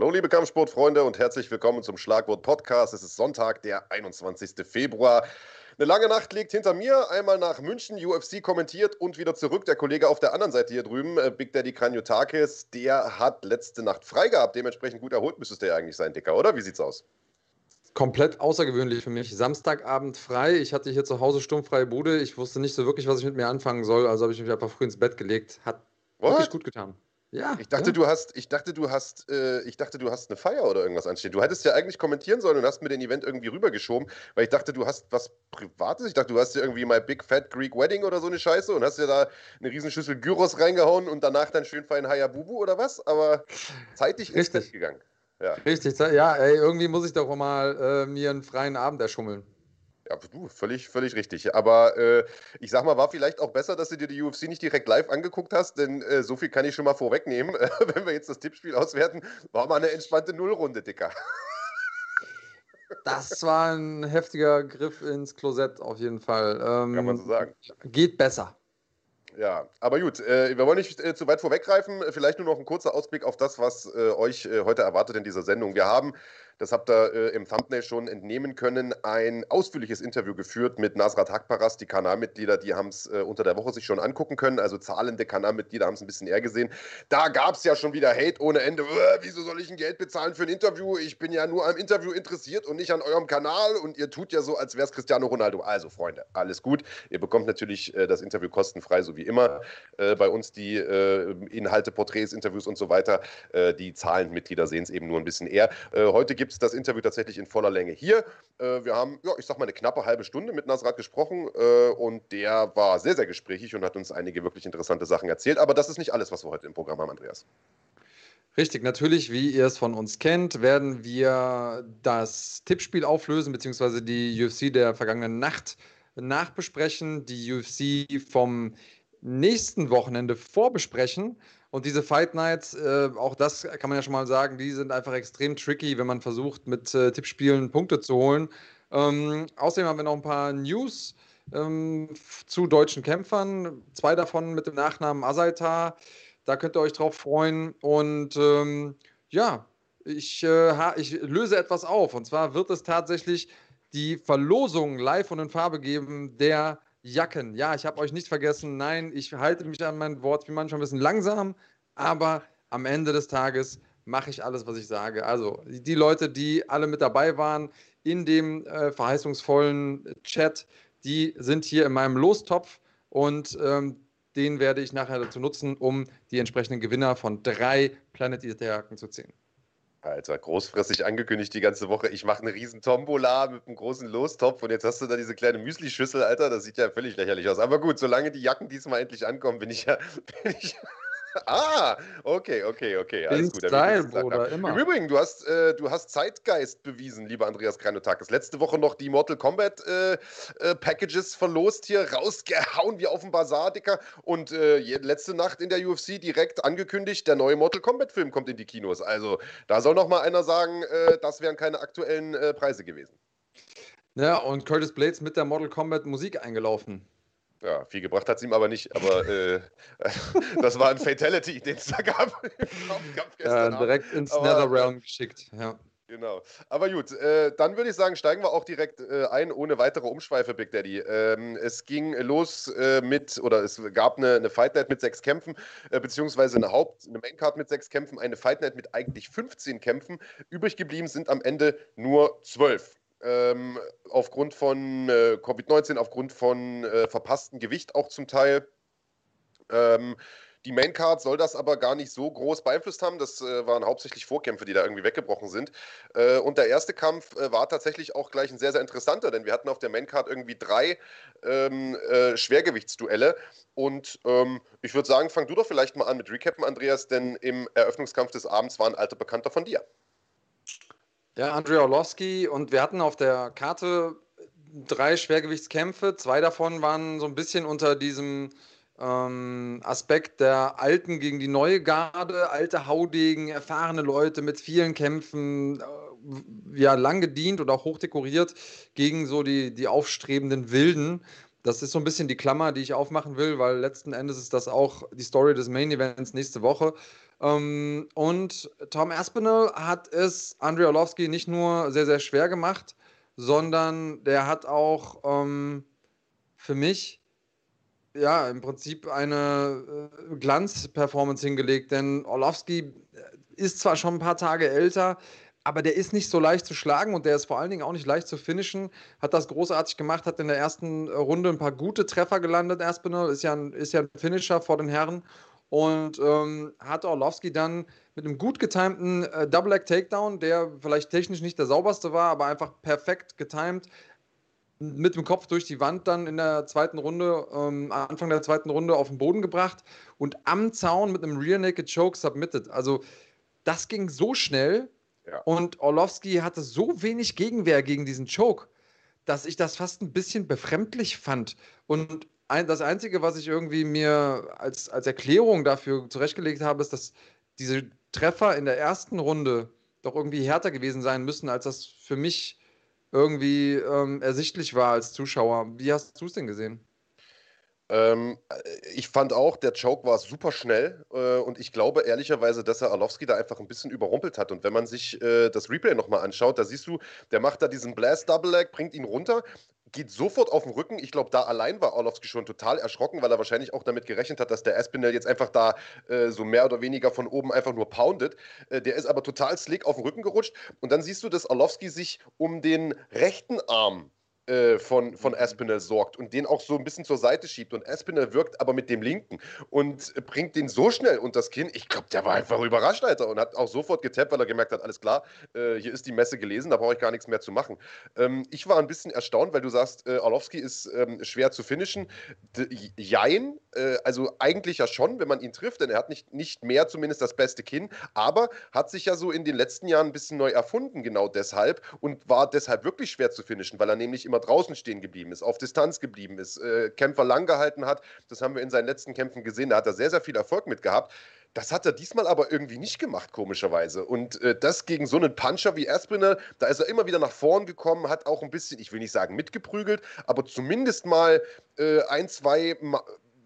Hallo liebe Kampfsportfreunde und herzlich willkommen zum Schlagwort Podcast. Es ist Sonntag, der 21. Februar. Eine lange Nacht liegt hinter mir, einmal nach München, UFC kommentiert und wieder zurück. Der Kollege auf der anderen Seite hier drüben, äh, Big Daddy Kranjotakis, der hat letzte Nacht frei gehabt. Dementsprechend gut erholt müsstest du ja eigentlich sein, Dicker, oder? Wie sieht's aus? komplett außergewöhnlich für mich. Samstagabend frei. Ich hatte hier zu Hause sturmfreie Bude. Ich wusste nicht so wirklich, was ich mit mir anfangen soll. Also habe ich mich einfach früh ins Bett gelegt. Hat What? wirklich gut getan. Ja. Ich dachte, ja. du hast, ich dachte, du hast, äh, ich dachte, du hast eine Feier oder irgendwas anstehen. Du hättest ja eigentlich kommentieren sollen und hast mir den Event irgendwie rübergeschoben, weil ich dachte, du hast was Privates. Ich dachte, du hast ja irgendwie My Big Fat Greek Wedding oder so eine Scheiße und hast ja da eine Riesenschüssel Gyros reingehauen und danach dann schön fein Hayabubu oder was. Aber zeitig ist es gegangen. Ja. Richtig, ja, ey, irgendwie muss ich doch mal äh, mir einen freien Abend erschummeln. Ja, du, völlig, völlig richtig. Aber äh, ich sag mal, war vielleicht auch besser, dass du dir die UFC nicht direkt live angeguckt hast, denn äh, so viel kann ich schon mal vorwegnehmen. wenn wir jetzt das Tippspiel auswerten, war mal eine entspannte Nullrunde, Dicker. Das war ein heftiger Griff ins Klosett auf jeden Fall. Ähm, kann man so sagen. Geht besser. Ja, aber gut, äh, wir wollen nicht äh, zu weit vorweggreifen. Vielleicht nur noch ein kurzer Ausblick auf das, was äh, euch äh, heute erwartet in dieser Sendung. Wir haben das habt ihr äh, im Thumbnail schon entnehmen können, ein ausführliches Interview geführt mit Nasrat Hakparas. Die Kanalmitglieder, die haben es äh, unter der Woche sich schon angucken können. Also zahlende Kanalmitglieder haben es ein bisschen eher gesehen. Da gab es ja schon wieder Hate ohne Ende. wieso soll ich ein Geld bezahlen für ein Interview? Ich bin ja nur am Interview interessiert und nicht an eurem Kanal. Und ihr tut ja so, als wäre es Cristiano Ronaldo. Also, Freunde, alles gut. Ihr bekommt natürlich äh, das Interview kostenfrei, so wie immer. Äh, bei uns die äh, Inhalte, Porträts, Interviews und so weiter. Äh, die zahlenden Mitglieder sehen es eben nur ein bisschen eher. heute gibt gibt es das Interview tatsächlich in voller Länge hier. Äh, wir haben, ja, ich sag mal, eine knappe halbe Stunde mit Nasrat gesprochen äh, und der war sehr, sehr gesprächig und hat uns einige wirklich interessante Sachen erzählt. Aber das ist nicht alles, was wir heute im Programm haben, Andreas. Richtig, natürlich, wie ihr es von uns kennt, werden wir das Tippspiel auflösen, beziehungsweise die UFC der vergangenen Nacht nachbesprechen, die UFC vom nächsten Wochenende vorbesprechen. Und diese Fight Nights, äh, auch das kann man ja schon mal sagen, die sind einfach extrem tricky, wenn man versucht, mit äh, Tippspielen Punkte zu holen. Ähm, außerdem haben wir noch ein paar News ähm, zu deutschen Kämpfern. Zwei davon mit dem Nachnamen Asaitar. Da könnt ihr euch drauf freuen. Und ähm, ja, ich, äh, ich löse etwas auf. Und zwar wird es tatsächlich die Verlosung live und in Farbe geben der Jacken. Ja, ich habe euch nicht vergessen. Nein, ich halte mich an mein Wort. Bin manchmal ein bisschen langsam, aber am Ende des Tages mache ich alles, was ich sage. Also die Leute, die alle mit dabei waren in dem äh, verheißungsvollen Chat, die sind hier in meinem Lostopf und ähm, den werde ich nachher dazu nutzen, um die entsprechenden Gewinner von drei Planet Eater Jacken zu ziehen. Alter, großfressig angekündigt die ganze Woche. Ich mache eine riesen Tombola mit einem großen Lostopf und jetzt hast du da diese kleine Müsli-Schüssel, Alter. Das sieht ja völlig lächerlich aus. Aber gut, solange die Jacken diesmal endlich ankommen, bin ich ja, bin ich, Ah, okay, okay, okay. Alles gut. Style, Bruder, immer. Im Übrigen, du hast, äh, du hast Zeitgeist bewiesen, lieber Andreas Kranotakis. Letzte Woche noch die Mortal Kombat äh, äh, Packages verlost hier, rausgehauen wie auf dem Bazar, Dicker. Und äh, letzte Nacht in der UFC direkt angekündigt, der neue Mortal Kombat Film kommt in die Kinos. Also da soll noch mal einer sagen, äh, das wären keine aktuellen äh, Preise gewesen. Ja, und Curtis Blades mit der Mortal Kombat Musik eingelaufen. Ja, viel gebracht hat es ihm aber nicht, aber äh, das war ein Fatality, den es da gab. ja, direkt ins aber, Netherrealm geschickt, ja. Genau. Aber gut, äh, dann würde ich sagen, steigen wir auch direkt äh, ein, ohne weitere Umschweife, Big Daddy. Ähm, es ging los äh, mit, oder es gab eine, eine Fight Night mit sechs Kämpfen, äh, beziehungsweise eine Haupt-, eine Maincard mit sechs Kämpfen, eine Fight Night mit eigentlich 15 Kämpfen. Übrig geblieben sind am Ende nur zwölf ähm, aufgrund von äh, Covid-19, aufgrund von äh, verpasstem Gewicht auch zum Teil. Ähm, die Maincard soll das aber gar nicht so groß beeinflusst haben. Das äh, waren hauptsächlich Vorkämpfe, die da irgendwie weggebrochen sind. Äh, und der erste Kampf äh, war tatsächlich auch gleich ein sehr, sehr interessanter, denn wir hatten auf der Maincard irgendwie drei ähm, äh, Schwergewichtsduelle. Und ähm, ich würde sagen, fang du doch vielleicht mal an mit Recappen, Andreas, denn im Eröffnungskampf des Abends war ein alter Bekannter von dir. Ja, Andrei Orlowski und wir hatten auf der Karte drei Schwergewichtskämpfe. Zwei davon waren so ein bisschen unter diesem ähm, Aspekt der Alten gegen die neue Garde, alte Haudegen, erfahrene Leute mit vielen Kämpfen, äh, ja, lang gedient und auch hochdekoriert gegen so die, die aufstrebenden Wilden. Das ist so ein bisschen die Klammer, die ich aufmachen will, weil letzten Endes ist das auch die Story des Main Events nächste Woche. Ähm, und Tom Aspinall hat es Andrei Orlovsky nicht nur sehr, sehr schwer gemacht, sondern der hat auch ähm, für mich ja im Prinzip eine äh, Glanzperformance hingelegt, denn Orlovsky ist zwar schon ein paar Tage älter, aber der ist nicht so leicht zu schlagen und der ist vor allen Dingen auch nicht leicht zu finishen. Hat das großartig gemacht, hat in der ersten Runde ein paar gute Treffer gelandet. Aspinall ist ja ein, ist ja ein Finisher vor den Herren und ähm, hat Orlovsky dann mit einem gut getimten äh, Double Leg Takedown, der vielleicht technisch nicht der sauberste war, aber einfach perfekt getimt, mit dem Kopf durch die Wand dann in der zweiten Runde, ähm, Anfang der zweiten Runde auf den Boden gebracht und am Zaun mit einem Rear Naked Choke submitted. Also das ging so schnell ja. und Orlovsky hatte so wenig Gegenwehr gegen diesen Choke, dass ich das fast ein bisschen befremdlich fand. Und ein, das Einzige, was ich irgendwie mir als, als Erklärung dafür zurechtgelegt habe, ist, dass diese Treffer in der ersten Runde doch irgendwie härter gewesen sein müssen, als das für mich irgendwie ähm, ersichtlich war als Zuschauer. Wie hast du es denn gesehen? Ähm, ich fand auch, der Choke war super schnell äh, und ich glaube ehrlicherweise, dass er Arlovski da einfach ein bisschen überrumpelt hat. Und wenn man sich äh, das Replay nochmal anschaut, da siehst du, der macht da diesen Blast Double Leg, bringt ihn runter, geht sofort auf den Rücken. Ich glaube, da allein war Orlovski schon total erschrocken, weil er wahrscheinlich auch damit gerechnet hat, dass der Espinel jetzt einfach da äh, so mehr oder weniger von oben einfach nur poundet. Äh, der ist aber total slick auf den Rücken gerutscht. Und dann siehst du, dass Orlovski sich um den rechten Arm äh, von, von Aspinall sorgt und den auch so ein bisschen zur Seite schiebt. Und Aspinall wirkt aber mit dem linken und bringt den so schnell unter das Kinn. Ich glaube, der war einfach überrascht, Alter, und hat auch sofort getappt, weil er gemerkt hat, alles klar, äh, hier ist die Messe gelesen, da brauche ich gar nichts mehr zu machen. Ähm, ich war ein bisschen erstaunt, weil du sagst, äh, Orlovski ist ähm, schwer zu finishen. D Jein, äh, also eigentlich ja schon, wenn man ihn trifft, denn er hat nicht, nicht mehr zumindest das beste Kinn, aber hat sich ja so in den letzten Jahren ein bisschen neu erfunden, genau deshalb, und war deshalb wirklich schwer zu finishen, weil er nämlich immer draußen stehen geblieben ist, auf Distanz geblieben ist, äh, Kämpfer lang gehalten hat. Das haben wir in seinen letzten Kämpfen gesehen. Da hat er sehr, sehr viel Erfolg mit gehabt. Das hat er diesmal aber irgendwie nicht gemacht, komischerweise. Und äh, das gegen so einen Puncher wie Aspinall, da ist er immer wieder nach vorn gekommen, hat auch ein bisschen, ich will nicht sagen mitgeprügelt, aber zumindest mal äh, ein, zwei Ma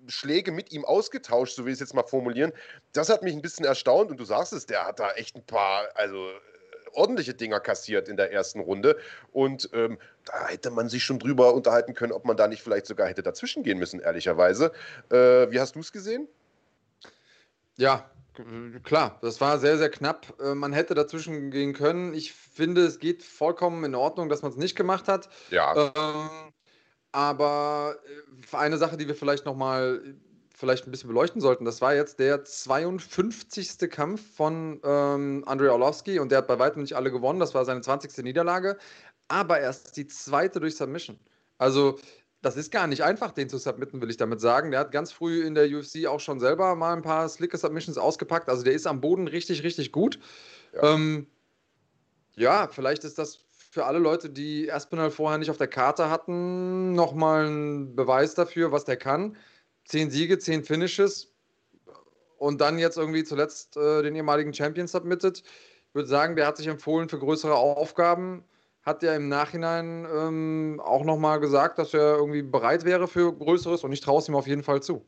Schläge mit ihm ausgetauscht, so will ich es jetzt mal formulieren. Das hat mich ein bisschen erstaunt und du sagst es, der hat da echt ein paar, also ordentliche Dinger kassiert in der ersten Runde. Und ähm, da hätte man sich schon drüber unterhalten können, ob man da nicht vielleicht sogar hätte dazwischen gehen müssen, ehrlicherweise. Äh, wie hast du es gesehen? Ja, klar, das war sehr, sehr knapp. Äh, man hätte dazwischen gehen können. Ich finde, es geht vollkommen in Ordnung, dass man es nicht gemacht hat. Ja. Ähm, aber äh, eine Sache, die wir vielleicht nochmal vielleicht ein bisschen beleuchten sollten, das war jetzt der 52. Kampf von ähm, Andrei Orlovsky und der hat bei weitem nicht alle gewonnen. Das war seine 20. Niederlage, aber erst die zweite durch Submission. Also, das ist gar nicht einfach, den zu submitten, will ich damit sagen. Der hat ganz früh in der UFC auch schon selber mal ein paar slicke Submissions ausgepackt. Also, der ist am Boden richtig, richtig gut. Ja, ähm, ja vielleicht ist das für alle Leute, die Aspinall vorher nicht auf der Karte hatten, nochmal ein Beweis dafür, was der kann zehn Siege, zehn Finishes und dann jetzt irgendwie zuletzt äh, den ehemaligen Champion submitted. Ich würde sagen, der hat sich empfohlen für größere Aufgaben. Hat ja im Nachhinein ähm, auch nochmal gesagt, dass er irgendwie bereit wäre für Größeres und ich traue es ihm auf jeden Fall zu.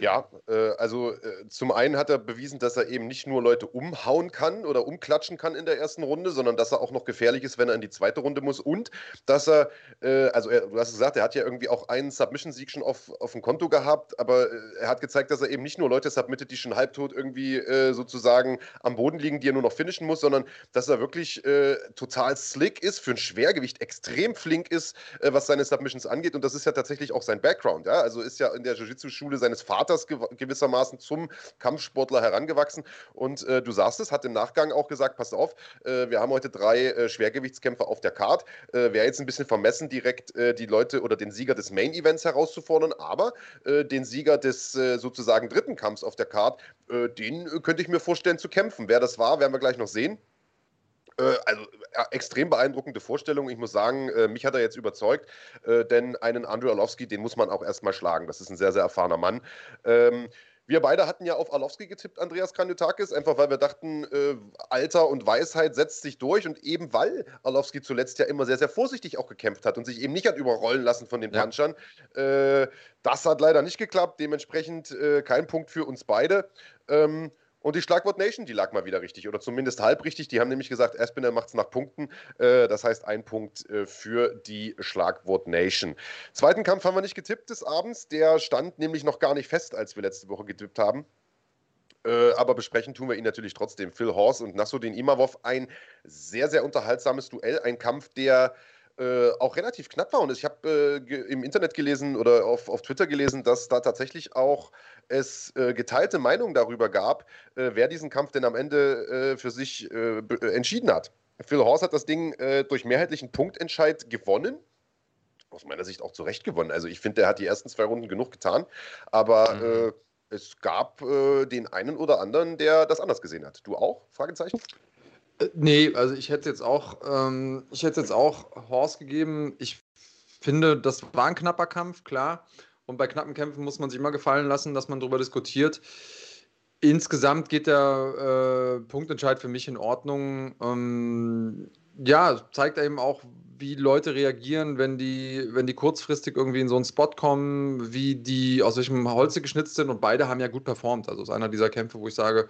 Ja, äh, also äh, zum einen hat er bewiesen, dass er eben nicht nur Leute umhauen kann oder umklatschen kann in der ersten Runde, sondern dass er auch noch gefährlich ist, wenn er in die zweite Runde muss. Und dass er, äh, also er, du hast gesagt, er hat ja irgendwie auch einen Submission-Sieg schon auf, auf dem Konto gehabt, aber äh, er hat gezeigt, dass er eben nicht nur Leute submittet, die schon halbtot irgendwie äh, sozusagen am Boden liegen, die er nur noch finishen muss, sondern dass er wirklich äh, total slick ist, für ein Schwergewicht extrem flink ist, was seine Submissions angeht. Und das ist ja tatsächlich auch sein Background, ja, also ist ja in der Jiu-Jitsu-Schule seines Vaters gewissermaßen zum Kampfsportler herangewachsen. Und äh, du sagst es, hat im Nachgang auch gesagt, pass auf, äh, wir haben heute drei äh, Schwergewichtskämpfer auf der Card. Äh, Wäre jetzt ein bisschen vermessen, direkt äh, die Leute oder den Sieger des Main Events herauszufordern, aber äh, den Sieger des sozusagen dritten Kampfs auf der Card, den könnte ich mir vorstellen zu kämpfen. Wer das war, werden wir gleich noch sehen also extrem beeindruckende Vorstellung. Ich muss sagen, mich hat er jetzt überzeugt, denn einen Andrew Orlovsky, den muss man auch erstmal schlagen. Das ist ein sehr, sehr erfahrener Mann. Ähm, wir beide hatten ja auf Arlovski getippt, Andreas Kanyotakis, einfach weil wir dachten, äh, Alter und Weisheit setzt sich durch und eben weil Arlovski zuletzt ja immer sehr, sehr vorsichtig auch gekämpft hat und sich eben nicht hat überrollen lassen von den ja. Punchern. Äh, das hat leider nicht geklappt, dementsprechend äh, kein Punkt für uns beide. Ähm, und die Schlagwort Nation, die lag mal wieder richtig oder zumindest halb richtig. Die haben nämlich gesagt, Aspinall macht es nach Punkten. Äh, das heißt, ein Punkt äh, für die Schlagwort Nation. Zweiten Kampf haben wir nicht getippt des Abends. Der stand nämlich noch gar nicht fest, als wir letzte Woche getippt haben. Äh, aber besprechen tun wir ihn natürlich trotzdem. Phil Horst und Nasruddin Imavov. Ein sehr, sehr unterhaltsames Duell. Ein Kampf, der äh, auch relativ knapp war. Und ich habe äh, im Internet gelesen oder auf, auf Twitter gelesen, dass da tatsächlich auch es äh, geteilte Meinungen darüber gab, äh, wer diesen Kampf denn am Ende äh, für sich äh, entschieden hat. Phil Horst hat das Ding durch mehrheitlichen Punktentscheid gewonnen. Aus meiner Sicht auch zu Recht gewonnen. Also ich finde, der hat die ersten zwei Runden genug getan. Aber mhm. es gab den einen oder anderen, der das anders gesehen hat. Du auch? Fragezeichen? Nee, also ich hätte jetzt auch, ähm, ich hätte jetzt auch Horst gegeben. Ich finde, das war ein knapper Kampf, klar. Und bei knappen Kämpfen muss man sich immer gefallen lassen, dass man darüber diskutiert. Insgesamt geht der äh, Punktentscheid für mich in Ordnung. Ähm, ja, zeigt eben auch, wie Leute reagieren, wenn die, wenn die kurzfristig irgendwie in so einen Spot kommen, wie die aus welchem Holz sie geschnitzt sind. Und beide haben ja gut performt. Also es ist einer dieser Kämpfe, wo ich sage,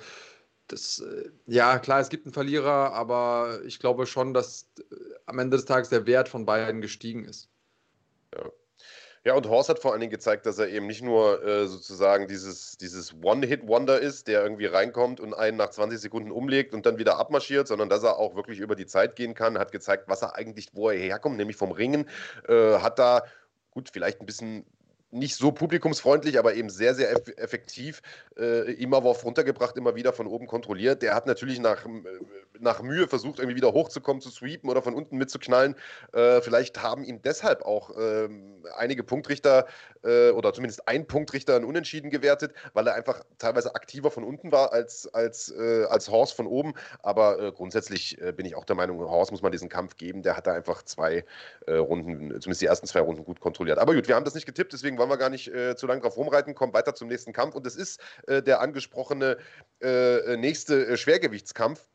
das, äh, ja, klar, es gibt einen Verlierer, aber ich glaube schon, dass äh, am Ende des Tages der Wert von beiden gestiegen ist. Ja. Ja, und Horst hat vor allen Dingen gezeigt, dass er eben nicht nur äh, sozusagen dieses, dieses One-Hit-Wonder ist, der irgendwie reinkommt und einen nach 20 Sekunden umlegt und dann wieder abmarschiert, sondern dass er auch wirklich über die Zeit gehen kann, hat gezeigt, was er eigentlich, wo er herkommt, nämlich vom Ringen, äh, hat da gut, vielleicht ein bisschen nicht so publikumsfreundlich, aber eben sehr, sehr effektiv äh, Immerwurf runtergebracht, immer wieder von oben kontrolliert. Der hat natürlich nach, äh, nach Mühe versucht, irgendwie wieder hochzukommen, zu sweepen oder von unten mitzuknallen. Äh, vielleicht haben ihm deshalb auch äh, einige Punktrichter äh, oder zumindest ein Punktrichter ein Unentschieden gewertet, weil er einfach teilweise aktiver von unten war als, als, äh, als Horst von oben. Aber grundsätzlich bin ich auch der Meinung, Horst muss man diesen Kampf geben. Der hat da einfach zwei Runden, zumindest die ersten zwei Runden gut kontrolliert. Aber gut, wir haben das nicht getippt, deswegen wollen wir gar nicht äh, zu lange drauf rumreiten, kommen weiter zum nächsten Kampf. Und es ist äh, der angesprochene äh, nächste äh, Schwergewichtskampf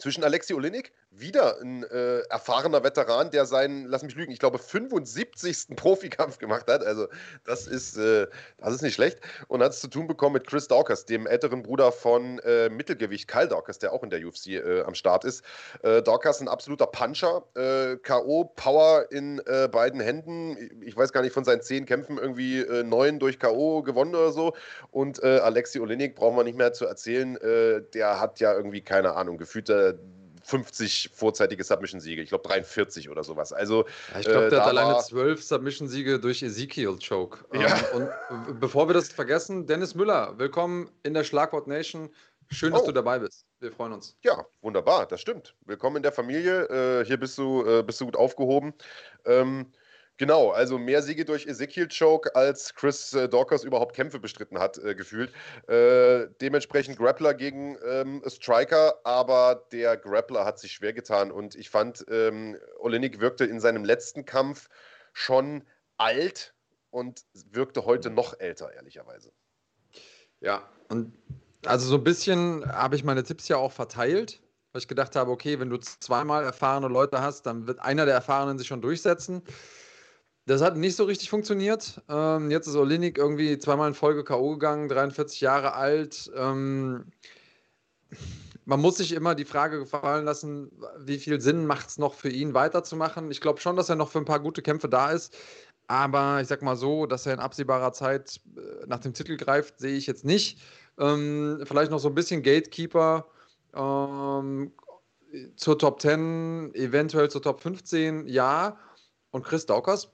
zwischen Alexi Olinik wieder ein äh, erfahrener Veteran, der seinen, lass mich lügen, ich glaube 75. Profikampf gemacht hat. Also das ist, äh, das ist nicht schlecht. Und hat es zu tun bekommen mit Chris Dawkins, dem älteren Bruder von äh, Mittelgewicht Kyle Dawkins, der auch in der UFC äh, am Start ist. Äh, Dawkins ein absoluter Puncher, äh, K.O., Power in äh, beiden Händen. Ich weiß gar nicht, von seinen zehn Kämpfen irgendwie neun durch K.O. gewonnen oder so. Und Alexi Olinik brauchen wir nicht mehr zu erzählen. der hat ja irgendwie, keine Ahnung, gefühlte 50 vorzeitige Submission-Siege. Ich glaube 43 oder sowas. Also, ja, ich glaube, äh, der hat alleine zwölf Submission-Siege durch Ezekiel-Choke. Ja. Ähm, und bevor wir das vergessen, Dennis Müller, willkommen in der Schlagwort Nation. Schön, dass oh. du dabei bist. Wir freuen uns. Ja, wunderbar, das stimmt. Willkommen in der Familie. Äh, hier bist du, äh, bist du gut aufgehoben. Ähm, Genau, also mehr Siege durch Ezekiel Choke, als Chris äh, Dawkins überhaupt Kämpfe bestritten hat, äh, gefühlt. Äh, dementsprechend Grappler gegen ähm, Striker, aber der Grappler hat sich schwer getan und ich fand, ähm, Olenik wirkte in seinem letzten Kampf schon alt und wirkte heute noch älter, ehrlicherweise. Ja, und also so ein bisschen habe ich meine Tipps ja auch verteilt, weil ich gedacht habe, okay, wenn du zweimal erfahrene Leute hast, dann wird einer der Erfahrenen sich schon durchsetzen. Das hat nicht so richtig funktioniert. Ähm, jetzt ist Olinik irgendwie zweimal in Folge K.O. gegangen, 43 Jahre alt. Ähm, man muss sich immer die Frage gefallen lassen, wie viel Sinn macht es noch für ihn weiterzumachen. Ich glaube schon, dass er noch für ein paar gute Kämpfe da ist. Aber ich sag mal so, dass er in absehbarer Zeit äh, nach dem Titel greift, sehe ich jetzt nicht. Ähm, vielleicht noch so ein bisschen Gatekeeper ähm, zur Top 10, eventuell zur Top 15, ja. Und Chris Daukers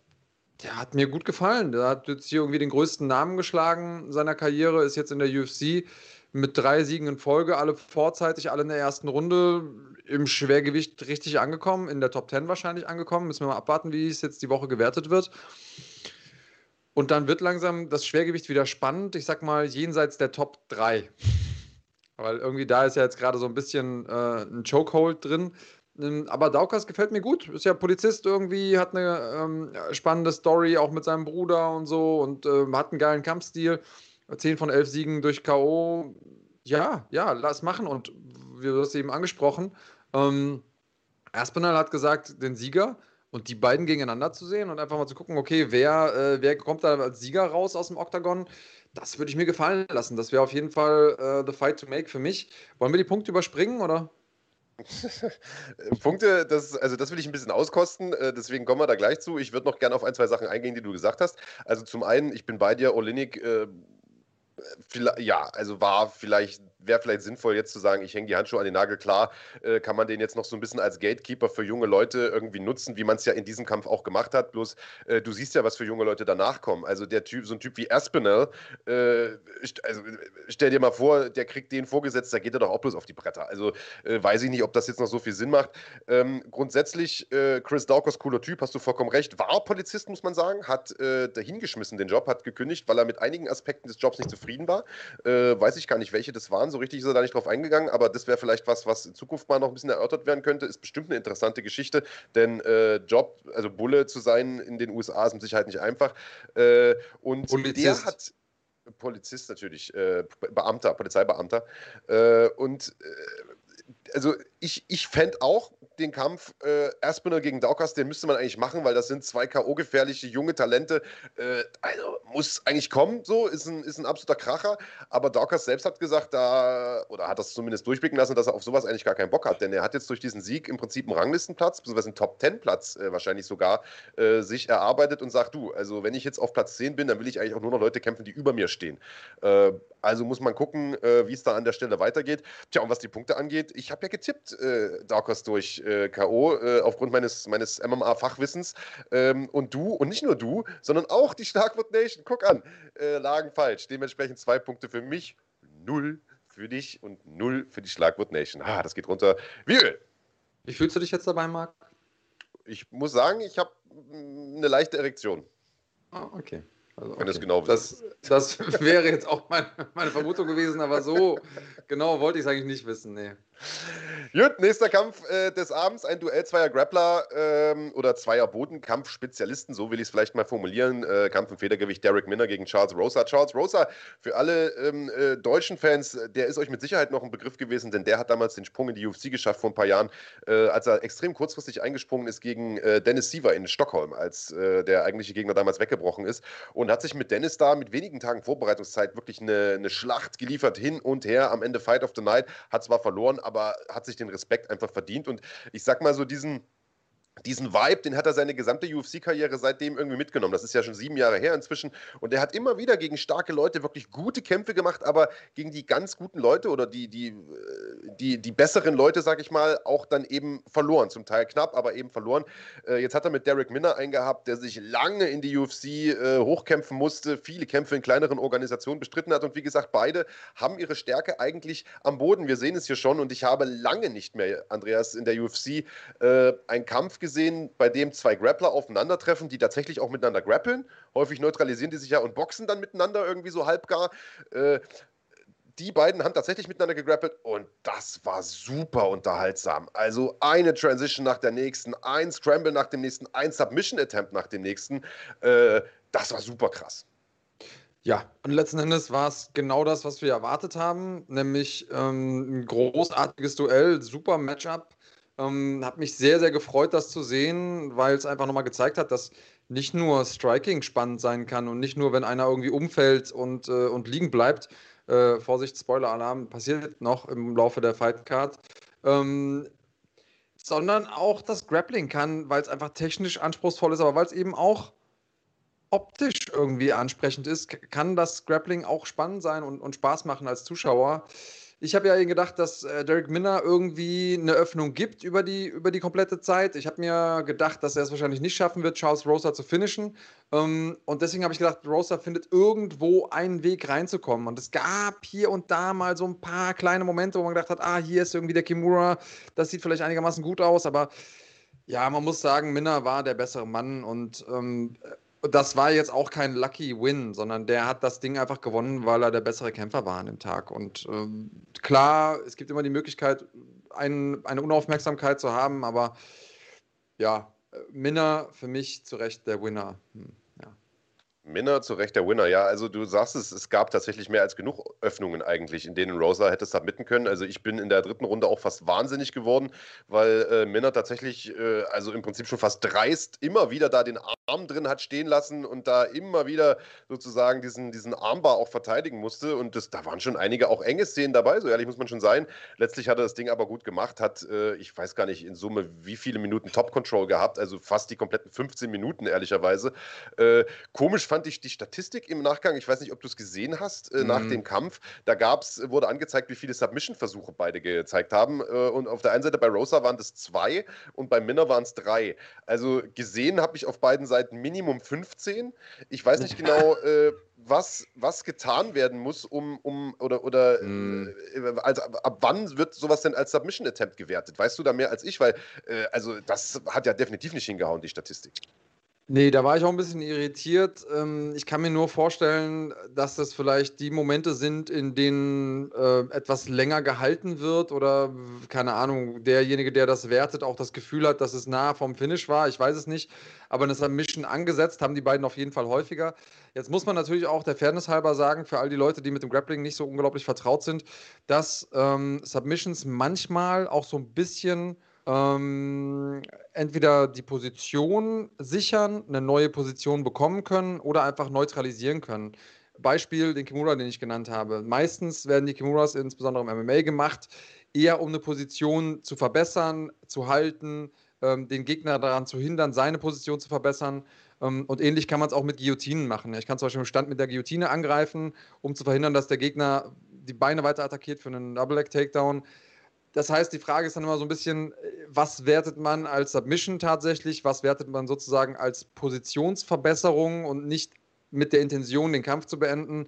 der hat mir gut gefallen. Der hat jetzt hier irgendwie den größten Namen geschlagen seiner Karriere, ist jetzt in der UFC mit drei Siegen in Folge, alle vorzeitig, alle in der ersten Runde im Schwergewicht richtig angekommen, in der Top 10 wahrscheinlich angekommen. Müssen wir mal abwarten, wie es jetzt die Woche gewertet wird. Und dann wird langsam das Schwergewicht wieder spannend. Ich sag mal, jenseits der Top 3. Weil irgendwie da ist ja jetzt gerade so ein bisschen äh, ein Chokehold drin. Ähm, aber Daukas gefällt mir gut. Ist ja Polizist irgendwie, hat eine ähm, spannende Story auch mit seinem Bruder und so und ähm, hat einen geilen Kampfstil. Zehn von elf Siegen durch K.O. Ja, ja, lass machen. Und wie du hast eben angesprochen, ähm, Aspinall hat gesagt, den Sieger und die beiden gegeneinander zu sehen und einfach mal zu gucken, okay, wer, äh, wer kommt da als Sieger raus aus dem Oktagon? Das würde ich mir gefallen lassen. Das wäre auf jeden Fall uh, the fight to make für mich. Wollen wir die Punkte überspringen oder? Punkte, das, also das will ich ein bisschen auskosten, äh, deswegen kommen wir da gleich zu. Ich würde noch gerne auf ein, zwei Sachen eingehen, die du gesagt hast. Also zum einen, ich bin bei dir, Olinik, äh, ja, also war vielleicht wäre vielleicht sinnvoll, jetzt zu sagen, ich hänge die Handschuhe an den Nagel. Klar, äh, kann man den jetzt noch so ein bisschen als Gatekeeper für junge Leute irgendwie nutzen, wie man es ja in diesem Kampf auch gemacht hat. Bloß, äh, du siehst ja, was für junge Leute danach kommen. Also der Typ, so ein Typ wie Aspinall, äh, also stell dir mal vor, der kriegt den vorgesetzt, da geht er doch auch bloß auf die Bretter. Also äh, weiß ich nicht, ob das jetzt noch so viel Sinn macht. Ähm, grundsätzlich, äh, Chris Daukos, cooler Typ, hast du vollkommen recht. War Polizist, muss man sagen, hat äh, dahingeschmissen den Job, hat gekündigt, weil er mit einigen Aspekten des Jobs nicht zufrieden war. weiß ich gar nicht, welche das waren so richtig ist er da nicht drauf eingegangen, aber das wäre vielleicht was, was in Zukunft mal noch ein bisschen erörtert werden könnte. Ist bestimmt eine interessante Geschichte, denn äh, Job, also Bulle zu sein in den USA ist mit Sicherheit nicht einfach. Äh, und Polizist. der hat. Polizist natürlich, äh, Beamter, Polizeibeamter. Äh, und äh, also ich, ich fände auch, den Kampf äh, Aspinall gegen Daukas, den müsste man eigentlich machen, weil das sind zwei K.O.-gefährliche junge Talente. Äh, also muss eigentlich kommen, so, ist ein, ist ein absoluter Kracher. Aber Daukas selbst hat gesagt, da, oder hat das zumindest durchblicken lassen, dass er auf sowas eigentlich gar keinen Bock hat. Denn er hat jetzt durch diesen Sieg im Prinzip einen Ranglistenplatz, beziehungsweise einen Top-10-Platz äh, wahrscheinlich sogar, äh, sich erarbeitet und sagt, du, also wenn ich jetzt auf Platz 10 bin, dann will ich eigentlich auch nur noch Leute kämpfen, die über mir stehen. Äh, also muss man gucken, äh, wie es da an der Stelle weitergeht. Tja, und was die Punkte angeht, ich habe ja getippt, äh, Darkos durch äh, K.O. Äh, aufgrund meines, meines MMA-Fachwissens. Ähm, und du, und nicht nur du, sondern auch die Schlagwort Nation, guck an, äh, lagen falsch. Dementsprechend zwei Punkte für mich, null für dich und null für die Schlagwort Nation. Ah, das geht runter wie Öl. Wie fühlst du dich jetzt dabei, Marc? Ich muss sagen, ich habe mm, eine leichte Erektion. Ah, okay. Also, okay. Wenn es genau das, das wäre jetzt auch mein, meine Vermutung gewesen, aber so genau wollte ich es eigentlich nicht wissen. Nee. Gut, nächster Kampf äh, des Abends, ein Duell zweier Grappler ähm, oder zweier Bodenkampfspezialisten, so will ich es vielleicht mal formulieren. Äh, Kampf im Federgewicht Derek Minner gegen Charles Rosa. Charles Rosa, für alle ähm, äh, deutschen Fans, der ist euch mit Sicherheit noch ein Begriff gewesen, denn der hat damals den Sprung in die UFC geschafft vor ein paar Jahren, äh, als er extrem kurzfristig eingesprungen ist gegen äh, Dennis Siever in Stockholm, als äh, der eigentliche Gegner damals weggebrochen ist und hat sich mit Dennis da mit wenigen Tagen Vorbereitungszeit wirklich eine, eine Schlacht geliefert, hin und her, am Ende Fight of the Night, hat zwar verloren, aber hat sich den Respekt einfach verdient. Und ich sag mal so, diesen, diesen Vibe, den hat er seine gesamte UFC-Karriere seitdem irgendwie mitgenommen. Das ist ja schon sieben Jahre her inzwischen. Und er hat immer wieder gegen starke Leute wirklich gute Kämpfe gemacht, aber gegen die ganz guten Leute oder die, die, äh, die, die besseren Leute, sag ich mal, auch dann eben verloren. Zum Teil knapp, aber eben verloren. Äh, jetzt hat er mit Derek Minner eingehabt, der sich lange in die UFC äh, hochkämpfen musste, viele Kämpfe in kleineren Organisationen bestritten hat. Und wie gesagt, beide haben ihre Stärke eigentlich am Boden. Wir sehen es hier schon. Und ich habe lange nicht mehr, Andreas, in der UFC einen Kampf gesehen gesehen, bei dem zwei Grappler aufeinandertreffen, die tatsächlich auch miteinander grappeln. Häufig neutralisieren die sich ja und boxen dann miteinander irgendwie so halbgar. Äh, die beiden haben tatsächlich miteinander gegrappelt und das war super unterhaltsam. Also eine Transition nach der nächsten, ein Scramble nach dem nächsten, ein Submission Attempt nach dem nächsten. Äh, das war super krass. Ja, und letzten Endes war es genau das, was wir erwartet haben, nämlich ähm, ein großartiges Duell, super Matchup. Ähm, hat mich sehr, sehr gefreut, das zu sehen, weil es einfach nochmal gezeigt hat, dass nicht nur Striking spannend sein kann und nicht nur, wenn einer irgendwie umfällt und, äh, und liegen bleibt. Äh, Vorsicht, Spoiler-Alarm, passiert noch im Laufe der Fightcard. Ähm, sondern auch das Grappling kann, weil es einfach technisch anspruchsvoll ist, aber weil es eben auch optisch irgendwie ansprechend ist, kann das Grappling auch spannend sein und, und Spaß machen als Zuschauer. Ich habe ja gedacht, dass äh, Derek Minner irgendwie eine Öffnung gibt über die, über die komplette Zeit. Ich habe mir gedacht, dass er es wahrscheinlich nicht schaffen wird, Charles Rosa zu finishen. Ähm, und deswegen habe ich gedacht, Rosa findet irgendwo einen Weg reinzukommen. Und es gab hier und da mal so ein paar kleine Momente, wo man gedacht hat, ah, hier ist irgendwie der Kimura, das sieht vielleicht einigermaßen gut aus, aber ja, man muss sagen, Minner war der bessere Mann und ähm, das war jetzt auch kein Lucky Win, sondern der hat das Ding einfach gewonnen, weil er der bessere Kämpfer war an dem Tag. Und ähm, klar, es gibt immer die Möglichkeit, ein, eine Unaufmerksamkeit zu haben, aber ja, Minner für mich zu Recht der Winner. Hm, ja. Minner zu Recht der Winner, ja. Also du sagst es, es gab tatsächlich mehr als genug Öffnungen eigentlich, in denen Rosa hätte submitten können. Also ich bin in der dritten Runde auch fast wahnsinnig geworden, weil äh, Minner tatsächlich, äh, also im Prinzip schon fast dreist, immer wieder da den Arm drin hat stehen lassen und da immer wieder sozusagen diesen, diesen Armbar auch verteidigen musste. Und das, da waren schon einige auch enge Szenen dabei, so ehrlich muss man schon sein. Letztlich hat er das Ding aber gut gemacht, hat, äh, ich weiß gar nicht in Summe, wie viele Minuten Top-Control gehabt, also fast die kompletten 15 Minuten, ehrlicherweise. Äh, komisch fand fand ich die Statistik im Nachgang, ich weiß nicht, ob du es gesehen hast, äh, mhm. nach dem Kampf. Da gab's, wurde angezeigt, wie viele Submission-Versuche beide gezeigt haben. Äh, und auf der einen Seite bei Rosa waren das zwei und bei Minner waren es drei. Also gesehen habe ich auf beiden Seiten Minimum 15. Ich weiß nicht genau, äh, was, was getan werden muss, um, um oder, oder mm. also, ab wann wird sowas denn als Submission Attempt gewertet? Weißt du da mehr als ich? Weil, äh, also das hat ja definitiv nicht hingehauen, die Statistik. Nee, da war ich auch ein bisschen irritiert. Ähm, ich kann mir nur vorstellen, dass das vielleicht die Momente sind, in denen äh, etwas länger gehalten wird oder, keine Ahnung, derjenige, der das wertet, auch das Gefühl hat, dass es nah vom Finish war. Ich weiß es nicht. Aber eine Submission angesetzt haben die beiden auf jeden Fall häufiger. Jetzt muss man natürlich auch der Fairness halber sagen, für all die Leute, die mit dem Grappling nicht so unglaublich vertraut sind, dass ähm, Submissions manchmal auch so ein bisschen ähm, entweder die Position sichern, eine neue Position bekommen können oder einfach neutralisieren können. Beispiel den Kimura, den ich genannt habe. Meistens werden die Kimuras insbesondere im MMA gemacht, eher um eine Position zu verbessern, zu halten, ähm, den Gegner daran zu hindern, seine Position zu verbessern. Ähm, und ähnlich kann man es auch mit Guillotinen machen. Ich kann zum Beispiel im Stand mit der Guillotine angreifen, um zu verhindern, dass der Gegner die Beine weiter attackiert für einen Double Leg Takedown. Das heißt, die Frage ist dann immer so ein bisschen, was wertet man als Submission tatsächlich, was wertet man sozusagen als Positionsverbesserung und nicht mit der Intention, den Kampf zu beenden.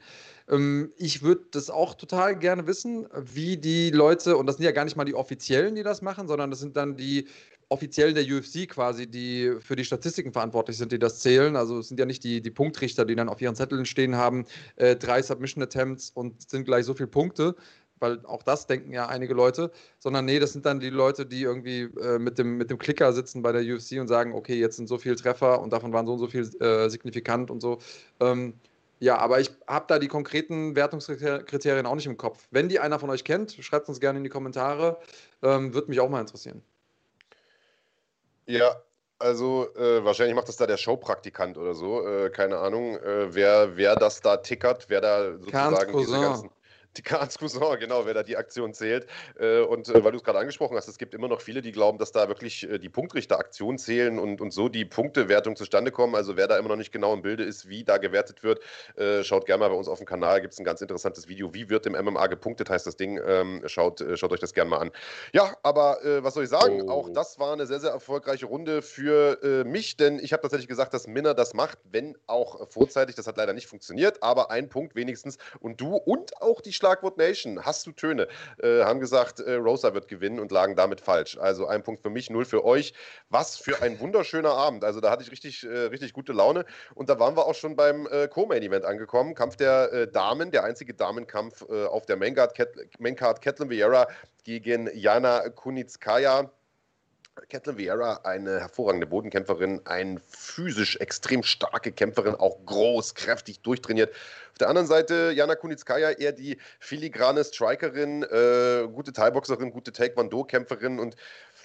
Ähm, ich würde das auch total gerne wissen, wie die Leute, und das sind ja gar nicht mal die Offiziellen, die das machen, sondern das sind dann die Offiziellen der UFC quasi, die für die Statistiken verantwortlich sind, die das zählen. Also es sind ja nicht die, die Punktrichter, die dann auf ihren Zetteln stehen haben, äh, drei Submission Attempts und sind gleich so viele Punkte, weil auch das denken ja einige Leute, sondern nee, das sind dann die Leute, die irgendwie äh, mit, dem, mit dem Klicker sitzen bei der UFC und sagen, okay, jetzt sind so viele Treffer und davon waren so und so viel äh, signifikant und so. Ähm, ja, aber ich habe da die konkreten Wertungskriterien auch nicht im Kopf. Wenn die einer von euch kennt, schreibt uns gerne in die Kommentare. Ähm, Würde mich auch mal interessieren. Ja, also äh, wahrscheinlich macht das da der Showpraktikant oder so. Äh, keine Ahnung, äh, wer, wer das da tickert, wer da sozusagen diese ganzen die Kahns Cousin, genau, wer da die Aktion zählt. Äh, und äh, weil du es gerade angesprochen hast, es gibt immer noch viele, die glauben, dass da wirklich äh, die Punktrichter-Aktionen zählen und, und so die Punktewertung zustande kommen. Also wer da immer noch nicht genau im Bilde ist, wie da gewertet wird, schaut gerne mal bei uns auf dem Kanal. Gibt es ein ganz interessantes Video. Wie wird im MMA gepunktet, heißt das Ding. Ähm, schaut, schaut euch das gerne mal an. Ja, aber was soll ich sagen? Oh. Auch das war eine sehr, sehr erfolgreiche Runde für mich, denn ich habe tatsächlich gesagt, dass Minna das macht, wenn auch vorzeitig. Das hat leider nicht funktioniert, aber ein Punkt wenigstens. Und du und auch die Schlagwort Nation, hast du Töne, äh, haben gesagt, äh, Rosa wird gewinnen und lagen damit falsch. Also ein Punkt für mich, null für euch. Was für ein wunderschöner Abend. Also da hatte ich richtig, äh, richtig gute Laune. Und da waren wir auch schon beim äh, Co-Main-Event angekommen. Kampf der äh, Damen, der einzige Damenkampf äh, auf der Maincard, Cat Catelyn Vieira gegen Jana Kunitskaya. Catelyn Vieira, eine hervorragende Bodenkämpferin, eine physisch extrem starke Kämpferin, auch groß, kräftig, durchtrainiert. Auf der anderen Seite Jana Kunitskaya, eher die filigrane Strikerin, äh, gute Thai-Boxerin, gute Taekwondo-Kämpferin und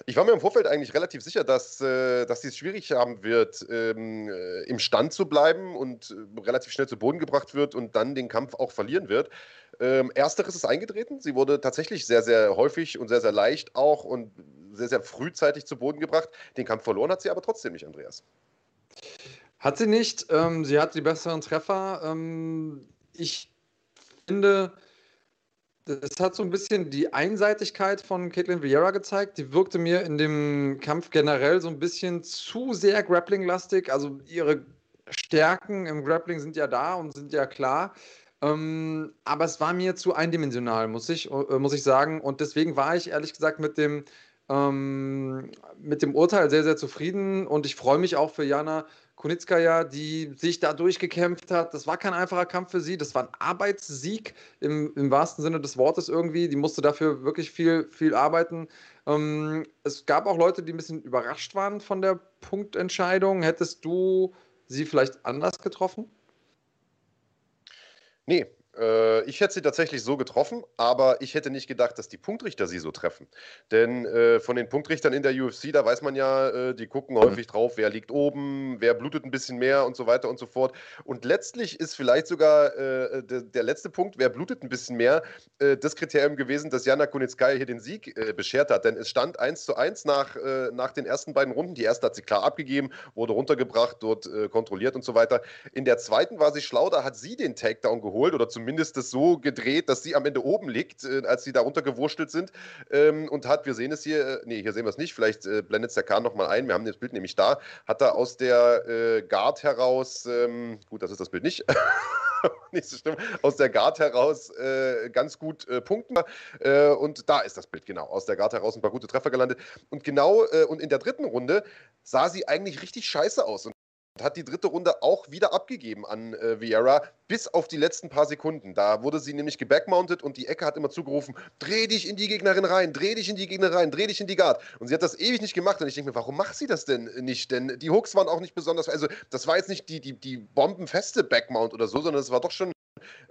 ich war mir im Vorfeld eigentlich relativ sicher, dass, äh, dass sie es schwierig haben wird, ähm, äh, im Stand zu bleiben und äh, relativ schnell zu Boden gebracht wird und dann den Kampf auch verlieren wird. Ähm, ersteres ist eingetreten. Sie wurde tatsächlich sehr, sehr häufig und sehr, sehr leicht auch und sehr, sehr frühzeitig zu Boden gebracht. Den Kampf verloren hat sie aber trotzdem nicht, Andreas. Hat sie nicht. Ähm, sie hat die besseren Treffer. Ähm, ich finde, das hat so ein bisschen die Einseitigkeit von Caitlin Vieira gezeigt. Die wirkte mir in dem Kampf generell so ein bisschen zu sehr Grappling-lastig. Also ihre Stärken im Grappling sind ja da und sind ja klar. Ähm, aber es war mir zu eindimensional, muss ich, äh, muss ich sagen. Und deswegen war ich ehrlich gesagt mit dem, ähm, mit dem Urteil sehr, sehr zufrieden. Und ich freue mich auch für Jana Kunitskaya, die sich da durchgekämpft hat. Das war kein einfacher Kampf für sie. Das war ein Arbeitssieg im, im wahrsten Sinne des Wortes irgendwie. Die musste dafür wirklich viel, viel arbeiten. Ähm, es gab auch Leute, die ein bisschen überrascht waren von der Punktentscheidung. Hättest du sie vielleicht anders getroffen? Nee, äh, ich hätte sie tatsächlich so getroffen, aber ich hätte nicht gedacht, dass die Punktrichter sie so treffen. Denn äh, von den Punktrichtern in der UFC, da weiß man ja, äh, die gucken häufig drauf, wer liegt oben, wer blutet ein bisschen mehr und so weiter und so fort. Und letztlich ist vielleicht sogar äh, der, der, letzte Punkt, wer blutet ein bisschen mehr, äh, das Kriterium gewesen, dass Jana Kunitskaya hier den Sieg äh, beschert hat. Denn es stand 1 zu 1 nach, nach den ersten beiden Runden. Die erste hat sie klar abgegeben, wurde runtergebracht, dort kontrolliert und so weiter. In der zweiten war sie schlau, da hat sie den Takedown geholt oder zumindest zumindest das so gedreht, dass sie am Ende oben liegt, äh, als sie da runtergewurschtelt sind. Ähm, und hat, wir sehen es hier, äh, nee, hier sehen wir es nicht, vielleicht äh, blendet es der Kahn nochmal ein, wir haben das Bild nämlich da, hat er aus der äh, Guard heraus, ähm, gut, das ist das Bild nicht, nicht so schlimm, aus der Guard heraus äh, ganz gut äh, punkten. Äh, und da ist das Bild, genau. Aus der Guard heraus ein paar gute Treffer gelandet. Und genau, äh, und in der dritten Runde sah sie eigentlich richtig scheiße aus. Und hat die dritte Runde auch wieder abgegeben an äh, Vieira, bis auf die letzten paar Sekunden. Da wurde sie nämlich gebackmounted und die Ecke hat immer zugerufen, dreh dich in die Gegnerin rein, dreh dich in die Gegnerin rein, dreh dich in die Guard. Und sie hat das ewig nicht gemacht und ich denke mir, warum macht sie das denn nicht? Denn die Hooks waren auch nicht besonders, also das war jetzt nicht die, die, die bombenfeste Backmount oder so, sondern es war doch schon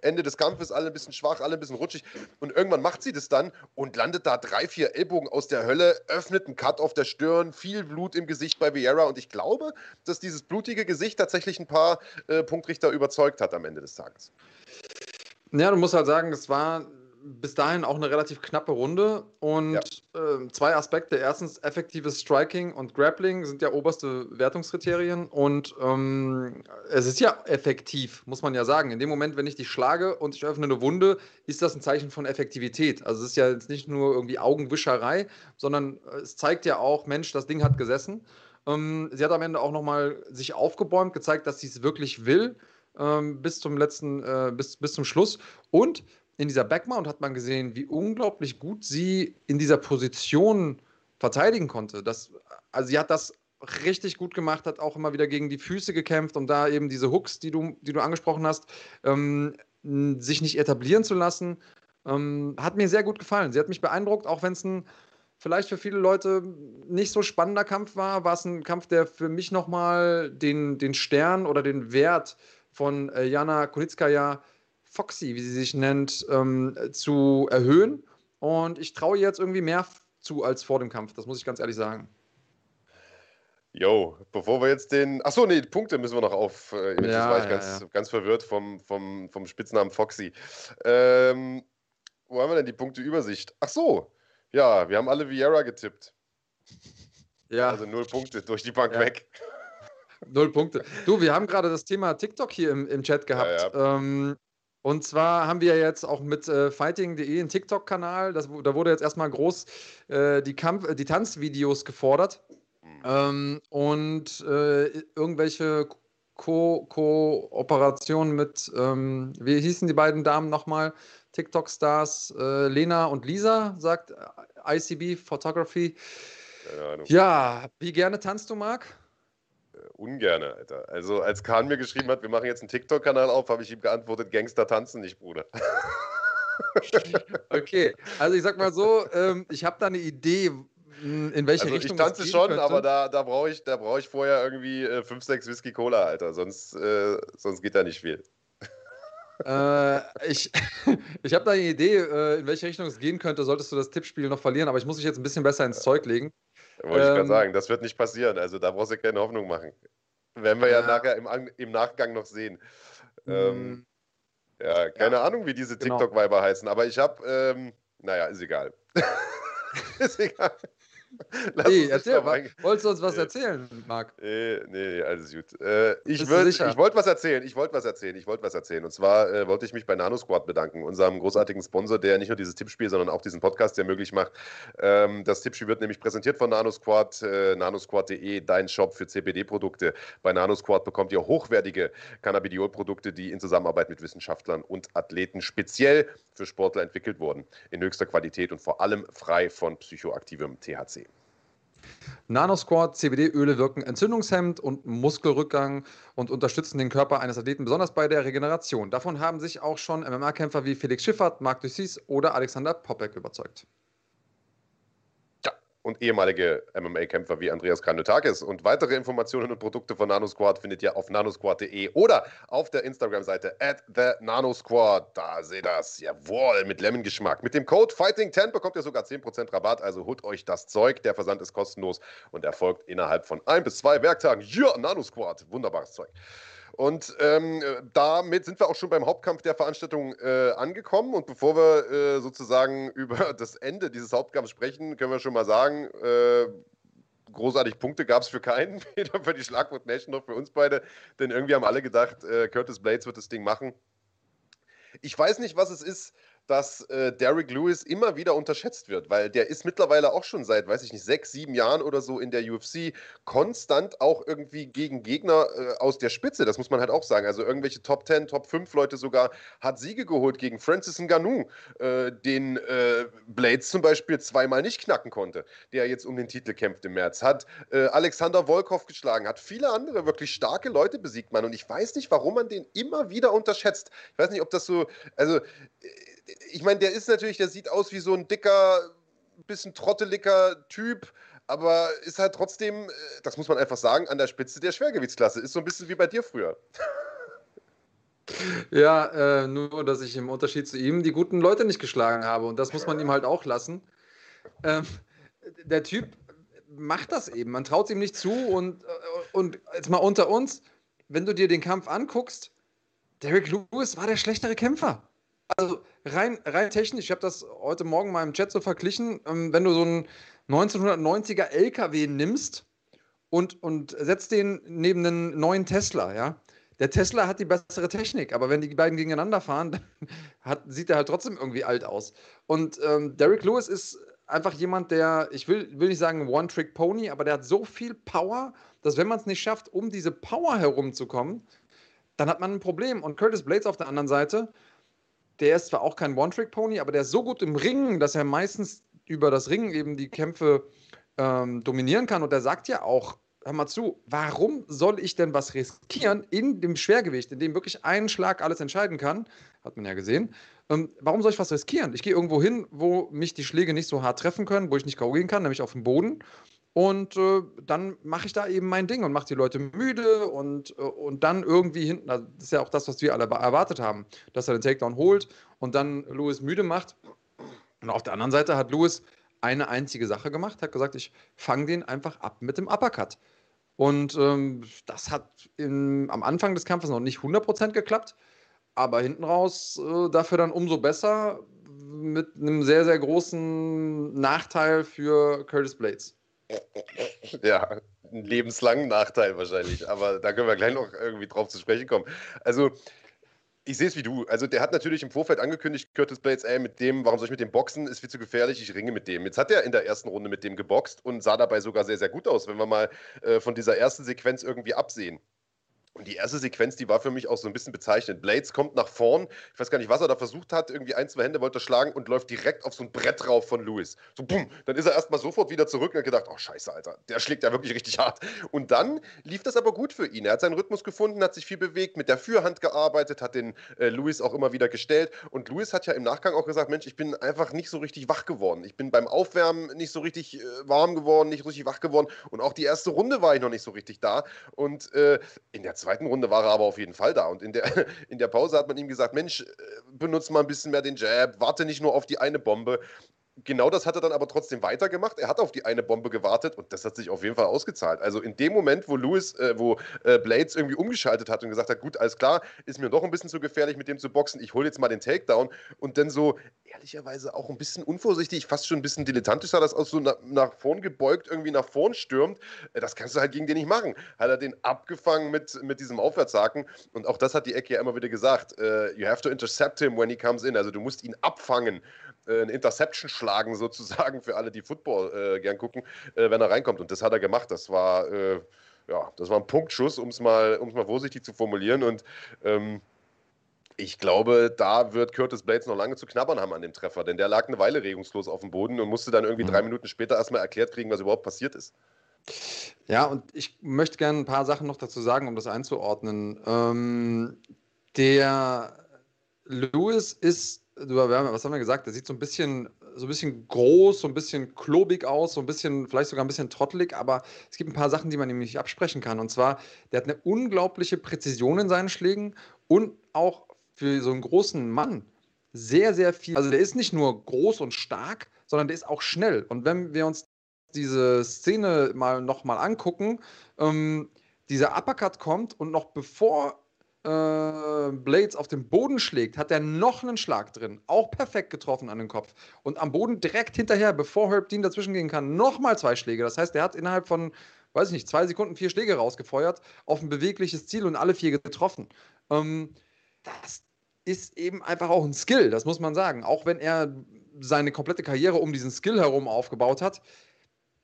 Ende des Kampfes, alle ein bisschen schwach, alle ein bisschen rutschig. Und irgendwann macht sie das dann und landet da drei, vier Ellbogen aus der Hölle, öffnet einen Cut auf der Stirn, viel Blut im Gesicht bei Vieira. Und ich glaube, dass dieses blutige Gesicht tatsächlich ein paar äh, Punktrichter überzeugt hat am Ende des Tages. Ja, du musst halt sagen, es war bis dahin auch eine relativ knappe Runde und ja. äh, zwei Aspekte. Erstens, effektives Striking und Grappling sind ja oberste Wertungskriterien und ähm, es ist ja effektiv, muss man ja sagen. In dem Moment, wenn ich dich schlage und ich öffne eine Wunde, ist das ein Zeichen von Effektivität. Also es ist ja jetzt nicht nur irgendwie Augenwischerei, sondern es zeigt ja auch, Mensch, das Ding hat gesessen. Ähm, sie hat am Ende auch nochmal sich aufgebäumt, gezeigt, dass sie es wirklich will. Ähm, bis zum letzten, äh, bis, bis zum Schluss. Und in dieser Backmount hat man gesehen, wie unglaublich gut sie in dieser Position verteidigen konnte. Das, also sie hat das richtig gut gemacht, hat auch immer wieder gegen die Füße gekämpft, um da eben diese Hooks, die du, die du angesprochen hast, ähm, sich nicht etablieren zu lassen. Ähm, hat mir sehr gut gefallen. Sie hat mich beeindruckt, auch wenn es ein vielleicht für viele Leute nicht so spannender Kampf war, war es ein Kampf, der für mich nochmal den, den Stern oder den Wert von äh, Jana Kunitskaya Foxy, wie sie sich nennt, ähm, zu erhöhen. Und ich traue jetzt irgendwie mehr zu als vor dem Kampf. Das muss ich ganz ehrlich sagen. Jo, bevor wir jetzt den. Achso, nee, Punkte müssen wir noch auf. Äh, jetzt ja, war ich ja, ganz, ja. ganz verwirrt vom, vom, vom Spitznamen Foxy. Ähm, wo haben wir denn die Punkteübersicht? Ach so, ja, wir haben alle Vieira getippt. Ja. Also null Punkte durch die Bank weg. Null Punkte. Du, wir haben gerade das Thema TikTok hier im, im Chat gehabt. Ähm, und zwar haben wir jetzt auch mit äh, fighting.de einen TikTok-Kanal. Da wurde jetzt erstmal groß äh, die, Kampf-, äh, die Tanzvideos gefordert. Mhm. Ähm, und äh, irgendwelche Ko Kooperationen mit, ähm, wie hießen die beiden Damen nochmal? TikTok-Stars äh, Lena und Lisa, sagt äh, ICB Photography. Ja, wie gerne tanzt du, Marc? Ungerne, Alter. Also, als Kahn mir geschrieben hat, wir machen jetzt einen TikTok-Kanal auf, habe ich ihm geantwortet: Gangster tanzen nicht, Bruder. okay, also ich sag mal so, ähm, ich habe da eine Idee, in welche also Richtung ich tanze schon, könnte. aber da, da brauche ich, brauch ich vorher irgendwie 5, äh, 6 Whisky Cola, Alter. Sonst, äh, sonst geht da nicht viel. äh, ich ich habe da eine Idee, äh, in welche Richtung es gehen könnte, solltest du das Tippspiel noch verlieren, aber ich muss dich jetzt ein bisschen besser ins Zeug legen. Wollte ähm, ich gerade sagen, das wird nicht passieren. Also da brauchst du keine Hoffnung machen. Werden wir ja, ja nachher im, im, Nachgang noch sehen. Ähm, hm. ja, keine ja, Ahnung, wie diese genau. TikTok-Weiber heißen, aber ich habe, ähm, naja, ist egal. ist egal. Lass nee, erzähl, wolltest du uns was erzählen, Marc? Nee, nee, alles gut. Äh, ich ich wollte was erzählen, ich wollte was erzählen, ich wollte was erzählen. Und zwar äh, wollte ich mich bei NanoSquad bedanken, unserem großartigen Sponsor, der nicht nur dieses Tippspiel, sondern auch diesen Podcast ja möglich macht. Ähm, das Tippspiel wird nämlich präsentiert von NanoSquad, äh, nanosquad.de, dein Shop für CBD-Produkte. Bei NanoSquad bekommt ihr hochwertige Cannabidiol-Produkte, die in Zusammenarbeit mit Wissenschaftlern und Athleten speziell für Sportler entwickelt wurden, in höchster Qualität und vor allem frei von psychoaktivem THC. Nanosquad CBD-Öle wirken entzündungshemmend und Muskelrückgang und unterstützen den Körper eines Athleten besonders bei der Regeneration. Davon haben sich auch schon MMA-Kämpfer wie Felix Schiffert, Marc Dussis oder Alexander Popek überzeugt. Und ehemalige MMA-Kämpfer wie Andreas Kanutakis. Und weitere Informationen und Produkte von NanoSquad findet ihr auf nanosquad.de oder auf der Instagram-Seite at the NanoSquad. Da seht ihr das. Jawohl, mit Lemon-Geschmack. Mit dem Code Fighting10 bekommt ihr sogar 10% Rabatt. Also holt euch das Zeug. Der Versand ist kostenlos und erfolgt innerhalb von ein bis zwei Werktagen. Ja, NanoSquad. Wunderbares Zeug. Und ähm, damit sind wir auch schon beim Hauptkampf der Veranstaltung äh, angekommen. Und bevor wir äh, sozusagen über das Ende dieses Hauptkampfs sprechen, können wir schon mal sagen, äh, großartig Punkte gab es für keinen, weder für die Schlagwort Nation noch für uns beide. Denn irgendwie haben alle gedacht, äh, Curtis Blades wird das Ding machen. Ich weiß nicht, was es ist dass äh, Derek Lewis immer wieder unterschätzt wird, weil der ist mittlerweile auch schon seit, weiß ich nicht, sechs, sieben Jahren oder so in der UFC konstant auch irgendwie gegen Gegner äh, aus der Spitze. Das muss man halt auch sagen. Also irgendwelche Top 10, Top 5 Leute sogar hat Siege geholt gegen Francis Ngannou, äh, den äh, Blades zum Beispiel zweimal nicht knacken konnte, der jetzt um den Titel kämpft im März. Hat äh, Alexander Volkov geschlagen, hat viele andere wirklich starke Leute besiegt, man. Und ich weiß nicht, warum man den immer wieder unterschätzt. Ich weiß nicht, ob das so, also ich meine, der ist natürlich, der sieht aus wie so ein dicker, bisschen trotteliger Typ, aber ist halt trotzdem, äh, das muss man einfach sagen, an der Spitze der Schwergewichtsklasse. Ist so ein bisschen wie bei dir früher. Ja, äh, nur, dass ich im Unterschied zu ihm die guten Leute nicht geschlagen habe. Und das muss man ihm halt auch lassen. Ähm, der Typ macht das eben. Man traut es ihm nicht zu. Und, äh, und jetzt mal unter uns, wenn du dir den Kampf anguckst, Derek Lewis war der schlechtere Kämpfer. Also rein, rein technisch, ich habe das heute Morgen mal im Chat so verglichen, ähm, wenn du so einen 1990er LKW nimmst und, und setzt den neben einen neuen Tesla, ja. Der Tesla hat die bessere Technik, aber wenn die beiden gegeneinander fahren, dann hat, sieht er halt trotzdem irgendwie alt aus. Und ähm, Derek Lewis ist einfach jemand, der, ich will, will nicht sagen One-Trick-Pony, aber der hat so viel Power, dass wenn man es nicht schafft, um diese Power herumzukommen, dann hat man ein Problem. Und Curtis Blades auf der anderen Seite, der ist zwar auch kein One-Trick-Pony, aber der ist so gut im Ringen, dass er meistens über das Ringen eben die Kämpfe ähm, dominieren kann. Und er sagt ja auch, hör mal zu, warum soll ich denn was riskieren in dem Schwergewicht, in dem wirklich ein Schlag alles entscheiden kann? Hat man ja gesehen. Ähm, warum soll ich was riskieren? Ich gehe irgendwo hin, wo mich die Schläge nicht so hart treffen können, wo ich nicht K.O. gehen kann, nämlich auf dem Boden. Und äh, dann mache ich da eben mein Ding und mache die Leute müde und, äh, und dann irgendwie hinten, also das ist ja auch das, was wir alle erwartet haben, dass er den Takedown holt und dann Louis müde macht. Und auf der anderen Seite hat Louis eine einzige Sache gemacht, hat gesagt, ich fange den einfach ab mit dem Uppercut. Und ähm, das hat in, am Anfang des Kampfes noch nicht 100% geklappt, aber hinten raus äh, dafür dann umso besser mit einem sehr, sehr großen Nachteil für Curtis Blades. Ja, einen lebenslangen Nachteil wahrscheinlich, aber da können wir gleich noch irgendwie drauf zu sprechen kommen. Also, ich sehe es wie du. Also, der hat natürlich im Vorfeld angekündigt, Curtis Blades, ey, mit dem, warum soll ich mit dem boxen? Ist viel zu gefährlich, ich ringe mit dem. Jetzt hat er in der ersten Runde mit dem geboxt und sah dabei sogar sehr, sehr gut aus, wenn wir mal äh, von dieser ersten Sequenz irgendwie absehen. Und die erste Sequenz, die war für mich auch so ein bisschen bezeichnend. Blades kommt nach vorn, ich weiß gar nicht, was er da versucht hat, irgendwie ein, zwei Hände wollte er schlagen und läuft direkt auf so ein Brett drauf von Lewis. So, bumm, dann ist er erstmal sofort wieder zurück und hat gedacht, oh scheiße, Alter, der schlägt ja wirklich richtig hart. Und dann lief das aber gut für ihn. Er hat seinen Rhythmus gefunden, hat sich viel bewegt, mit der Fürhand gearbeitet, hat den äh, Lewis auch immer wieder gestellt. Und Lewis hat ja im Nachgang auch gesagt, Mensch, ich bin einfach nicht so richtig wach geworden. Ich bin beim Aufwärmen nicht so richtig äh, warm geworden, nicht richtig wach geworden. Und auch die erste Runde war ich noch nicht so richtig da. Und äh, in der zweiten Runde war er aber auf jeden Fall da. Und in der, in der Pause hat man ihm gesagt, Mensch, äh, benutze mal ein bisschen mehr den Jab, warte nicht nur auf die eine Bombe genau das hat er dann aber trotzdem weitergemacht. Er hat auf die eine Bombe gewartet und das hat sich auf jeden Fall ausgezahlt. Also in dem Moment, wo Lewis, äh, wo äh, Blades irgendwie umgeschaltet hat und gesagt hat, gut, alles klar, ist mir doch ein bisschen zu gefährlich mit dem zu boxen, ich hole jetzt mal den Takedown und dann so ehrlicherweise auch ein bisschen unvorsichtig, fast schon ein bisschen dilettantisch sah das aus, so nach, nach vorn gebeugt irgendwie nach vorn stürmt. Äh, das kannst du halt gegen den nicht machen. Hat er den abgefangen mit, mit diesem Aufwärtshaken und auch das hat die Ecke ja immer wieder gesagt. Uh, you have to intercept him when he comes in. Also du musst ihn abfangen eine Interception schlagen, sozusagen, für alle, die Football äh, gern gucken, äh, wenn er reinkommt. Und das hat er gemacht. Das war, äh, ja, das war ein Punktschuss, um es mal, mal vorsichtig zu formulieren. Und ähm, ich glaube, da wird Curtis Blades noch lange zu knabbern haben an dem Treffer, denn der lag eine Weile regungslos auf dem Boden und musste dann irgendwie mhm. drei Minuten später erstmal erklärt kriegen, was überhaupt passiert ist. Ja, und ich möchte gerne ein paar Sachen noch dazu sagen, um das einzuordnen. Ähm, der Lewis ist was haben wir gesagt? Der sieht so ein bisschen so ein bisschen groß, so ein bisschen klobig aus, so ein bisschen, vielleicht sogar ein bisschen trottelig, aber es gibt ein paar Sachen, die man ihm nicht absprechen kann. Und zwar, der hat eine unglaubliche Präzision in seinen Schlägen und auch für so einen großen Mann sehr, sehr viel. Also der ist nicht nur groß und stark, sondern der ist auch schnell. Und wenn wir uns diese Szene mal nochmal angucken, ähm, dieser Uppercut kommt und noch bevor äh, Blades auf den Boden schlägt, hat er noch einen Schlag drin. Auch perfekt getroffen an den Kopf. Und am Boden direkt hinterher, bevor Herb Dean dazwischen gehen kann, nochmal zwei Schläge. Das heißt, er hat innerhalb von, weiß ich nicht, zwei Sekunden vier Schläge rausgefeuert auf ein bewegliches Ziel und alle vier getroffen. Ähm, das ist eben einfach auch ein Skill, das muss man sagen. Auch wenn er seine komplette Karriere um diesen Skill herum aufgebaut hat,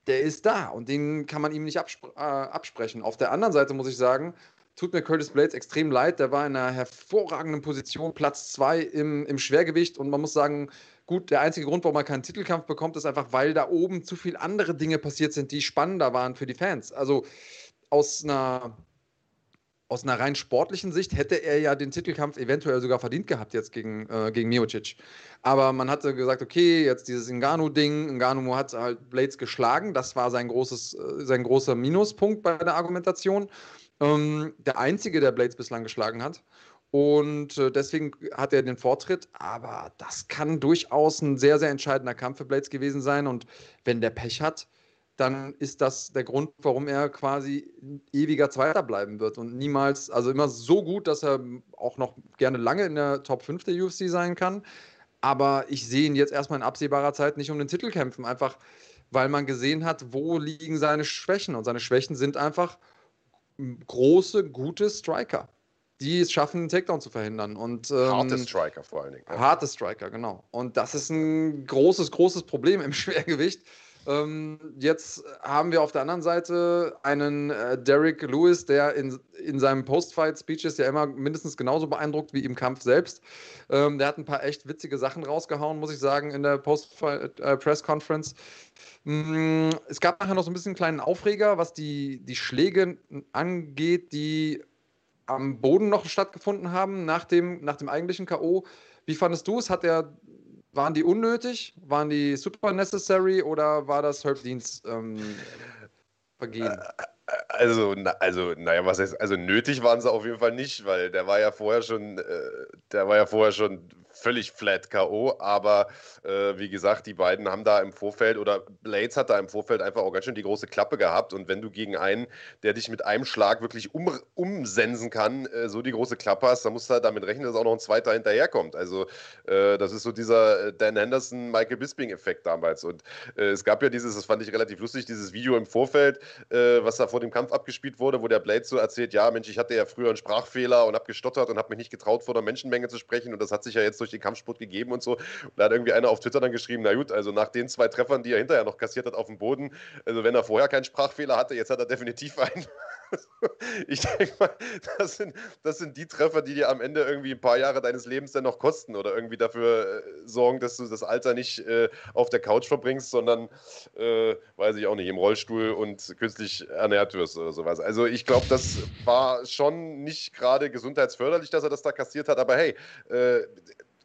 der ist da und den kann man ihm nicht abspr äh, absprechen. Auf der anderen Seite muss ich sagen, tut mir Curtis Blades extrem leid. Der war in einer hervorragenden Position, Platz 2 im, im Schwergewicht. Und man muss sagen, gut, der einzige Grund, warum er keinen Titelkampf bekommt, ist einfach, weil da oben zu viele andere Dinge passiert sind, die spannender waren für die Fans. Also aus einer aus einer rein sportlichen Sicht hätte er ja den Titelkampf eventuell sogar verdient gehabt jetzt gegen, äh, gegen Miocic. Aber man hatte gesagt, okay, jetzt dieses Ngannou-Ding, Ngannou hat halt Blades geschlagen, das war sein, großes, äh, sein großer Minuspunkt bei der Argumentation. Ähm, der einzige, der Blades bislang geschlagen hat. Und äh, deswegen hat er den Vortritt. Aber das kann durchaus ein sehr, sehr entscheidender Kampf für Blades gewesen sein. Und wenn der Pech hat, dann ist das der Grund, warum er quasi ewiger Zweiter bleiben wird und niemals, also immer so gut, dass er auch noch gerne lange in der Top 5 der UFC sein kann. Aber ich sehe ihn jetzt erstmal in absehbarer Zeit nicht um den Titel kämpfen, einfach weil man gesehen hat, wo liegen seine Schwächen. Und seine Schwächen sind einfach große, gute Striker, die es schaffen, einen Takedown zu verhindern. Und, ähm, harte Striker vor allen Dingen. Ja. Harte Striker, genau. Und das ist ein großes, großes Problem im Schwergewicht. Ähm, jetzt haben wir auf der anderen Seite einen äh, Derek Lewis, der in, in seinem Post-Fight-Speeches ja immer mindestens genauso beeindruckt wie im Kampf selbst. Ähm, der hat ein paar echt witzige Sachen rausgehauen, muss ich sagen, in der Post-Press-Conference. Äh, mm, es gab nachher noch so ein bisschen einen kleinen Aufreger, was die, die Schläge angeht, die am Boden noch stattgefunden haben nach dem, nach dem eigentlichen K.O. Wie fandest du es? Hat er waren die unnötig? Waren die super necessary oder war das Herb Deans ähm, Vergehen? Äh, also, na, also, naja, was heißt, also nötig waren sie auf jeden Fall nicht, weil der war ja vorher schon, äh, der war ja vorher schon völlig flat K.O. Aber äh, wie gesagt, die beiden haben da im Vorfeld oder Blades hat da im Vorfeld einfach auch ganz schön die große Klappe gehabt. Und wenn du gegen einen, der dich mit einem Schlag wirklich um, umsensen kann, äh, so die große Klappe hast, dann musst du halt damit rechnen, dass auch noch ein zweiter hinterherkommt. Also äh, das ist so dieser äh, Dan Henderson, Michael Bisping-Effekt damals. Und äh, es gab ja dieses, das fand ich relativ lustig, dieses Video im Vorfeld, äh, was da vor dem Kampf abgespielt wurde, wo der Blades so erzählt, ja Mensch, ich hatte ja früher einen Sprachfehler und habe gestottert und habe mich nicht getraut, vor der Menschenmenge zu sprechen. Und das hat sich ja jetzt durch durch den Kampfsport gegeben und so. Und da hat irgendwie einer auf Twitter dann geschrieben, na gut, also nach den zwei Treffern, die er hinterher noch kassiert hat auf dem Boden, also wenn er vorher keinen Sprachfehler hatte, jetzt hat er definitiv einen. ich denke mal, das sind, das sind die Treffer, die dir am Ende irgendwie ein paar Jahre deines Lebens dann noch kosten oder irgendwie dafür äh, sorgen, dass du das Alter nicht äh, auf der Couch verbringst, sondern, äh, weiß ich auch nicht, im Rollstuhl und künstlich ernährt wirst oder sowas. Also ich glaube, das war schon nicht gerade gesundheitsförderlich, dass er das da kassiert hat, aber hey, äh,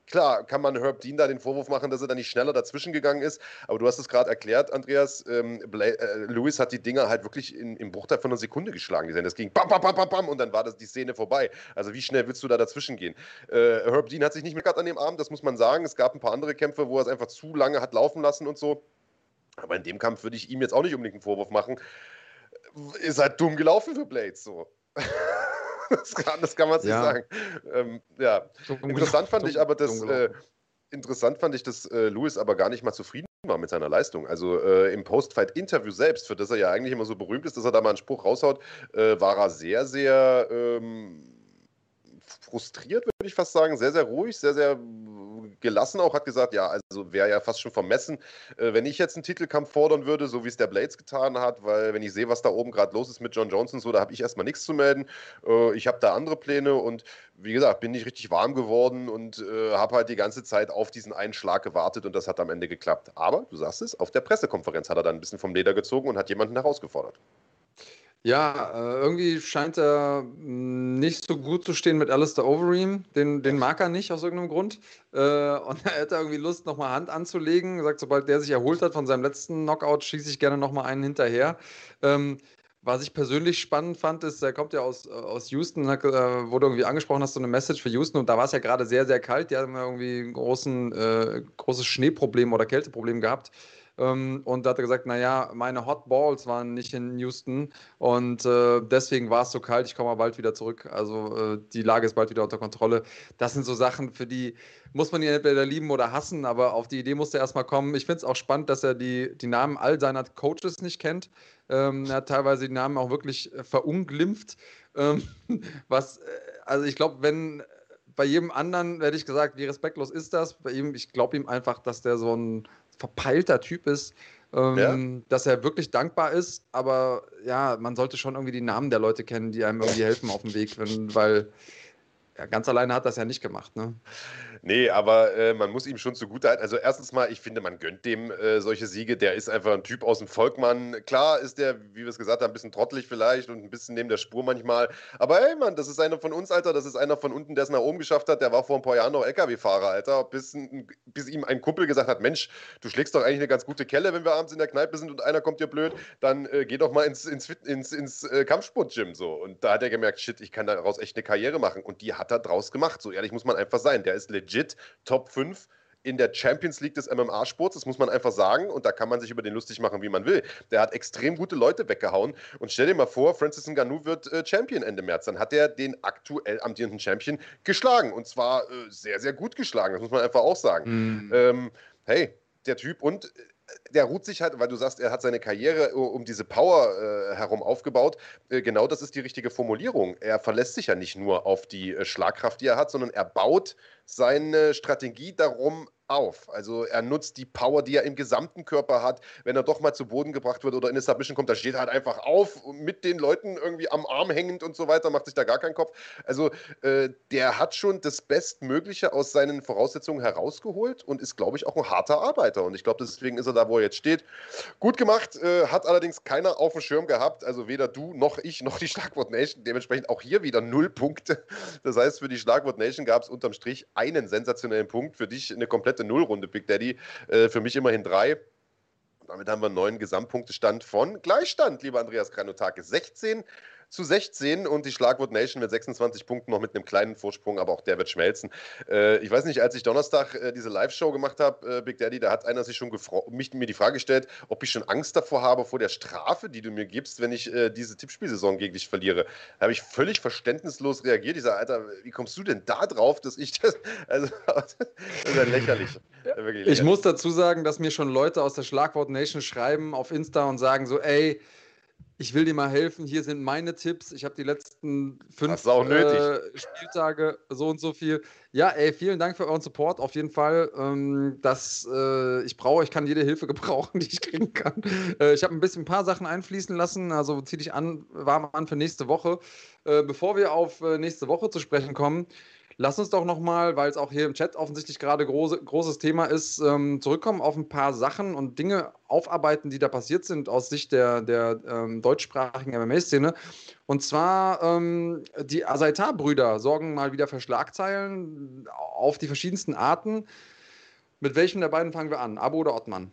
klar, kann man Herb Dean da den Vorwurf machen, dass er da nicht schneller dazwischen gegangen ist. Aber du hast es gerade erklärt, Andreas. Ähm, äh, Lewis hat die Dinger halt wirklich in, im Bruchteil von einer Sekunde geschlagen. Das ging bam, bam, bam, bam, bam und dann war das die Szene vorbei. Also wie schnell willst du da dazwischen gehen? Äh, Herb Dean hat sich nicht mehr gerade an dem Abend, das muss man sagen. Es gab ein paar andere Kämpfe, wo er es einfach zu lange hat laufen lassen und so. Aber in dem Kampf würde ich ihm jetzt auch nicht unbedingt einen Vorwurf machen. Ist halt dumm gelaufen für Blades so. das, kann, das kann man sich ja. sagen. Ähm, ja. Interessant fand ich aber, dass äh, interessant fand ich, dass äh, Lewis aber gar nicht mal zufrieden war mit seiner Leistung. Also äh, im Post-Fight-Interview selbst, für das er ja eigentlich immer so berühmt ist, dass er da mal einen Spruch raushaut, äh, war er sehr, sehr ähm, frustriert, würde ich fast sagen, sehr, sehr ruhig, sehr, sehr gelassen auch, hat gesagt, ja, also wäre ja fast schon vermessen, äh, wenn ich jetzt einen Titelkampf fordern würde, so wie es der Blades getan hat, weil wenn ich sehe, was da oben gerade los ist mit John Johnson, so, da habe ich erstmal nichts zu melden. Äh, ich habe da andere Pläne und wie gesagt, bin nicht richtig warm geworden und äh, habe halt die ganze Zeit auf diesen einen Schlag gewartet und das hat am Ende geklappt. Aber, du sagst es, auf der Pressekonferenz hat er dann ein bisschen vom Leder gezogen und hat jemanden herausgefordert. Ja, äh, irgendwie scheint er hm, nicht so gut zu stehen mit Alistair Overeem. Den, den mag er nicht aus irgendeinem Grund. Äh, und er hätte irgendwie Lust, nochmal Hand anzulegen. Er sagt, sobald der sich erholt hat von seinem letzten Knockout, schieße ich gerne nochmal einen hinterher. Ähm, was ich persönlich spannend fand, ist, er kommt ja aus, aus Houston, hat, äh, wurde irgendwie angesprochen, hast du eine Message für Houston und da war es ja gerade sehr, sehr kalt. Die haben ja irgendwie ein äh, großes Schneeproblem oder Kälteproblem gehabt. Ähm, und da hat er gesagt, naja, meine Hot Balls waren nicht in Houston und äh, deswegen war es so kalt, ich komme bald wieder zurück. Also äh, die Lage ist bald wieder unter Kontrolle. Das sind so Sachen, für die muss man ihn entweder lieben oder hassen, aber auf die Idee musste er erstmal kommen. Ich finde es auch spannend, dass er die, die Namen all seiner Coaches nicht kennt. Ähm, er hat teilweise die Namen auch wirklich äh, verunglimpft. Ähm, was, äh, also ich glaube, wenn bei jedem anderen hätte ich gesagt, wie respektlos ist das? Bei ihm, ich glaube ihm einfach, dass der so ein verpeilter Typ ist, ähm, ja. dass er wirklich dankbar ist. Aber ja, man sollte schon irgendwie die Namen der Leute kennen, die einem irgendwie helfen auf dem Weg, wenn, weil ja, ganz alleine hat das ja nicht gemacht. Ne? Nee, aber äh, man muss ihm schon zugute halten. Also, erstens mal, ich finde, man gönnt dem äh, solche Siege. Der ist einfach ein Typ aus dem Volkmann. Klar ist der, wie wir es gesagt haben, ein bisschen trottelig vielleicht und ein bisschen neben der Spur manchmal. Aber hey, Mann, das ist einer von uns, Alter. Das ist einer von unten, der es nach oben geschafft hat. Der war vor ein paar Jahren noch LKW-Fahrer, Alter. Bis, bis ihm ein Kumpel gesagt hat: Mensch, du schlägst doch eigentlich eine ganz gute Kelle, wenn wir abends in der Kneipe sind und einer kommt dir blöd. Dann äh, geh doch mal ins, ins, ins, ins äh, Kampfsport-Gym. So. Und da hat er gemerkt: Shit, ich kann daraus echt eine Karriere machen. Und die hat er draus gemacht. So ehrlich muss man einfach sein. Der ist legit Top 5 in der Champions League des MMA-Sports, das muss man einfach sagen. Und da kann man sich über den lustig machen, wie man will. Der hat extrem gute Leute weggehauen. Und stell dir mal vor, Francis Ngannou wird äh, Champion Ende März. Dann hat er den aktuell amtierenden Champion geschlagen. Und zwar äh, sehr, sehr gut geschlagen. Das muss man einfach auch sagen. Mhm. Ähm, hey, der Typ und äh, der ruht sich halt, weil du sagst, er hat seine Karriere äh, um diese Power äh, herum aufgebaut. Äh, genau das ist die richtige Formulierung. Er verlässt sich ja nicht nur auf die äh, Schlagkraft, die er hat, sondern er baut seine Strategie darum auf. Also er nutzt die Power, die er im gesamten Körper hat. Wenn er doch mal zu Boden gebracht wird oder in eine Submission kommt, dann steht er halt einfach auf mit den Leuten irgendwie am Arm hängend und so weiter, macht sich da gar keinen Kopf. Also äh, der hat schon das Bestmögliche aus seinen Voraussetzungen herausgeholt und ist, glaube ich, auch ein harter Arbeiter. Und ich glaube, deswegen ist er da, wo er jetzt steht. Gut gemacht, äh, hat allerdings keiner auf dem Schirm gehabt. Also weder du noch ich noch die Schlagwort Nation. Dementsprechend auch hier wieder null Punkte. Das heißt, für die Schlagwort Nation gab es unterm Strich einen sensationellen Punkt. Für dich eine komplette Nullrunde, Big Daddy. Äh, für mich immerhin drei. Und damit haben wir einen neuen Gesamtpunktestand von Gleichstand, lieber Andreas Granotake. 16 zu 16 und die Schlagwort Nation mit 26 Punkten noch mit einem kleinen Vorsprung, aber auch der wird schmelzen. Äh, ich weiß nicht, als ich Donnerstag äh, diese Live-Show gemacht habe, äh, Big Daddy, da hat einer sich schon mich, mir die Frage gestellt, ob ich schon Angst davor habe, vor der Strafe, die du mir gibst, wenn ich äh, diese Tippspielsaison gegen dich verliere. Da habe ich völlig verständnislos reagiert. Ich sage, Alter, wie kommst du denn da drauf, dass ich das. Also, das ist ja lächerlich. Ja. lächerlich. Ich muss dazu sagen, dass mir schon Leute aus der Schlagwort Nation schreiben auf Insta und sagen so, ey, ich will dir mal helfen, hier sind meine Tipps. Ich habe die letzten fünf äh, Spieltage so und so viel. Ja, ey, vielen Dank für euren Support. Auf jeden Fall. Ähm, das, äh, ich brauche, ich kann jede Hilfe gebrauchen, die ich kriegen kann. Äh, ich habe ein bisschen ein paar Sachen einfließen lassen. Also zieh dich an, warm an für nächste Woche. Äh, bevor wir auf äh, nächste Woche zu sprechen kommen, Lass uns doch nochmal, weil es auch hier im Chat offensichtlich gerade große, großes Thema ist, ähm, zurückkommen auf ein paar Sachen und Dinge aufarbeiten, die da passiert sind aus Sicht der, der ähm, deutschsprachigen MMA-Szene. Und zwar ähm, die Asaitar-Brüder sorgen mal wieder für Schlagzeilen auf die verschiedensten Arten. Mit welchem der beiden fangen wir an? Abo oder Ottmann?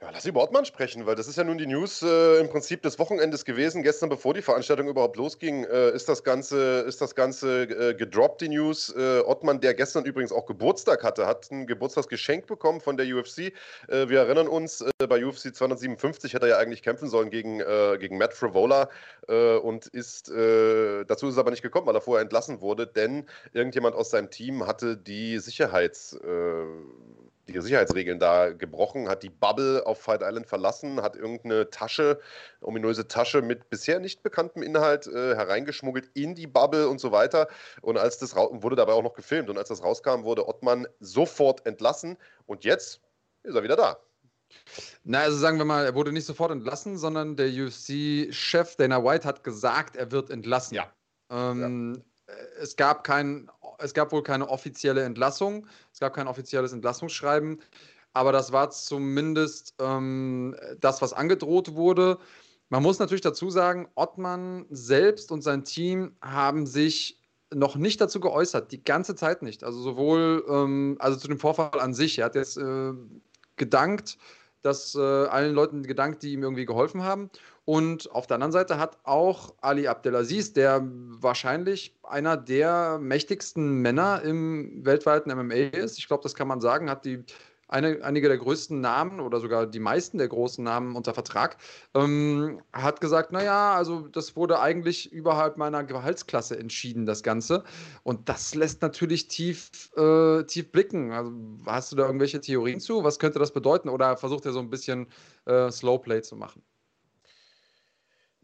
Ja, lass über Ottmann sprechen, weil das ist ja nun die News äh, im Prinzip des Wochenendes gewesen. Gestern, bevor die Veranstaltung überhaupt losging, äh, ist das Ganze, ist das Ganze äh, gedroppt, die News. Äh, Ottmann, der gestern übrigens auch Geburtstag hatte, hat ein Geburtstagsgeschenk bekommen von der UFC. Äh, wir erinnern uns, äh, bei UFC 257 hätte er ja eigentlich kämpfen sollen gegen, gegen Matt Frivola und ist, dazu ist es aber nicht gekommen, weil er vorher entlassen wurde, denn irgendjemand aus seinem Team hatte die Sicherheits die Sicherheitsregeln da gebrochen, hat die Bubble auf Fight Island verlassen, hat irgendeine Tasche, ominöse Tasche mit bisher nicht bekanntem Inhalt äh, hereingeschmuggelt in die Bubble und so weiter. Und als das wurde dabei auch noch gefilmt und als das rauskam, wurde Ottmann sofort entlassen und jetzt ist er wieder da. Na, also sagen wir mal, er wurde nicht sofort entlassen, sondern der UFC-Chef Dana White hat gesagt, er wird entlassen. Ja. Ähm, ja. Es gab kein es gab wohl keine offizielle Entlassung, es gab kein offizielles Entlassungsschreiben, aber das war zumindest ähm, das, was angedroht wurde. Man muss natürlich dazu sagen, Ottmann selbst und sein Team haben sich noch nicht dazu geäußert, die ganze Zeit nicht. Also sowohl, ähm, also zu dem Vorfall an sich. Er hat jetzt äh, gedankt, dass äh, allen Leuten gedankt, die ihm irgendwie geholfen haben. Und auf der anderen Seite hat auch Ali Abdelaziz, der wahrscheinlich einer der mächtigsten Männer im weltweiten MMA ist, ich glaube, das kann man sagen, hat die eine, einige der größten Namen oder sogar die meisten der großen Namen unter Vertrag, ähm, hat gesagt, naja, also das wurde eigentlich überhalb meiner Gehaltsklasse entschieden, das Ganze. Und das lässt natürlich tief, äh, tief blicken. Also hast du da irgendwelche Theorien zu? Was könnte das bedeuten? Oder versucht er so ein bisschen äh, Slowplay zu machen?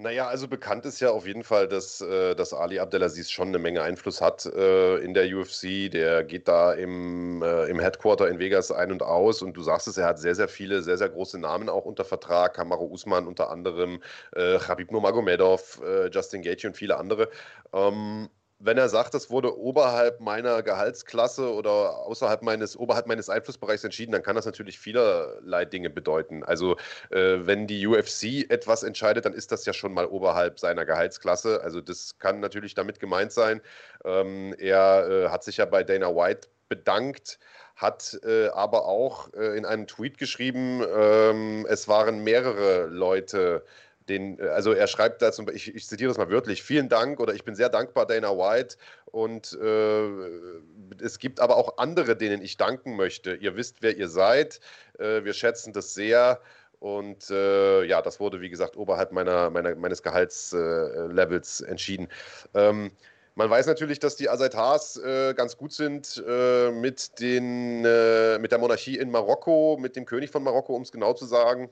Naja, also bekannt ist ja auf jeden Fall, dass, äh, dass Ali Abdelaziz schon eine Menge Einfluss hat äh, in der UFC. Der geht da im, äh, im Headquarter in Vegas ein und aus und du sagst es, er hat sehr, sehr viele, sehr, sehr große Namen auch unter Vertrag. Kamaru Usman unter anderem, äh, Khabib Nurmagomedov, Justin Gaethje und viele andere. Ähm, wenn er sagt, das wurde oberhalb meiner Gehaltsklasse oder außerhalb meines, oberhalb meines Einflussbereichs entschieden, dann kann das natürlich vielerlei Dinge bedeuten. Also äh, wenn die UFC etwas entscheidet, dann ist das ja schon mal oberhalb seiner Gehaltsklasse. Also das kann natürlich damit gemeint sein. Ähm, er äh, hat sich ja bei Dana White bedankt, hat äh, aber auch äh, in einem Tweet geschrieben, ähm, es waren mehrere Leute, den, äh, also er schreibt da zum ich, ich zitiere das mal wörtlich, vielen Dank oder ich bin sehr dankbar Dana White und äh, es gibt aber auch andere, denen ich danken möchte. Ihr wisst, wer ihr seid, äh, wir schätzen das sehr und äh, ja, das wurde, wie gesagt, oberhalb meiner, meiner meines Gehaltslevels entschieden. Ähm, man weiß natürlich, dass die Azeitars äh, ganz gut sind äh, mit, den, äh, mit der Monarchie in Marokko, mit dem König von Marokko, um es genau zu sagen.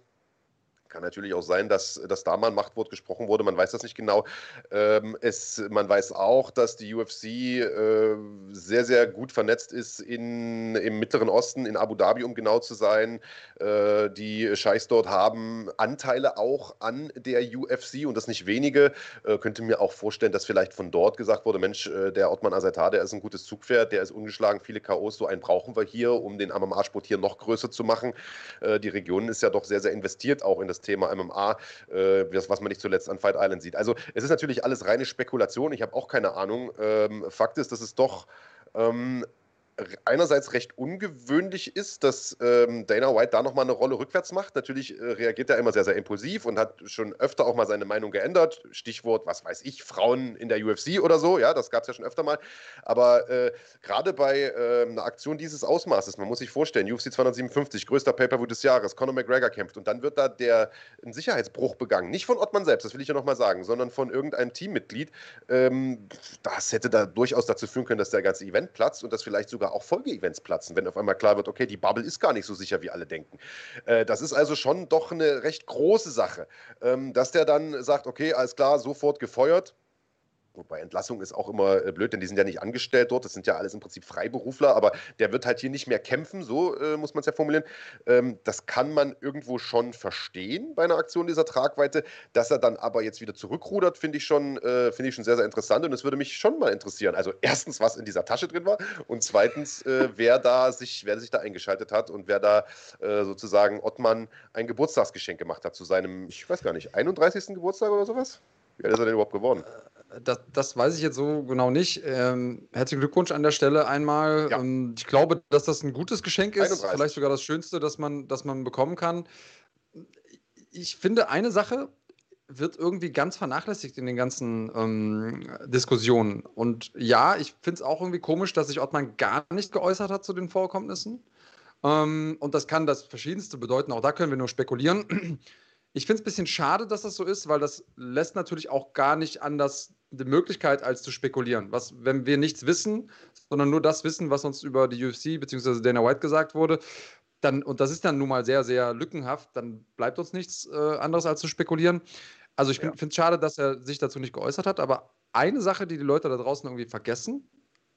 Kann natürlich auch sein, dass, dass da mal ein Machtwort gesprochen wurde, man weiß das nicht genau. Ähm, es, man weiß auch, dass die UFC äh, sehr, sehr gut vernetzt ist in, im Mittleren Osten, in Abu Dhabi, um genau zu sein. Äh, die Scheichs dort haben Anteile auch an der UFC und das nicht wenige. Äh, könnte mir auch vorstellen, dass vielleicht von dort gesagt wurde: Mensch, äh, der Ottmann Azetar, der ist ein gutes Zugpferd, der ist ungeschlagen, viele K.O.s, so einen brauchen wir hier, um den MMA-Sport hier noch größer zu machen. Äh, die Region ist ja doch sehr, sehr investiert auch in das das Thema MMA, äh, was man nicht zuletzt an Fight Island sieht. Also es ist natürlich alles reine Spekulation. Ich habe auch keine Ahnung. Ähm, Fakt ist, dass es doch ähm, einerseits recht ungewöhnlich ist, dass ähm, Dana White da nochmal eine Rolle rückwärts macht. Natürlich äh, reagiert er immer sehr, sehr impulsiv und hat schon öfter auch mal seine Meinung geändert. Stichwort, was weiß ich, Frauen in der UFC oder so. Ja, das gab es ja schon öfter mal. Aber äh, gerade bei äh, einer Aktion dieses Ausmaßes, man muss sich vorstellen, UFC 257, größter Pay-Per-View des Jahres, Conor McGregor kämpft und dann wird da der ein Sicherheitsbruch begangen. Nicht von Ottmann selbst, das will ich ja nochmal sagen, sondern von irgendeinem Teammitglied. Ähm, das hätte da durchaus dazu führen können, dass der ganze Event platzt und das vielleicht sogar sogar auch Folgeevents platzen, wenn auf einmal klar wird, okay, die Bubble ist gar nicht so sicher, wie alle denken. Äh, das ist also schon doch eine recht große Sache, ähm, dass der dann sagt, okay, alles klar, sofort gefeuert. Wobei Entlassung ist auch immer äh, blöd, denn die sind ja nicht angestellt dort, das sind ja alles im Prinzip Freiberufler, aber der wird halt hier nicht mehr kämpfen, so äh, muss man es ja formulieren. Ähm, das kann man irgendwo schon verstehen bei einer Aktion dieser Tragweite. Dass er dann aber jetzt wieder zurückrudert, finde ich, schon, äh, find ich schon sehr, sehr interessant und es würde mich schon mal interessieren. Also erstens, was in dieser Tasche drin war und zweitens, äh, wer, da sich, wer sich da eingeschaltet hat und wer da äh, sozusagen Ottmann ein Geburtstagsgeschenk gemacht hat zu seinem, ich weiß gar nicht, 31. Geburtstag oder sowas? Wie alt ist er denn überhaupt geworden? Das, das, weiß ich jetzt so genau nicht. Ähm, herzlichen Glückwunsch an der Stelle einmal. Ja. Ähm, ich glaube, dass das ein gutes Geschenk ist, 31. vielleicht sogar das Schönste, das man, das man bekommen kann. Ich finde, eine Sache wird irgendwie ganz vernachlässigt in den ganzen ähm, Diskussionen. Und ja, ich finde es auch irgendwie komisch, dass sich Ottmann gar nicht geäußert hat zu den Vorkommnissen. Ähm, und das kann das Verschiedenste bedeuten. Auch da können wir nur spekulieren. Ich finde es ein bisschen schade, dass das so ist, weil das lässt natürlich auch gar nicht anders die Möglichkeit, als zu spekulieren. Was, wenn wir nichts wissen, sondern nur das wissen, was uns über die UFC bzw. Dana White gesagt wurde, dann, und das ist dann nun mal sehr, sehr lückenhaft, dann bleibt uns nichts äh, anderes als zu spekulieren. Also ich ja. finde es schade, dass er sich dazu nicht geäußert hat, aber eine Sache, die die Leute da draußen irgendwie vergessen,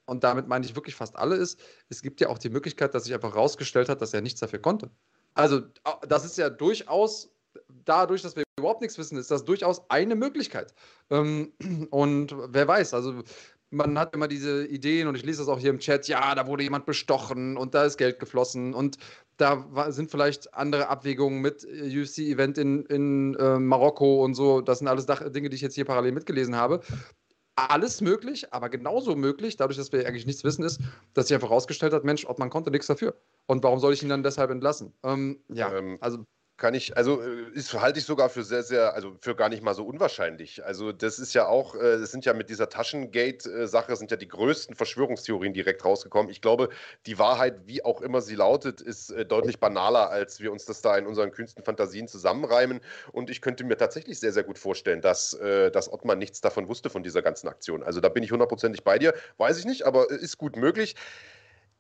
und damit meine ich wirklich fast alle, ist, es gibt ja auch die Möglichkeit, dass sich einfach herausgestellt hat, dass er nichts dafür konnte. Also das ist ja durchaus dadurch, dass wir überhaupt nichts wissen, ist das durchaus eine Möglichkeit. Ähm, und wer weiß, also man hat immer diese Ideen und ich lese das auch hier im Chat, ja, da wurde jemand bestochen und da ist Geld geflossen und da war, sind vielleicht andere Abwägungen mit äh, UFC-Event in, in äh, Marokko und so. Das sind alles Dinge, die ich jetzt hier parallel mitgelesen habe. Alles möglich, aber genauso möglich, dadurch, dass wir eigentlich nichts wissen, ist, dass sich einfach herausgestellt hat, Mensch, Ottmann konnte nichts dafür. Und warum soll ich ihn dann deshalb entlassen? Ähm, ja, ähm, also kann ich, also äh, ist, halte ich sogar für sehr, sehr, also für gar nicht mal so unwahrscheinlich. Also das ist ja auch, äh, das sind ja mit dieser Taschengate-Sache, sind ja die größten Verschwörungstheorien direkt rausgekommen. Ich glaube, die Wahrheit, wie auch immer sie lautet, ist äh, deutlich banaler, als wir uns das da in unseren kühnsten Fantasien zusammenreimen. Und ich könnte mir tatsächlich sehr, sehr gut vorstellen, dass, dass Ottmann nichts davon wusste von dieser ganzen Aktion. Also da bin ich hundertprozentig bei dir. Weiß ich nicht, aber ist gut möglich.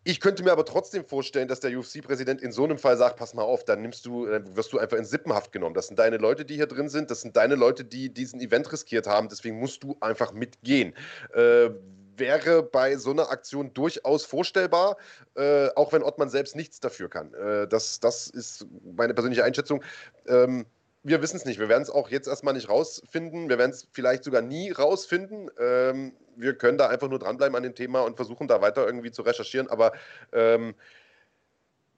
Ich könnte mir aber trotzdem vorstellen, dass der UFC-Präsident in so einem Fall sagt: Pass mal auf, dann nimmst du, dann wirst du einfach in Sippenhaft genommen. Das sind deine Leute, die hier drin sind. Das sind deine Leute, die diesen Event riskiert haben. Deswegen musst du einfach mitgehen. Äh, wäre bei so einer Aktion durchaus vorstellbar, äh, auch wenn Ottmann selbst nichts dafür kann. Äh, das, das ist meine persönliche Einschätzung. Ähm, wir wissen es nicht. Wir werden es auch jetzt erstmal nicht rausfinden. Wir werden es vielleicht sogar nie rausfinden. Ähm, wir können da einfach nur dranbleiben an dem Thema und versuchen da weiter irgendwie zu recherchieren. Aber ähm,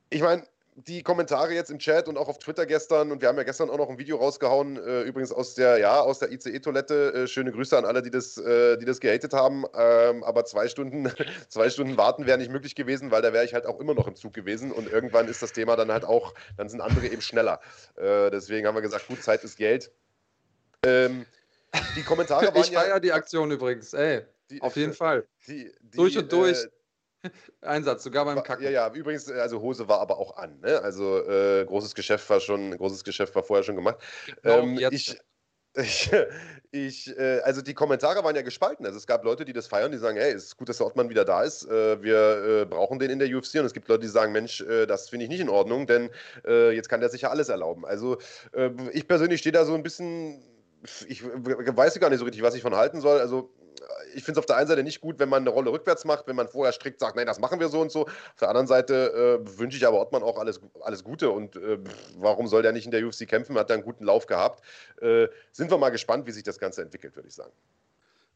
ich meine, die Kommentare jetzt im Chat und auch auf Twitter gestern und wir haben ja gestern auch noch ein Video rausgehauen, äh, übrigens aus der, ja, aus der ICE-Toilette. Äh, schöne Grüße an alle, die das, äh, die das gehatet haben. Ähm, aber zwei Stunden, zwei Stunden warten wäre nicht möglich gewesen, weil da wäre ich halt auch immer noch im Zug gewesen und irgendwann ist das Thema dann halt auch, dann sind andere eben schneller. Äh, deswegen haben wir gesagt, gut, Zeit ist Geld. Ähm, die Kommentare waren ich feiere ja, die Aktion übrigens, ey. Die, auf jeden Fall. Die, die, durch und durch. Einsatz, sogar beim Kacken. Ja, ja, übrigens, äh, also Hose war aber auch an. Ne? Also äh, großes Geschäft war schon, großes Geschäft war vorher schon gemacht. Genau, ähm, ich, ich, ich äh, also die Kommentare waren ja gespalten. Also es gab Leute, die das feiern, die sagen, hey, es ist gut, dass der Ottmann wieder da ist. Äh, wir äh, brauchen den in der UFC. Und es gibt Leute, die sagen, Mensch, äh, das finde ich nicht in Ordnung, denn äh, jetzt kann der sich ja alles erlauben. Also äh, ich persönlich stehe da so ein bisschen, ich weiß gar nicht so richtig, was ich von halten soll. Also ich finde es auf der einen Seite nicht gut, wenn man eine Rolle rückwärts macht, wenn man vorher strikt sagt, nein, das machen wir so und so. Auf der anderen Seite äh, wünsche ich aber Ottmann auch alles, alles Gute und äh, warum soll der nicht in der UFC kämpfen? Hat da einen guten Lauf gehabt. Äh, sind wir mal gespannt, wie sich das Ganze entwickelt, würde ich sagen.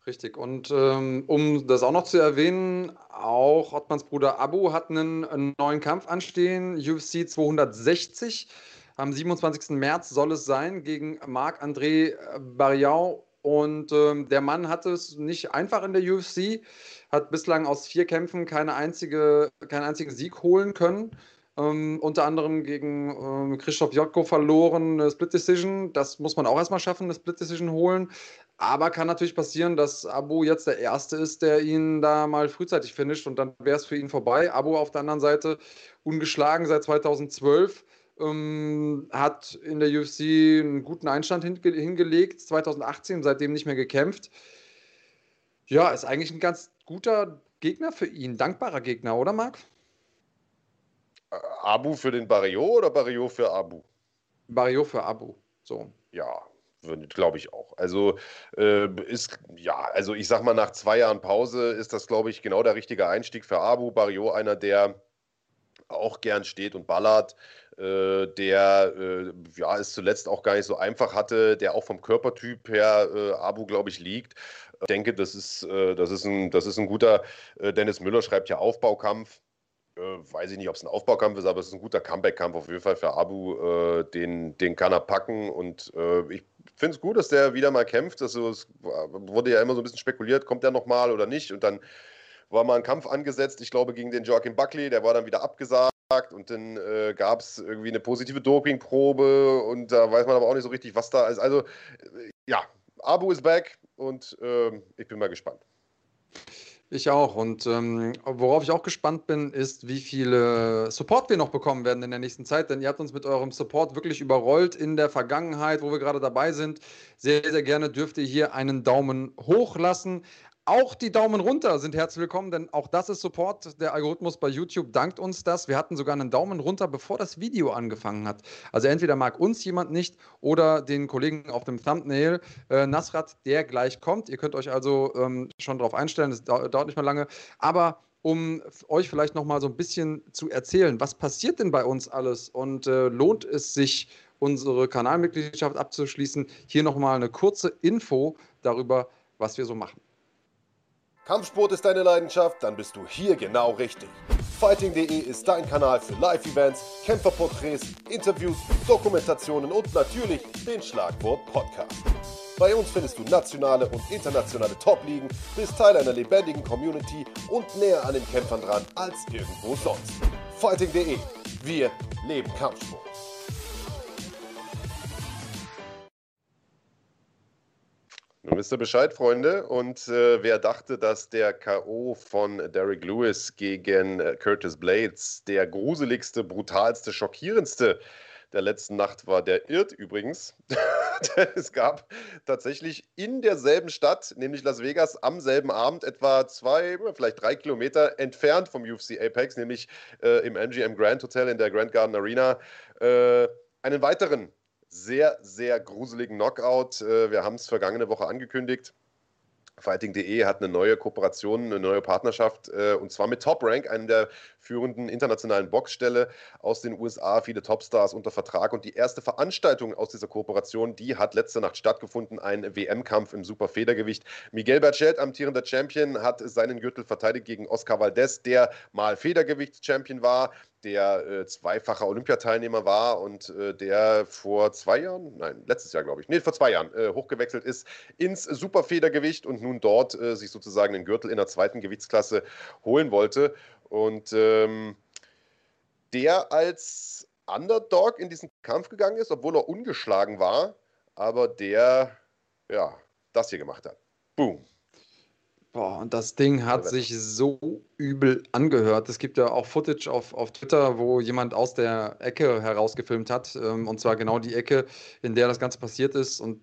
Richtig. Und ähm, um das auch noch zu erwähnen, auch Ottmanns Bruder Abu hat einen, einen neuen Kampf anstehen, UFC 260. Am 27. März soll es sein gegen Marc-André Barriau und ähm, der Mann hatte es nicht einfach in der UFC, hat bislang aus vier Kämpfen keine einzige, keinen einzigen Sieg holen können. Ähm, unter anderem gegen ähm, Christoph Jotko verloren, eine Split Decision. Das muss man auch erstmal schaffen, eine Split Decision holen. Aber kann natürlich passieren, dass Abu jetzt der Erste ist, der ihn da mal frühzeitig finisht und dann wäre es für ihn vorbei. Abu auf der anderen Seite ungeschlagen seit 2012 ähm, hat in der UFC einen guten Einstand hinge hingelegt, 2018, seitdem nicht mehr gekämpft. Ja, ist eigentlich ein ganz guter Gegner für ihn, dankbarer Gegner, oder Marc? Äh, Abu für den Barrio oder Barrio für Abu? Barrio für Abu, so. Ja, glaube ich auch. Also äh, ist, ja, also ich sag mal, nach zwei Jahren Pause ist das, glaube ich, genau der richtige Einstieg für Abu. Barrio, einer, der auch gern steht und ballert, der äh, ja, es zuletzt auch gar nicht so einfach hatte, der auch vom Körpertyp her äh, Abu, glaube ich, liegt. Ich denke, das ist, äh, das ist, ein, das ist ein guter, äh, Dennis Müller schreibt ja Aufbaukampf. Äh, weiß ich nicht, ob es ein Aufbaukampf ist, aber es ist ein guter Comeback-Kampf auf jeden Fall für Abu. den, den kann er packen und ich finde es gut, dass der wieder mal kämpft. Also, es wurde ja immer so ein bisschen spekuliert, kommt er nochmal oder nicht und dann war mal ein Kampf angesetzt, ich glaube gegen den Joachim Buckley, der war dann wieder abgesagt und dann äh, gab es irgendwie eine positive Dopingprobe und da weiß man aber auch nicht so richtig, was da ist. Also äh, ja, Abu ist back und äh, ich bin mal gespannt. Ich auch. Und ähm, worauf ich auch gespannt bin, ist, wie viel Support wir noch bekommen werden in der nächsten Zeit. Denn ihr habt uns mit eurem Support wirklich überrollt in der Vergangenheit, wo wir gerade dabei sind. Sehr, sehr gerne dürft ihr hier einen Daumen hoch lassen. Auch die Daumen runter sind herzlich willkommen, denn auch das ist Support. Der Algorithmus bei YouTube dankt uns das. Wir hatten sogar einen Daumen runter, bevor das Video angefangen hat. Also entweder mag uns jemand nicht oder den Kollegen auf dem Thumbnail, äh, Nasrat, der gleich kommt. Ihr könnt euch also ähm, schon darauf einstellen, das dauert nicht mehr lange. Aber um euch vielleicht noch mal so ein bisschen zu erzählen, was passiert denn bei uns alles und äh, lohnt es sich, unsere Kanalmitgliedschaft abzuschließen? Hier noch mal eine kurze Info darüber, was wir so machen. Kampfsport ist deine Leidenschaft? Dann bist du hier genau richtig. Fighting.de ist dein Kanal für Live-Events, Kämpferporträts, Interviews, Dokumentationen und natürlich den Schlagwort Podcast. Bei uns findest du nationale und internationale Top-Ligen, bist Teil einer lebendigen Community und näher an den Kämpfern dran als irgendwo sonst. Fighting.de. Wir leben Kampfsport. Nun wisst ihr Bescheid, Freunde. Und äh, wer dachte, dass der K.O. von Derek Lewis gegen äh, Curtis Blades der gruseligste, brutalste, schockierendste der letzten Nacht war, der irrt übrigens. es gab tatsächlich in derselben Stadt, nämlich Las Vegas, am selben Abend, etwa zwei, vielleicht drei Kilometer entfernt vom UFC Apex, nämlich äh, im MGM Grand Hotel in der Grand Garden Arena, äh, einen weiteren sehr, sehr gruseligen Knockout. Äh, wir haben es vergangene Woche angekündigt. Fighting.de hat eine neue Kooperation, eine neue Partnerschaft äh, und zwar mit Top Rank, einem der führenden internationalen Boxstelle aus den USA, viele Topstars unter Vertrag und die erste Veranstaltung aus dieser Kooperation, die hat letzte Nacht stattgefunden, ein WM-Kampf im Superfedergewicht. Miguel Berchelt, amtierender Champion, hat seinen Gürtel verteidigt gegen Oscar Valdez, der mal Federgewichts-Champion war, der äh, zweifacher Olympiateilnehmer war und äh, der vor zwei Jahren, nein, letztes Jahr glaube ich, nee, vor zwei Jahren äh, hochgewechselt ist ins Superfedergewicht und nun dort äh, sich sozusagen den Gürtel in der zweiten Gewichtsklasse holen wollte. Und ähm, der als Underdog in diesen Kampf gegangen ist, obwohl er ungeschlagen war, aber der, ja, das hier gemacht hat. Boom. Boah, und das Ding hat sich so übel angehört. Es gibt ja auch Footage auf, auf Twitter, wo jemand aus der Ecke herausgefilmt hat. Ähm, und zwar genau die Ecke, in der das Ganze passiert ist. Und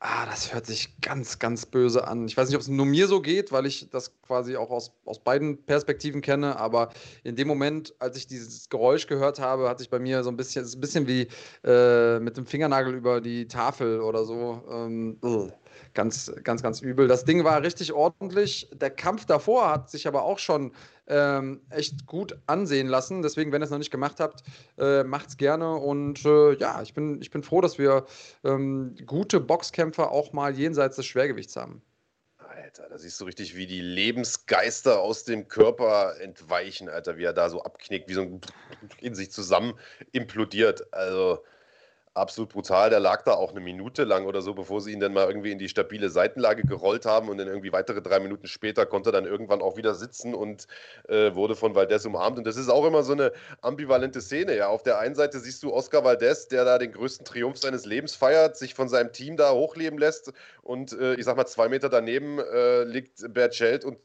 ah, das hört sich ganz, ganz böse an. Ich weiß nicht, ob es nur mir so geht, weil ich das quasi auch aus, aus beiden Perspektiven kenne. Aber in dem Moment, als ich dieses Geräusch gehört habe, hat sich bei mir so ein bisschen, ein bisschen wie äh, mit dem Fingernagel über die Tafel oder so. Ähm, ganz, ganz, ganz übel. Das Ding war richtig ordentlich. Der Kampf davor hat sich aber auch schon ähm, echt gut ansehen lassen. Deswegen, wenn ihr es noch nicht gemacht habt, äh, es gerne. Und äh, ja, ich bin, ich bin froh, dass wir ähm, gute Boxkämpfer auch mal jenseits des Schwergewichts haben. Alter, da siehst du richtig, wie die Lebensgeister aus dem Körper entweichen, Alter, wie er da so abknickt, wie so ein in sich zusammen implodiert. Also, absolut brutal. Der lag da auch eine Minute lang oder so, bevor sie ihn dann mal irgendwie in die stabile Seitenlage gerollt haben und dann irgendwie weitere drei Minuten später konnte er dann irgendwann auch wieder sitzen und äh, wurde von Valdez umarmt. Und das ist auch immer so eine ambivalente Szene. Ja, auf der einen Seite siehst du Oscar Valdez, der da den größten Triumph seines Lebens feiert, sich von seinem Team da hochleben lässt und äh, ich sag mal zwei Meter daneben äh, liegt Bert Schelt und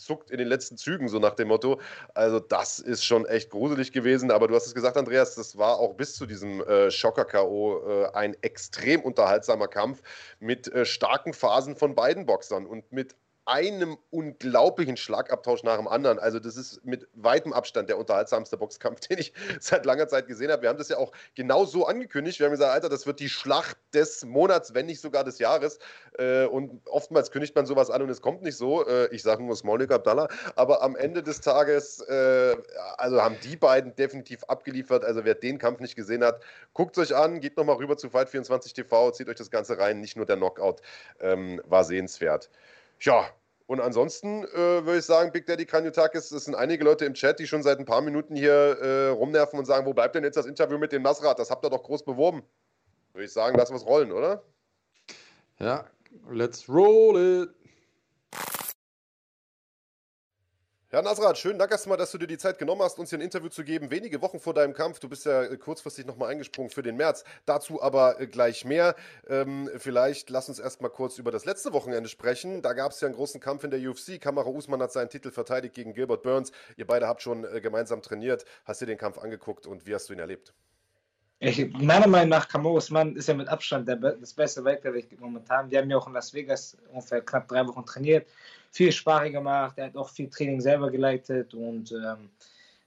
zuckt in den letzten Zügen, so nach dem Motto. Also, das ist schon echt gruselig gewesen. Aber du hast es gesagt, Andreas, das war auch bis zu diesem äh, Schocker-K.O. Äh, ein extrem unterhaltsamer Kampf mit äh, starken Phasen von beiden Boxern und mit einem unglaublichen Schlagabtausch nach dem anderen. Also das ist mit weitem Abstand der unterhaltsamste Boxkampf, den ich seit langer Zeit gesehen habe. Wir haben das ja auch genau so angekündigt. Wir haben gesagt, Alter, das wird die Schlacht des Monats, wenn nicht sogar des Jahres. Äh, und oftmals kündigt man sowas an und es kommt nicht so. Äh, ich sage nur Smolnik Abdallah. Aber am Ende des Tages, äh, also haben die beiden definitiv abgeliefert. Also wer den Kampf nicht gesehen hat, guckt es euch an, geht nochmal rüber zu Fight24 TV, zieht euch das Ganze rein. Nicht nur der Knockout ähm, war sehenswert. Ja, und ansonsten äh, würde ich sagen, Big Daddy Kranjotakis, es sind einige Leute im Chat, die schon seit ein paar Minuten hier äh, rumnerven und sagen, wo bleibt denn jetzt das Interview mit dem Nasrat? Das habt ihr doch groß beworben. Würde ich sagen, lassen wir es rollen, oder? Ja, let's roll it. Ja, Nasrat, schönen Dank erstmal, dass du dir die Zeit genommen hast, uns hier ein Interview zu geben. Wenige Wochen vor deinem Kampf. Du bist ja äh, kurzfristig nochmal eingesprungen für den März. Dazu aber äh, gleich mehr. Ähm, vielleicht lass uns erstmal kurz über das letzte Wochenende sprechen. Da gab es ja einen großen Kampf in der UFC. Kamara Usman hat seinen Titel verteidigt gegen Gilbert Burns. Ihr beide habt schon äh, gemeinsam trainiert. Hast dir den Kampf angeguckt und wie hast du ihn erlebt? Ich, meiner Meinung nach, Kamara Usman ist ja mit Abstand der, das beste Weltgewicht momentan. Wir haben ja auch in Las Vegas ungefähr knapp drei Wochen trainiert viel Sparring gemacht, er hat auch viel Training selber geleitet und ähm,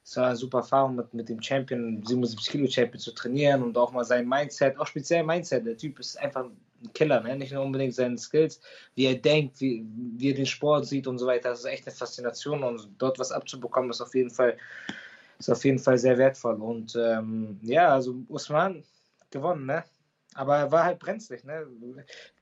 es war eine super Erfahrung mit, mit dem Champion, 77 Kilo Champion zu trainieren und auch mal sein Mindset, auch speziell Mindset. Der Typ ist einfach ein Killer, ne? nicht nur unbedingt seine Skills, wie er denkt, wie, wie er den Sport sieht und so weiter. Das ist echt eine Faszination und dort was abzubekommen ist auf jeden Fall, ist auf jeden Fall sehr wertvoll. Und ähm, ja, also Usman gewonnen, ne? Aber er war halt brenzlig. Ne?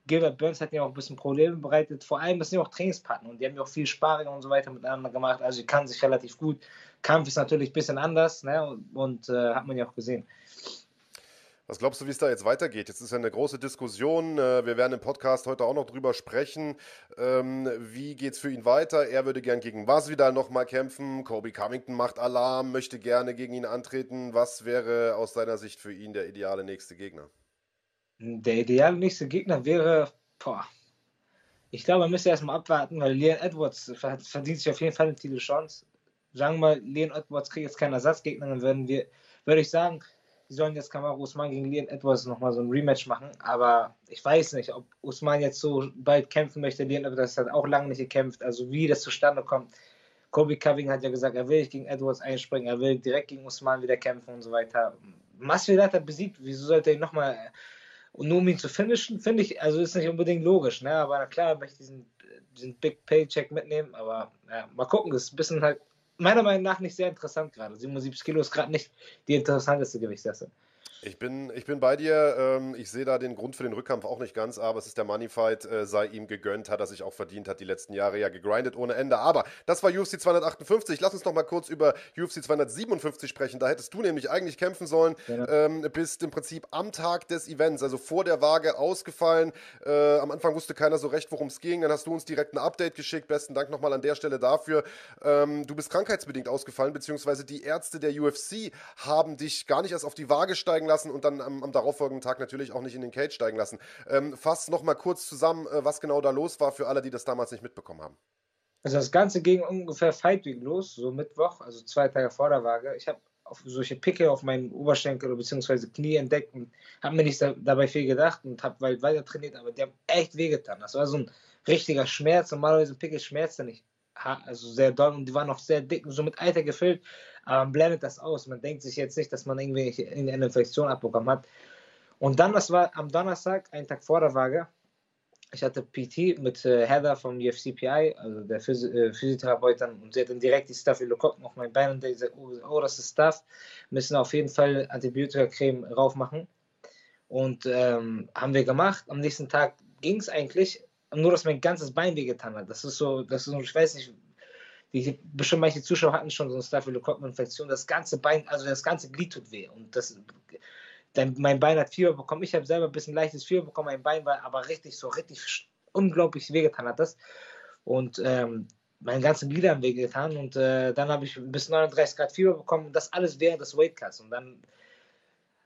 Gilbert Burns hat ja auch ein bisschen Probleme bereitet. Vor allem, das sind ja auch Trainingspartner und die haben ja auch viel Sparring und so weiter miteinander gemacht. Also, die kann sich relativ gut. Kampf ist natürlich ein bisschen anders ne? und, und äh, hat man ja auch gesehen. Was glaubst du, wie es da jetzt weitergeht? Jetzt ist ja eine große Diskussion. Äh, wir werden im Podcast heute auch noch drüber sprechen. Ähm, wie geht es für ihn weiter? Er würde gern gegen Masvidal nochmal kämpfen. Kobe Covington macht Alarm, möchte gerne gegen ihn antreten. Was wäre aus deiner Sicht für ihn der ideale nächste Gegner? Der ideale nächste Gegner wäre, boah, ich glaube, man müsste erstmal abwarten, weil Leon Edwards verdient sich auf jeden Fall eine Titelchance. Sagen wir mal, Leon Edwards kriegt jetzt keinen Ersatzgegner, dann würden wir, würde ich sagen, die sollen jetzt Kamaru Usman gegen Leon Edwards nochmal so ein Rematch machen. Aber ich weiß nicht, ob Usman jetzt so bald kämpfen möchte. Leon Edwards hat auch lange nicht gekämpft. Also wie das zustande kommt. Kobe Coving hat ja gesagt, er will gegen Edwards einspringen, er will direkt gegen Usman wieder kämpfen und so weiter. Masvidal hat er besiegt, wieso sollte er ihn nochmal, nur um ihn zu finishen, finde ich, also ist nicht unbedingt logisch, ne? aber klar möchte ich diesen, diesen Big Paycheck mitnehmen, aber ja, mal gucken, das ist ein bisschen halt meiner Meinung nach nicht sehr interessant gerade. 77 Kilo ist gerade nicht die interessanteste Gewichtsklasse. Ich bin, ich bin bei dir. Ähm, ich sehe da den Grund für den Rückkampf auch nicht ganz, aber es ist der Moneyfight, äh, sei ihm gegönnt, hat er sich auch verdient, hat die letzten Jahre ja gegrindet ohne Ende. Aber das war UFC 258. Lass uns noch mal kurz über UFC 257 sprechen. Da hättest du nämlich eigentlich kämpfen sollen. Ja. Ähm, bist im Prinzip am Tag des Events, also vor der Waage, ausgefallen. Äh, am Anfang wusste keiner so recht, worum es ging. Dann hast du uns direkt ein Update geschickt. Besten Dank nochmal an der Stelle dafür. Ähm, du bist krankheitsbedingt ausgefallen, beziehungsweise die Ärzte der UFC haben dich gar nicht erst auf die Waage steigen lassen und dann am, am darauffolgenden Tag natürlich auch nicht in den Cage steigen lassen. Ähm, fass noch mal kurz zusammen, äh, was genau da los war für alle, die das damals nicht mitbekommen haben. Also das Ganze ging ungefähr Fight Week los, so Mittwoch, also zwei Tage vor der Waage. Ich habe solche Picke auf meinen Oberschenkel bzw. Knie entdeckt und habe mir nicht dabei viel gedacht und habe weit weiter trainiert, aber die haben echt wehgetan. Das war so ein richtiger Schmerz. Normalerweise Pickel schmerzt ja nicht also sehr doll und die waren noch sehr dick und so mit Eiter gefüllt, man blendet das aus. Man denkt sich jetzt nicht, dass man irgendwie eine Infektion abbekommen hat. Und dann, das war am Donnerstag, einen Tag vor der Waage, ich hatte PT mit äh, Heather vom UFCPI, also der Physi äh, Physiotherapeutin, und sie hat dann direkt die Staphylokokken auf mein Bein und die gesagt, oh, oh, das ist Stuff, müssen auf jeden Fall Antibiotika-Creme raufmachen. Und ähm, haben wir gemacht. Am nächsten Tag ging es eigentlich, nur dass mein ganzes Bein wehgetan hat. Das ist so, das ist so, ich weiß nicht, die, bestimmt manche Zuschauer hatten schon so eine Staphylokokkeninfektion. Das ganze Bein, also das ganze Glied tut weh. Und das, dann, mein Bein hat Fieber bekommen. Ich habe selber ein bisschen leichtes Fieber bekommen. Mein Bein war aber richtig so, richtig unglaublich wehgetan hat das. Und ähm, meine ganzen Glieder haben wehgetan. Und äh, dann habe ich bis 39 Grad Fieber bekommen. Und das alles während des Weightcuts. Und dann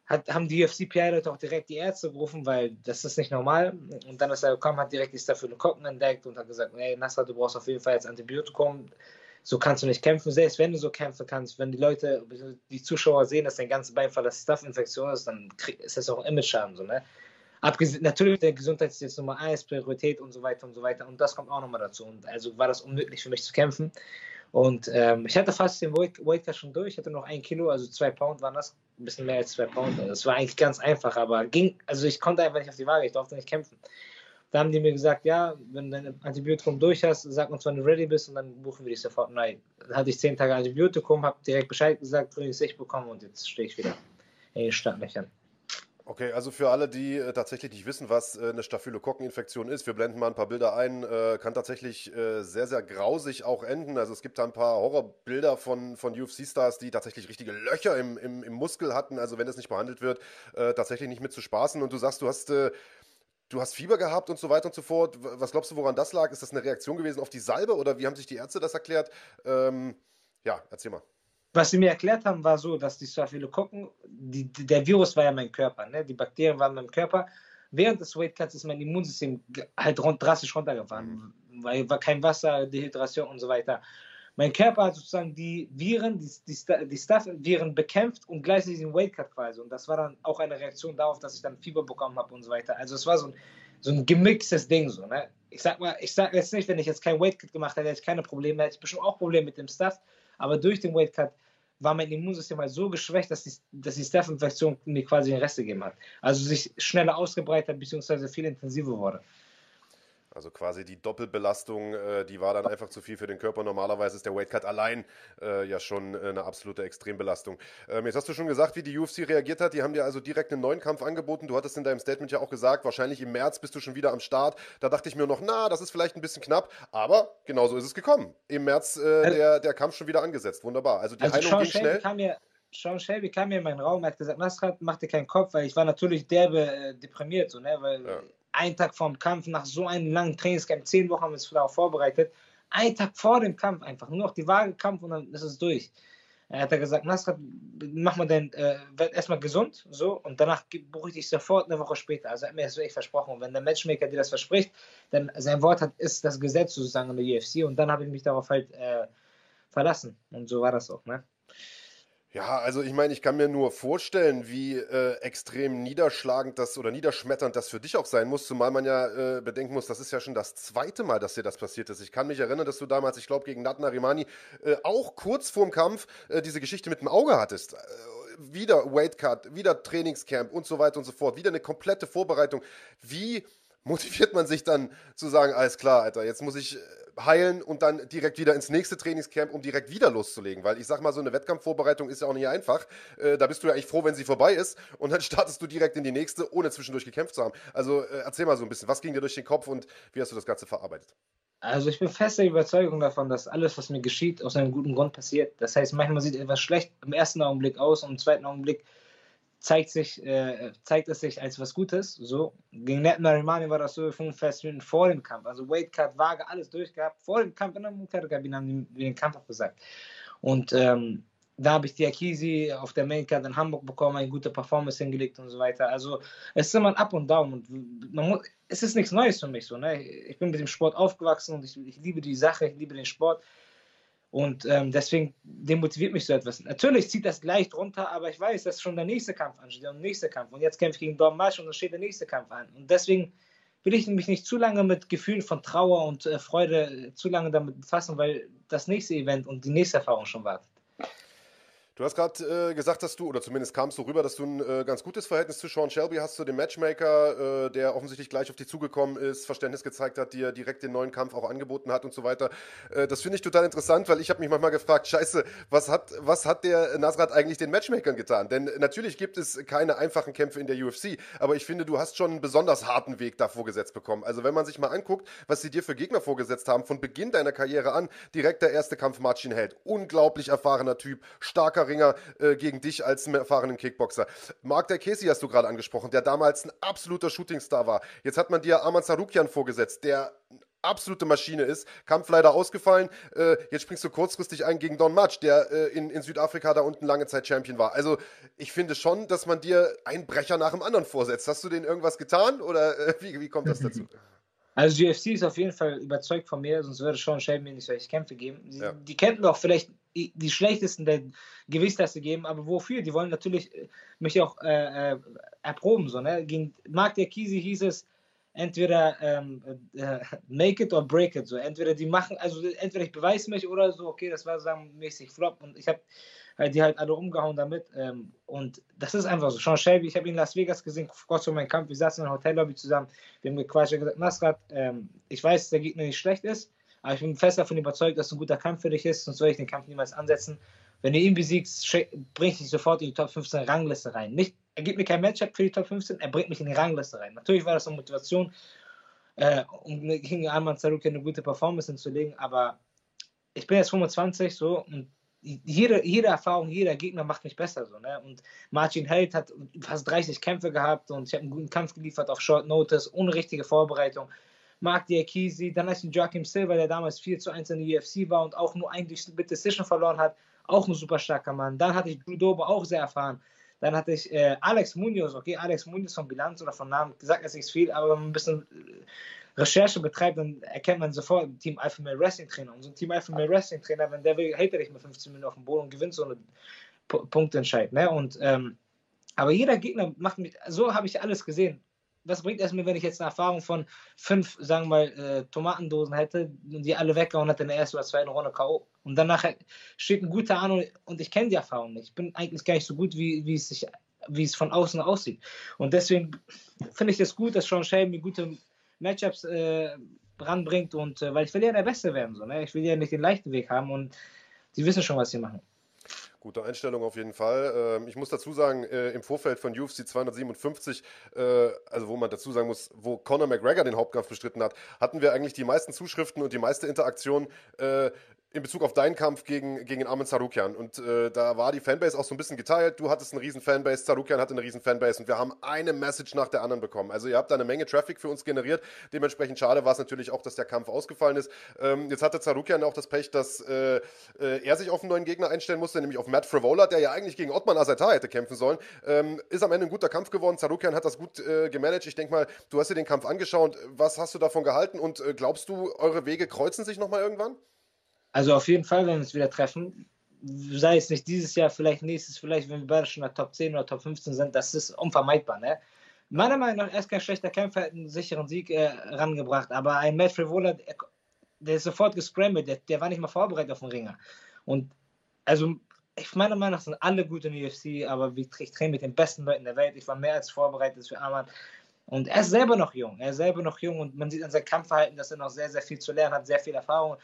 hat, haben die UFC-PI-Leute auch direkt die Ärzte gerufen, weil das ist nicht normal. Und dann ist er gekommen, hat direkt die Staphylokokken entdeckt und hat gesagt, hey Nasser, du brauchst auf jeden Fall jetzt Antibiotikum. So kannst du nicht kämpfen. Selbst wenn du so kämpfen kannst, wenn die Leute, die Zuschauer sehen, dass dein ganzes Bein voller Staph-Infektion ist, dann ist das auch ein Image-Schaden. So, ne? Natürlich, der Gesundheit ist jetzt Nummer eins, Priorität und so weiter und so weiter. Und das kommt auch nochmal dazu. Und also war das unmöglich für mich zu kämpfen. Und ähm, ich hatte fast den Weight schon durch, ich hatte noch ein Kilo, also zwei Pound waren das, ein bisschen mehr als zwei Pound. Also es war eigentlich ganz einfach, aber ging, also ich konnte einfach nicht auf die Waage, ich durfte nicht kämpfen. Da haben die mir gesagt, ja, wenn du dein Antibiotikum durch hast, sag uns, wann du ready bist und dann buchen wir dich sofort neu. Dann hatte ich zehn Tage Antibiotikum, habe direkt Bescheid gesagt, grünes Licht bekommen und jetzt stehe ich wieder in den Startlöchern. Okay, also für alle, die äh, tatsächlich nicht wissen, was äh, eine Staphylokokkeninfektion ist, wir blenden mal ein paar Bilder ein, äh, kann tatsächlich sehr, sehr grausig auch enden. Also es gibt da ein paar Horrorbilder von, von UFC-Stars, die tatsächlich richtige Löcher im, im, im, Muskel hatten. Also wenn das nicht behandelt wird, tatsächlich nicht mit zu spaßen. Und du sagst, du hast, du hast Fieber gehabt und so weiter und so fort. Was glaubst du, woran das lag? Ist das eine Reaktion gewesen auf die Salbe oder wie haben sich die Ärzte das erklärt? Ähm, ja, erzähl mal. Was sie mir erklärt haben, war so, dass die Staphylokokken, die, der Virus war ja mein Körper, ne? die Bakterien waren in meinem Körper. Während des Weightcuts ist mein Immunsystem halt rund, drastisch runtergefahren, mhm. weil war kein Wasser, Dehydration und so weiter. Mein Körper hat sozusagen die Viren, die, die, die Staph-Viren bekämpft und gleichzeitig den Weightcut quasi. Und das war dann auch eine Reaktion darauf, dass ich dann Fieber bekommen habe und so weiter. Also es war so ein, so ein gemixtes Ding. So, ne? Ich sag mal, ich sag jetzt nicht, wenn ich jetzt kein Weightcut gemacht hätte, hätte ich keine Probleme, hätte ich bestimmt auch Probleme mit dem Stuff. Aber durch den Weightcut war mein Immunsystem halt so geschwächt, dass die, dass die Staph-Infektion mir quasi den Rest gegeben hat. Also sich schneller ausgebreitet hat, beziehungsweise viel intensiver wurde. Also quasi die Doppelbelastung, äh, die war dann einfach zu viel für den Körper. Normalerweise ist der Weightcut allein äh, ja schon äh, eine absolute Extrembelastung. Ähm, jetzt hast du schon gesagt, wie die UFC reagiert hat. Die haben dir also direkt einen neuen Kampf angeboten. Du hattest in deinem Statement ja auch gesagt, wahrscheinlich im März bist du schon wieder am Start. Da dachte ich mir noch, na, das ist vielleicht ein bisschen knapp. Aber genauso ist es gekommen. Im März äh, also der, der Kampf schon wieder angesetzt. Wunderbar. Also die also Heilung Sean ging schnell. Kam ja Sean Shelby kam mir in meinen Raum, er hat gesagt, Nasrat, mach dir keinen Kopf, weil ich war natürlich derbe äh, deprimiert, so, ne? weil ja einen Tag vor dem Kampf, nach so einem langen Trainingscamp, zehn Wochen haben wir uns darauf vorbereitet, einen Tag vor dem Kampf einfach, nur noch die Waage-Kampf und dann ist es durch. Er hat gesagt, Nasrat, mach mal dein, äh, werd erstmal gesund, so, und danach buche ich dich sofort eine Woche später. Also er hat mir das echt versprochen. Und wenn der Matchmaker dir das verspricht, dann sein Wort hat, ist das Gesetz sozusagen in der UFC und dann habe ich mich darauf halt äh, verlassen. Und so war das auch, ne? Ja, also ich meine, ich kann mir nur vorstellen, wie äh, extrem niederschlagend das oder niederschmetternd das für dich auch sein muss, zumal man ja äh, bedenken muss, das ist ja schon das zweite Mal, dass dir das passiert ist. Ich kann mich erinnern, dass du damals, ich glaube, gegen Nathan Arimani äh, auch kurz vorm Kampf äh, diese Geschichte mit dem Auge hattest. Äh, wieder Weightcut, wieder Trainingscamp und so weiter und so fort, wieder eine komplette Vorbereitung. Wie motiviert man sich dann zu sagen, alles klar, Alter, jetzt muss ich äh, heilen und dann direkt wieder ins nächste Trainingscamp, um direkt wieder loszulegen. Weil ich sag mal, so eine Wettkampfvorbereitung ist ja auch nicht einfach. Äh, da bist du ja eigentlich froh, wenn sie vorbei ist und dann startest du direkt in die nächste, ohne zwischendurch gekämpft zu haben. Also äh, erzähl mal so ein bisschen, was ging dir durch den Kopf und wie hast du das Ganze verarbeitet? Also ich bin fester Überzeugung davon, dass alles, was mir geschieht, aus einem guten Grund passiert. Das heißt, manchmal sieht etwas schlecht im ersten Augenblick aus und im zweiten Augenblick zeigt, sich, äh, zeigt es sich als was Gutes. So. Gegen Net Narimani war das so 45 Minuten vor dem Kampf. Also Weight Cut, Waage, alles durchgehabt. Vor dem Kampf in der Mutterkabine haben wir den Kampf abgesagt. Und ähm, da habe ich die Akisi auf der Maincard in Hamburg bekommen, eine gute Performance hingelegt und so weiter. Also es ist immer ein Up und Down und man muss, es ist nichts Neues für mich so. Ne? Ich bin mit dem Sport aufgewachsen und ich, ich liebe die Sache, ich liebe den Sport. Und ähm, deswegen demotiviert mich so etwas. Natürlich zieht das leicht runter, aber ich weiß, dass schon der nächste Kampf ansteht und der nächste Kampf. Und jetzt kämpfe ich gegen Don Marsch und dann steht der nächste Kampf an. Und deswegen will ich mich nicht zu lange mit Gefühlen von Trauer und äh, Freude zu lange damit befassen, weil das nächste Event und die nächste Erfahrung schon wartet. Du hast gerade äh, gesagt, dass du, oder zumindest kamst du rüber, dass du ein äh, ganz gutes Verhältnis zu Sean Shelby hast, zu dem Matchmaker, äh, der offensichtlich gleich auf dich zugekommen ist, Verständnis gezeigt hat, dir direkt den neuen Kampf auch angeboten hat und so weiter. Äh, das finde ich total interessant, weil ich habe mich manchmal gefragt, scheiße, was hat, was hat der Nasrat eigentlich den Matchmakern getan? Denn natürlich gibt es keine einfachen Kämpfe in der UFC, aber ich finde, du hast schon einen besonders harten Weg da vorgesetzt bekommen. Also wenn man sich mal anguckt, was sie dir für Gegner vorgesetzt haben, von Beginn deiner Karriere an, direkt der erste Kampf Marcin Held. Unglaublich erfahrener Typ, starker Ringer äh, gegen dich als erfahrenen Kickboxer. Mark der Casey hast du gerade angesprochen, der damals ein absoluter Shootingstar war. Jetzt hat man dir Aman Sarukian vorgesetzt, der absolute Maschine ist. Kampf leider ausgefallen. Äh, jetzt springst du kurzfristig ein gegen Don Match, der äh, in, in Südafrika da unten lange Zeit Champion war. Also ich finde schon, dass man dir einen Brecher nach dem anderen vorsetzt. Hast du denen irgendwas getan oder äh, wie, wie kommt das dazu? Also die UFC ist auf jeden Fall überzeugt von mir, sonst würde Sean Shelby mir nicht solche Kämpfe geben. Die, ja. die könnten doch vielleicht die schlechtesten der Gewichtsklasse geben, aber wofür? Die wollen natürlich äh, mich auch äh, äh, erproben. So, ne? Gegen Mark der Kisi hieß es, entweder ähm, äh, make it or break it. So. Entweder die machen, also entweder ich beweise mich oder so, okay, das war sagen mäßig flop und ich habe die halt alle umgehauen damit. Ähm, und das ist einfach so. Sean Shelby, ich habe ihn in Las Vegas gesehen, kurz vor meinem Kampf. Wir saßen in der Hotellobby zusammen. Wir haben gequatscht. Er gesagt, Nasrat, ähm, ich weiß, dass der Gegner nicht schlecht ist, aber ich bin fest davon überzeugt, dass es ein guter Kampf für dich ist, sonst soll ich den Kampf niemals ansetzen. Wenn du ihn besiegst, bringe ich dich sofort in die Top 15 Rangliste rein. Nicht, er gibt mir kein Matchup für die Top 15, er bringt mich in die Rangliste rein. Natürlich war das eine Motivation, äh, um gegen Arman Zaruki eine gute Performance hinzulegen, aber ich bin jetzt 25 so und jede, jede Erfahrung, jeder Gegner macht mich besser. So, ne? Und Martin Held hat fast 30 Kämpfe gehabt und ich habe einen guten Kampf geliefert auf Short Notice, ohne richtige Vorbereitung. Mark Diakisi, dann hast du Joachim Silva, der damals 4 zu 1 in der UFC war und auch nur ein Decision verloren hat, auch ein super starker Mann. Dann hatte ich Judobe auch sehr erfahren. Dann hatte ich äh, Alex Munoz, okay, Alex Munoz von Bilanz oder von Namen, gesagt jetzt nicht viel, aber ein bisschen Recherche betreibt, dann erkennt man sofort Team Alpha Male Wrestling Trainer. Und so ein Team Alpha Male Wrestling Trainer, wenn der will, hält er dich mit 15 Minuten auf dem Boden und gewinnt so eine P Punktentscheid. Ne? Und, ähm, aber jeder Gegner macht mich, so habe ich alles gesehen. Was bringt es mir, wenn ich jetzt eine Erfahrung von fünf, sagen wir mal, äh, Tomatendosen hätte und die alle weggehauen hätte in der ersten oder zweiten Runde K.O. Und danach steht ein guter an und ich kenne die Erfahrung nicht. Ich bin eigentlich gar nicht so gut, wie, wie es sich wie es von außen aussieht. Und deswegen finde ich es gut, dass Sean Shelby gute Matchups äh, ranbringt und äh, weil ich will ja der Beste werden, so, ne? Ich will ja nicht den leichten Weg haben und die wissen schon, was sie machen. Gute Einstellung auf jeden Fall. Ähm, ich muss dazu sagen, äh, im Vorfeld von UFC 257, äh, also wo man dazu sagen muss, wo Conor McGregor den Hauptkampf bestritten hat, hatten wir eigentlich die meisten Zuschriften und die meiste Interaktion äh, in Bezug auf deinen Kampf gegen, gegen Armin Sarukian. Und äh, da war die Fanbase auch so ein bisschen geteilt. Du hattest eine riesen Fanbase, Sarukian hatte eine riesen Fanbase und wir haben eine Message nach der anderen bekommen. Also ihr habt da eine Menge Traffic für uns generiert. Dementsprechend schade war es natürlich auch, dass der Kampf ausgefallen ist. Ähm, jetzt hatte Sarukian auch das Pech, dass äh, äh, er sich auf einen neuen Gegner einstellen musste, nämlich auf Matt Frivola, der ja eigentlich gegen Ottman Asatar hätte kämpfen sollen. Ähm, ist am Ende ein guter Kampf geworden. Sarukian hat das gut äh, gemanagt. Ich denke mal, du hast dir den Kampf angeschaut. Was hast du davon gehalten und äh, glaubst du, eure Wege kreuzen sich nochmal irgendwann? Also auf jeden Fall, wenn wir uns wieder treffen, sei es nicht dieses Jahr, vielleicht nächstes, vielleicht, wenn wir beide schon in der Top 10 oder Top 15 sind, das ist unvermeidbar. Ne? Meiner Meinung nach, er ist kein schlechter Kämpfer, hat einen sicheren Sieg äh, rangebracht, aber ein Matt Frivola, der, ist sofort gescrambled, der, der, war nicht mal vorbereitet auf den Ringer. Und also, ich meiner Meinung nach sind alle gut in der UFC, aber ich trainiere mit den besten Leuten der Welt. Ich war mehr als vorbereitet für Arman. Und er ist selber noch jung, er ist selber noch jung und man sieht an seinem Kampfverhalten, dass er noch sehr, sehr viel zu lernen hat, sehr viel Erfahrung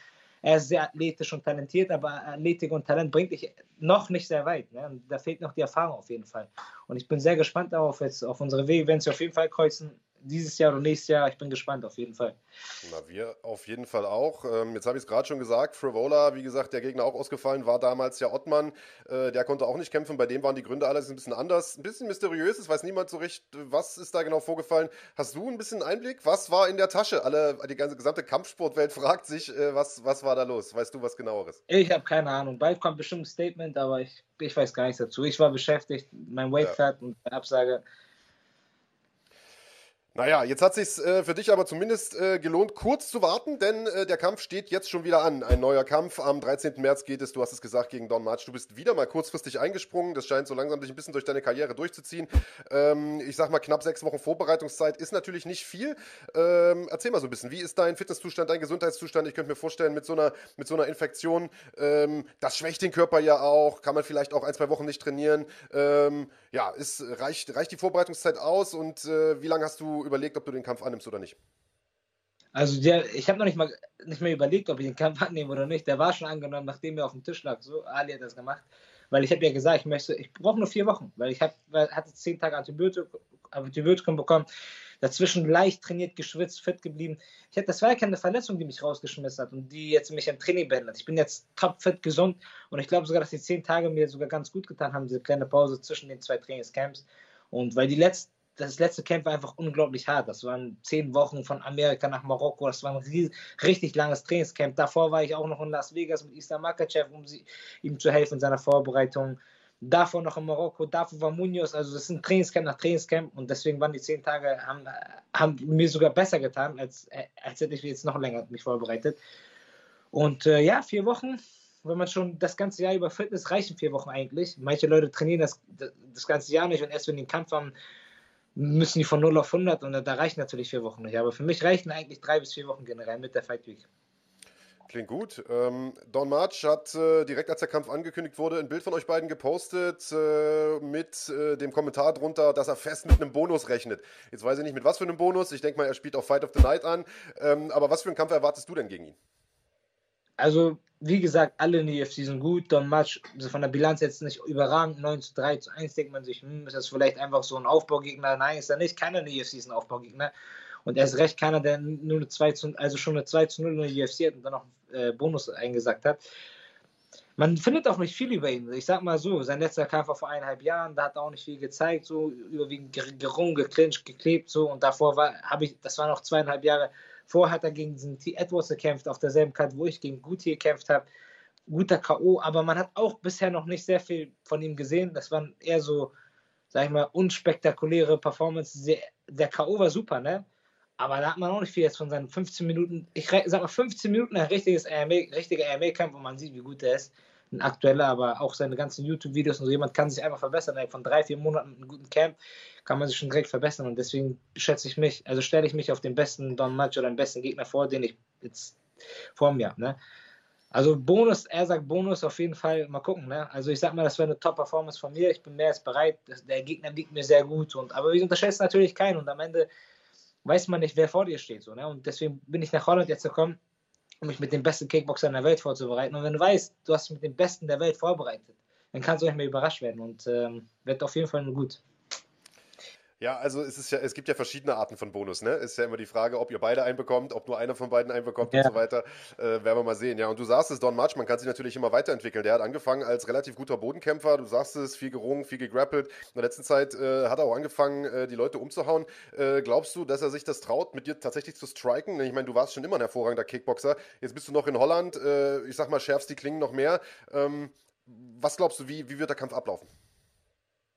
er ist sehr athletisch und talentiert, aber Athletik und Talent bringt dich noch nicht sehr weit. Ne? da fehlt noch die Erfahrung auf jeden Fall. Und ich bin sehr gespannt darauf, jetzt auf unsere Wege, wenn sie auf jeden Fall kreuzen, dieses Jahr oder nächstes Jahr. Ich bin gespannt, auf jeden Fall. Na, wir auf jeden Fall auch. Ähm, jetzt habe ich es gerade schon gesagt, Frivola, wie gesagt, der Gegner auch ausgefallen, war damals ja Ottmann. Äh, der konnte auch nicht kämpfen. Bei dem waren die Gründe alles ein bisschen anders. Ein bisschen mysteriös, es weiß niemand so recht, was ist da genau vorgefallen. Hast du ein bisschen Einblick? Was war in der Tasche? Alle, die ganze gesamte Kampfsportwelt fragt sich, äh, was, was war da los? Weißt du was genaueres? Ich habe keine Ahnung. Bald kommt bestimmt ein Statement, aber ich, ich weiß gar nichts dazu. Ich war beschäftigt, mein Weight ja. und Absage naja, jetzt hat sich äh, für dich aber zumindest äh, gelohnt, kurz zu warten, denn äh, der Kampf steht jetzt schon wieder an. Ein neuer Kampf. Am 13. März geht es, du hast es gesagt, gegen Don March. Du bist wieder mal kurzfristig eingesprungen. Das scheint so langsam dich ein bisschen durch deine Karriere durchzuziehen. Ähm, ich sag mal, knapp sechs Wochen Vorbereitungszeit ist natürlich nicht viel. Ähm, erzähl mal so ein bisschen, wie ist dein Fitnesszustand, dein Gesundheitszustand? Ich könnte mir vorstellen, mit so einer, mit so einer Infektion, ähm, das schwächt den Körper ja auch. Kann man vielleicht auch ein, zwei Wochen nicht trainieren. Ähm, ja, ist, reicht, reicht die Vorbereitungszeit aus und äh, wie lange hast du überlegt, ob du den Kampf annimmst oder nicht? Also der, ich habe noch nicht mal nicht mehr überlegt, ob ich den Kampf annehme oder nicht. Der war schon angenommen, nachdem er auf dem Tisch lag. So, Ali hat das gemacht. Weil ich habe ja gesagt, ich möchte, ich brauche nur vier Wochen, weil ich hab, hatte zehn Tage Antibiotikum, Antibiotikum bekommen, dazwischen leicht trainiert, geschwitzt, fit geblieben. Ich hatte, das war ja keine Verletzung, die mich rausgeschmissen hat und die jetzt mich im Training behindert. Ich bin jetzt topfit, gesund und ich glaube sogar, dass die zehn Tage mir sogar ganz gut getan haben, diese kleine Pause zwischen den zwei Trainingscamps. Und weil die letzten das letzte Camp war einfach unglaublich hart. Das waren zehn Wochen von Amerika nach Marokko. Das war ein richtig langes Trainingscamp. Davor war ich auch noch in Las Vegas mit Islam Makachev, um sie, ihm zu helfen in seiner Vorbereitung. Davor noch in Marokko, davor war Munoz. Also das ist ein Trainingscamp nach Trainingscamp und deswegen waren die zehn Tage, haben, haben mir sogar besser getan, als, als hätte ich jetzt noch länger mich vorbereitet. Und äh, ja, vier Wochen, wenn man schon das ganze Jahr über fit ist, reichen vier Wochen eigentlich. Manche Leute trainieren das, das ganze Jahr nicht und erst wenn die einen Kampf haben, müssen die von 0 auf 100 und da reichen natürlich vier Wochen nicht. Aber für mich reichen eigentlich drei bis vier Wochen generell mit der Fight Week. Klingt gut. Ähm, Don March hat äh, direkt als der Kampf angekündigt wurde, ein Bild von euch beiden gepostet äh, mit äh, dem Kommentar drunter, dass er fest mit einem Bonus rechnet. Jetzt weiß ich nicht mit was für einem Bonus. Ich denke mal, er spielt auf Fight of the Night an. Ähm, aber was für einen Kampf erwartest du denn gegen ihn? Also, wie gesagt, alle in der UFC sind gut. Don Match von der Bilanz jetzt nicht überragend. 9 zu 3 zu 1 denkt man sich, hm, ist das vielleicht einfach so ein Aufbaugegner? Nein, ist er nicht. Keiner in der UFC ist ein Aufbaugegner. Und er ist recht keiner, der nur eine 2 zu, also schon eine 2 zu 0 in der UFC hat und dann noch äh, Bonus eingesagt hat. Man findet auch nicht viel über ihn. Ich sag mal so, sein letzter Kampf war vor eineinhalb Jahren, da hat er auch nicht viel gezeigt, so überwiegend gerungen, geklincht, geklebt, so. Und davor war, habe ich, das waren noch zweieinhalb Jahre, Vorher hat er gegen diesen T. Edwards gekämpft, auf derselben Karte, wo ich gegen Guti gekämpft habe. Guter K.O., aber man hat auch bisher noch nicht sehr viel von ihm gesehen. Das waren eher so, sag ich mal, unspektakuläre Performances. Der K.O. war super, ne? Aber da hat man auch nicht viel jetzt von seinen 15 Minuten. Ich sag mal, 15 Minuten ein richtiges AMA, richtiger AMA-Kampf, wo man sieht, wie gut er ist. Ein aktueller, aber auch seine ganzen YouTube-Videos und so. Jemand kann sich einfach verbessern. Von drei, vier Monaten einen guten Camp kann man sich schon direkt verbessern. Und deswegen schätze ich mich, also stelle ich mich auf den besten Don Match oder den besten Gegner vor, den ich jetzt vor mir habe. Ne? Also Bonus, er sagt Bonus auf jeden Fall, mal gucken. Ne? Also ich sag mal, das wäre eine Top-Performance von mir. Ich bin mehr als bereit. Der Gegner liegt mir sehr gut. Und, aber wir unterschätzen natürlich keinen. Und am Ende weiß man nicht, wer vor dir steht. So, ne? Und deswegen bin ich nach Holland jetzt gekommen, um mich mit den besten Kickboxern der Welt vorzubereiten. Und wenn du weißt, du hast dich mit den Besten der Welt vorbereitet, dann kannst du nicht mehr überrascht werden und ähm, wird auf jeden Fall gut. Ja, also es ist ja, es gibt ja verschiedene Arten von Bonus, ne? Ist ja immer die Frage, ob ihr beide einen bekommt, ob nur einer von beiden einen bekommt ja. und so weiter. Äh, werden wir mal sehen. Ja, und du sagst es, Don March, man kann sich natürlich immer weiterentwickeln. Der hat angefangen als relativ guter Bodenkämpfer. Du sagst es, viel gerungen, viel gegrappelt. In der letzten Zeit äh, hat er auch angefangen, äh, die Leute umzuhauen. Äh, glaubst du, dass er sich das traut, mit dir tatsächlich zu striken? Ich meine, du warst schon immer ein hervorragender Kickboxer. Jetzt bist du noch in Holland. Äh, ich sag mal, schärfst die Klingen noch mehr. Ähm, was glaubst du, wie, wie wird der Kampf ablaufen?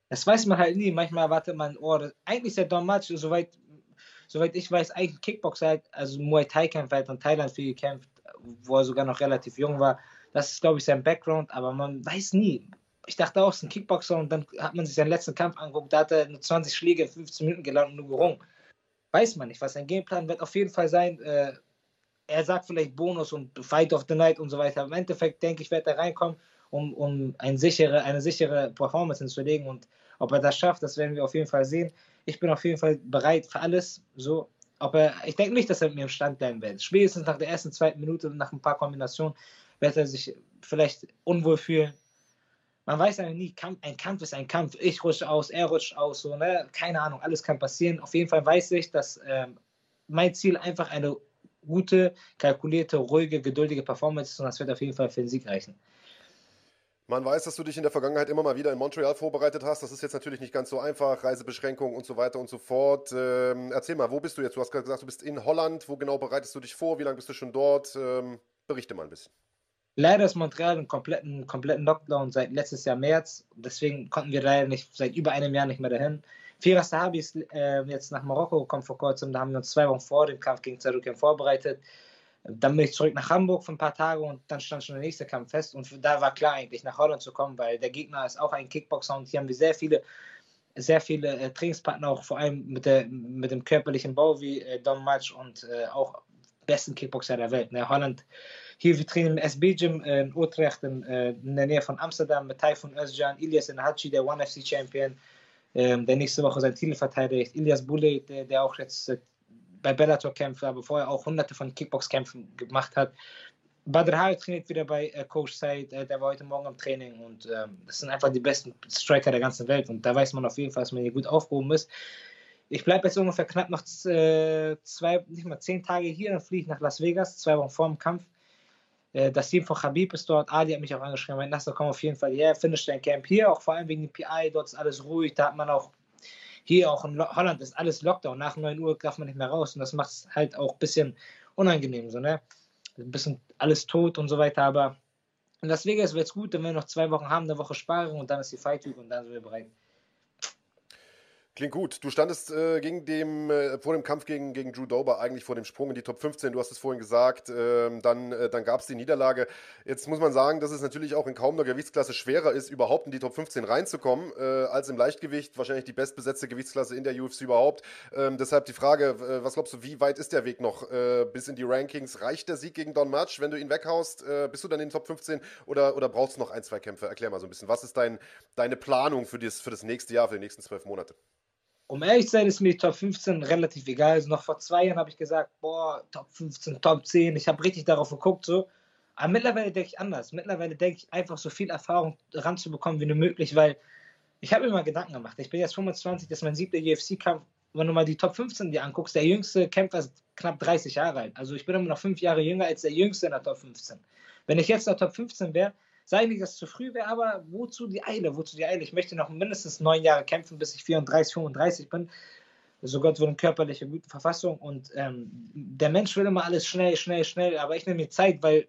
Das weiß man halt nie. Manchmal erwartet man, oh, das, eigentlich ist der Don Match, soweit, soweit ich weiß, eigentlich Kickboxer, halt, also Muay Thai-Kämpfer, hat in Thailand viel gekämpft, wo er sogar noch relativ jung war. Das ist, glaube ich, sein Background, aber man weiß nie. Ich dachte auch, es ist ein Kickboxer und dann hat man sich seinen letzten Kampf angeguckt, da hat er nur 20 Schläge in 15 Minuten gelandet und nur gerungen. Weiß man nicht, was sein Gameplan wird auf jeden Fall sein. Äh, er sagt vielleicht Bonus und Fight of the Night und so weiter. Im Endeffekt denke ich, wird er reinkommen um, um ein sichere, eine sichere Performance hinzulegen. Und ob er das schafft, das werden wir auf jeden Fall sehen. Ich bin auf jeden Fall bereit für alles. So, ob er, ich denke nicht, dass er mit mir im Stand bleiben wird. Spätestens nach der ersten, zweiten Minute, nach ein paar Kombinationen, wird er sich vielleicht unwohl fühlen. Man weiß ja nie, ein Kampf ist ein Kampf. Ich rutsche aus, er rutscht aus, so, ne? keine Ahnung, alles kann passieren. Auf jeden Fall weiß ich, dass ähm, mein Ziel einfach eine gute, kalkulierte, ruhige, geduldige Performance ist und das wird auf jeden Fall für den Sieg reichen. Man weiß, dass du dich in der Vergangenheit immer mal wieder in Montreal vorbereitet hast. Das ist jetzt natürlich nicht ganz so einfach. Reisebeschränkungen und so weiter und so fort. Ähm, erzähl mal, wo bist du jetzt? Du hast gerade gesagt, du bist in Holland. Wo genau bereitest du dich vor? Wie lange bist du schon dort? Ähm, berichte mal ein bisschen. Leider ist Montreal im kompletten, kompletten Lockdown seit letztes Jahr März. Deswegen konnten wir leider nicht seit über einem Jahr nicht mehr dahin. Firas Sahabi ist äh, jetzt nach Marokko gekommen vor kurzem. Da haben wir uns zwei Wochen vor dem Kampf gegen Zarukian vorbereitet. Dann bin ich zurück nach Hamburg für ein paar Tage und dann stand schon der nächste Kampf fest. Und da war klar eigentlich, nach Holland zu kommen, weil der Gegner ist auch ein Kickboxer und hier haben wir sehr viele, sehr viele äh, Trainingspartner, auch vor allem mit, der, mit dem körperlichen Bau wie äh, Don Match und äh, auch besten Kickboxer der Welt. Ne? Holland, hier wir trainen im SB-Gym äh, in Utrecht in, äh, in, der Nähe von Amsterdam mit Taifun Özcan, Ilias Inhachi, der One FC Champion, ähm, der nächste Woche seinen Titel verteidigt, Ilias Bule, der, der auch jetzt bei Bellator-Kämpfen, aber vorher auch hunderte von Kickbox-Kämpfen gemacht hat. Badr Hari trainiert wieder bei äh, Coach Said, äh, der war heute Morgen im Training und ähm, das sind einfach die besten Striker der ganzen Welt und da weiß man auf jeden Fall, dass man hier gut aufgehoben ist. Ich bleibe jetzt ungefähr knapp noch äh, zwei, nicht mal zehn Tage hier, dann fliege ich nach Las Vegas, zwei Wochen vor dem Kampf. Äh, das Team von Khabib ist dort, Adi hat mich auch angeschrieben, meint, Nasser, komm auf jeden Fall her, finish dein Camp hier, auch vor allem wegen dem PI, dort ist alles ruhig, da hat man auch hier auch in Holland ist alles Lockdown. Nach 9 Uhr darf man nicht mehr raus. Und das macht es halt auch ein bisschen unangenehm. So, ne? Ein bisschen alles tot und so weiter. Aber in Las Vegas wird es gut, wenn wir noch zwei Wochen haben, eine Woche sparen und dann ist die Fight Week und dann sind wir bereit. Klingt gut. Du standest äh, gegen dem, äh, vor dem Kampf gegen, gegen Drew Dober eigentlich vor dem Sprung in die Top 15. Du hast es vorhin gesagt. Ähm, dann äh, dann gab es die Niederlage. Jetzt muss man sagen, dass es natürlich auch in kaum einer Gewichtsklasse schwerer ist, überhaupt in die Top 15 reinzukommen, äh, als im Leichtgewicht. Wahrscheinlich die bestbesetzte Gewichtsklasse in der UFC überhaupt. Ähm, deshalb die Frage, äh, was glaubst du, wie weit ist der Weg noch äh, bis in die Rankings? Reicht der Sieg gegen Don Match, wenn du ihn weghaust? bist du dann in den Top 15 oder, oder brauchst du noch ein, zwei Kämpfe? Erklär mal so ein bisschen. Was ist dein, deine Planung für das, für das nächste Jahr, für die nächsten zwölf Monate? Um ehrlich zu sein, ist mir die Top 15 relativ egal. Also noch vor zwei Jahren habe ich gesagt, boah, Top 15, Top 10. Ich habe richtig darauf geguckt, so. Aber mittlerweile denke ich anders. Mittlerweile denke ich einfach, so viel Erfahrung ranzubekommen wie nur möglich, weil ich habe mir mal Gedanken gemacht. Ich bin jetzt 25, das ist mein siebter UFC-Kampf. Wenn du mal die Top 15 dir anguckst, der jüngste Kämpfer ist knapp 30 Jahre alt. Also ich bin immer noch fünf Jahre jünger als der jüngste in der Top 15. Wenn ich jetzt in der Top 15 wäre, Sei nicht, dass es zu früh wäre, aber wozu die Eile? Wozu die Eile? Ich möchte noch mindestens neun Jahre kämpfen, bis ich 34, 35 bin. So Gott will eine körperliche gute Verfassung. Und ähm, der Mensch will immer alles schnell, schnell, schnell. Aber ich nehme mir Zeit, weil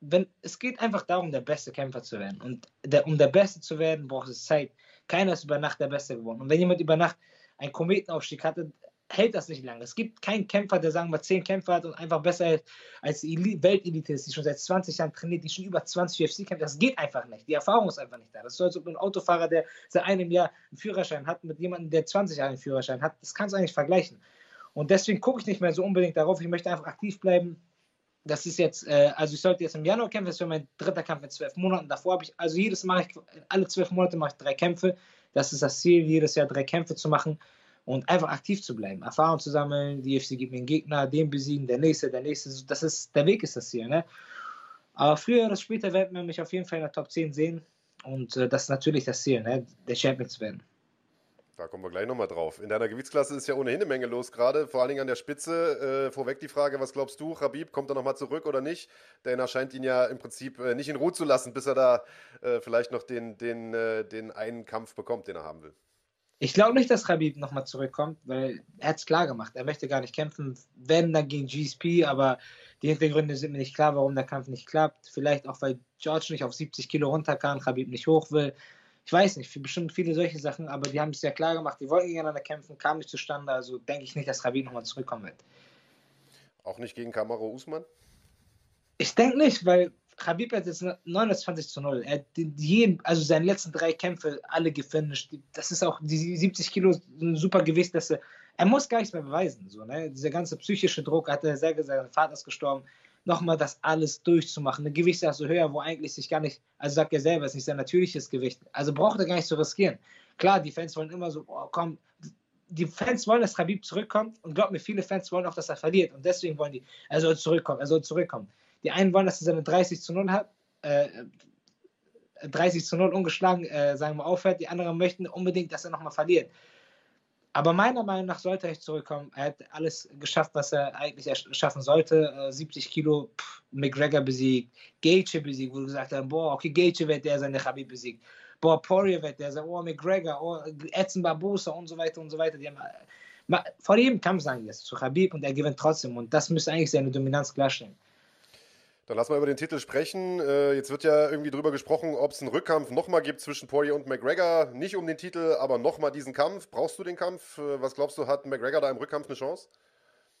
wenn, es geht einfach darum, der beste Kämpfer zu werden. Und der, um der Beste zu werden, braucht es Zeit. Keiner ist über Nacht der Beste geworden. Und wenn jemand über Nacht einen Kometenaufstieg hatte, hält das nicht lange. Es gibt keinen Kämpfer, der sagen wir zehn Kämpfer hat und einfach besser als die Weltelite ist, die schon seit 20 Jahren trainiert, die schon über 20 UFC kämpft. Das geht einfach nicht. Die Erfahrung ist einfach nicht da. Das ist so, als ob ein Autofahrer, der seit einem Jahr einen Führerschein hat, mit jemandem, der 20 Jahre einen Führerschein hat, das kannst du eigentlich vergleichen. Und deswegen gucke ich nicht mehr so unbedingt darauf. Ich möchte einfach aktiv bleiben. Das ist jetzt, äh, also ich sollte jetzt im Januar kämpfen, das wäre mein dritter Kampf in zwölf Monaten. Davor habe ich, also jedes ich, alle zwölf Monate mache ich drei Kämpfe. Das ist das Ziel, jedes Jahr drei Kämpfe zu machen und einfach aktiv zu bleiben, Erfahrung zu sammeln, die UFC gibt mir einen Gegner, den besiegen, der nächste, der nächste, das ist, der Weg ist das hier, ne? Aber früher oder später werden wir mich auf jeden Fall in der Top 10 sehen und äh, das ist natürlich das Ziel, ne? der Champion zu werden. Da kommen wir gleich nochmal drauf. In deiner Gewichtsklasse ist ja ohnehin eine Menge los gerade, vor allen Dingen an der Spitze. Äh, vorweg die Frage, was glaubst du, Habib, kommt er nochmal zurück oder nicht? Denn er scheint ihn ja im Prinzip äh, nicht in Ruhe zu lassen, bis er da äh, vielleicht noch den, den, äh, den einen Kampf bekommt, den er haben will. Ich glaube nicht, dass Habib nochmal zurückkommt, weil er hat es klar gemacht. Er möchte gar nicht kämpfen, wenn dann gegen GSP, aber die Hintergründe sind mir nicht klar, warum der Kampf nicht klappt. Vielleicht auch, weil George nicht auf 70 Kilo runter kann, Habib nicht hoch will ich weiß nicht, bestimmt viele solche Sachen, aber die haben es ja klar gemacht, die wollten gegeneinander kämpfen, kam nicht zustande, also denke ich nicht, dass Rabin nochmal zurückkommen wird. Auch nicht gegen Kamaro Usman? Ich denke nicht, weil Khabib hat jetzt 29 zu 0. Er hat jeden, also seine letzten drei Kämpfe alle gefinisht. Das ist auch die 70 Kilo ein super Gewicht. Dass er, er muss gar nichts mehr beweisen. So, ne? Dieser ganze psychische Druck hat er sehr gesagt, sein Vater ist gestorben nochmal das alles durchzumachen. Eine Gewichtsklasse höher, wo eigentlich sich gar nicht, also sagt er selber, ist nicht sein natürliches Gewicht. Also braucht er gar nicht zu riskieren. Klar, die Fans wollen immer so, oh, komm, die Fans wollen, dass Habib zurückkommt und glaubt mir, viele Fans wollen auch, dass er verliert und deswegen wollen die, er soll zurückkommen, er soll zurückkommen. Die einen wollen, dass er seine 30 zu 0 hat, äh, 30 zu 0 ungeschlagen, äh, sagen wir, aufhört, die anderen möchten unbedingt, dass er nochmal verliert. Aber meiner Meinung nach sollte er zurückkommen. Er hat alles geschafft, was er eigentlich schaffen sollte. 70 äh, Kilo, pff, McGregor besiegt, Gaethje besiegt, wo du gesagt hast, boah, okay, Gaethje wird der seine Khabib besiegt. Boah, Poirier wird der sein, oh, McGregor, oh, Edson Barbosa und so weiter und so weiter. Die haben, äh, vor jedem Kampf sagen die es zu Khabib und er gewinnt trotzdem. Und das müsste eigentlich seine Dominanz klarstellen. Dann lass mal über den Titel sprechen. Äh, jetzt wird ja irgendwie drüber gesprochen, ob es einen Rückkampf nochmal gibt zwischen Poirier und McGregor. Nicht um den Titel, aber nochmal diesen Kampf. Brauchst du den Kampf? Äh, was glaubst du, hat McGregor da im Rückkampf eine Chance?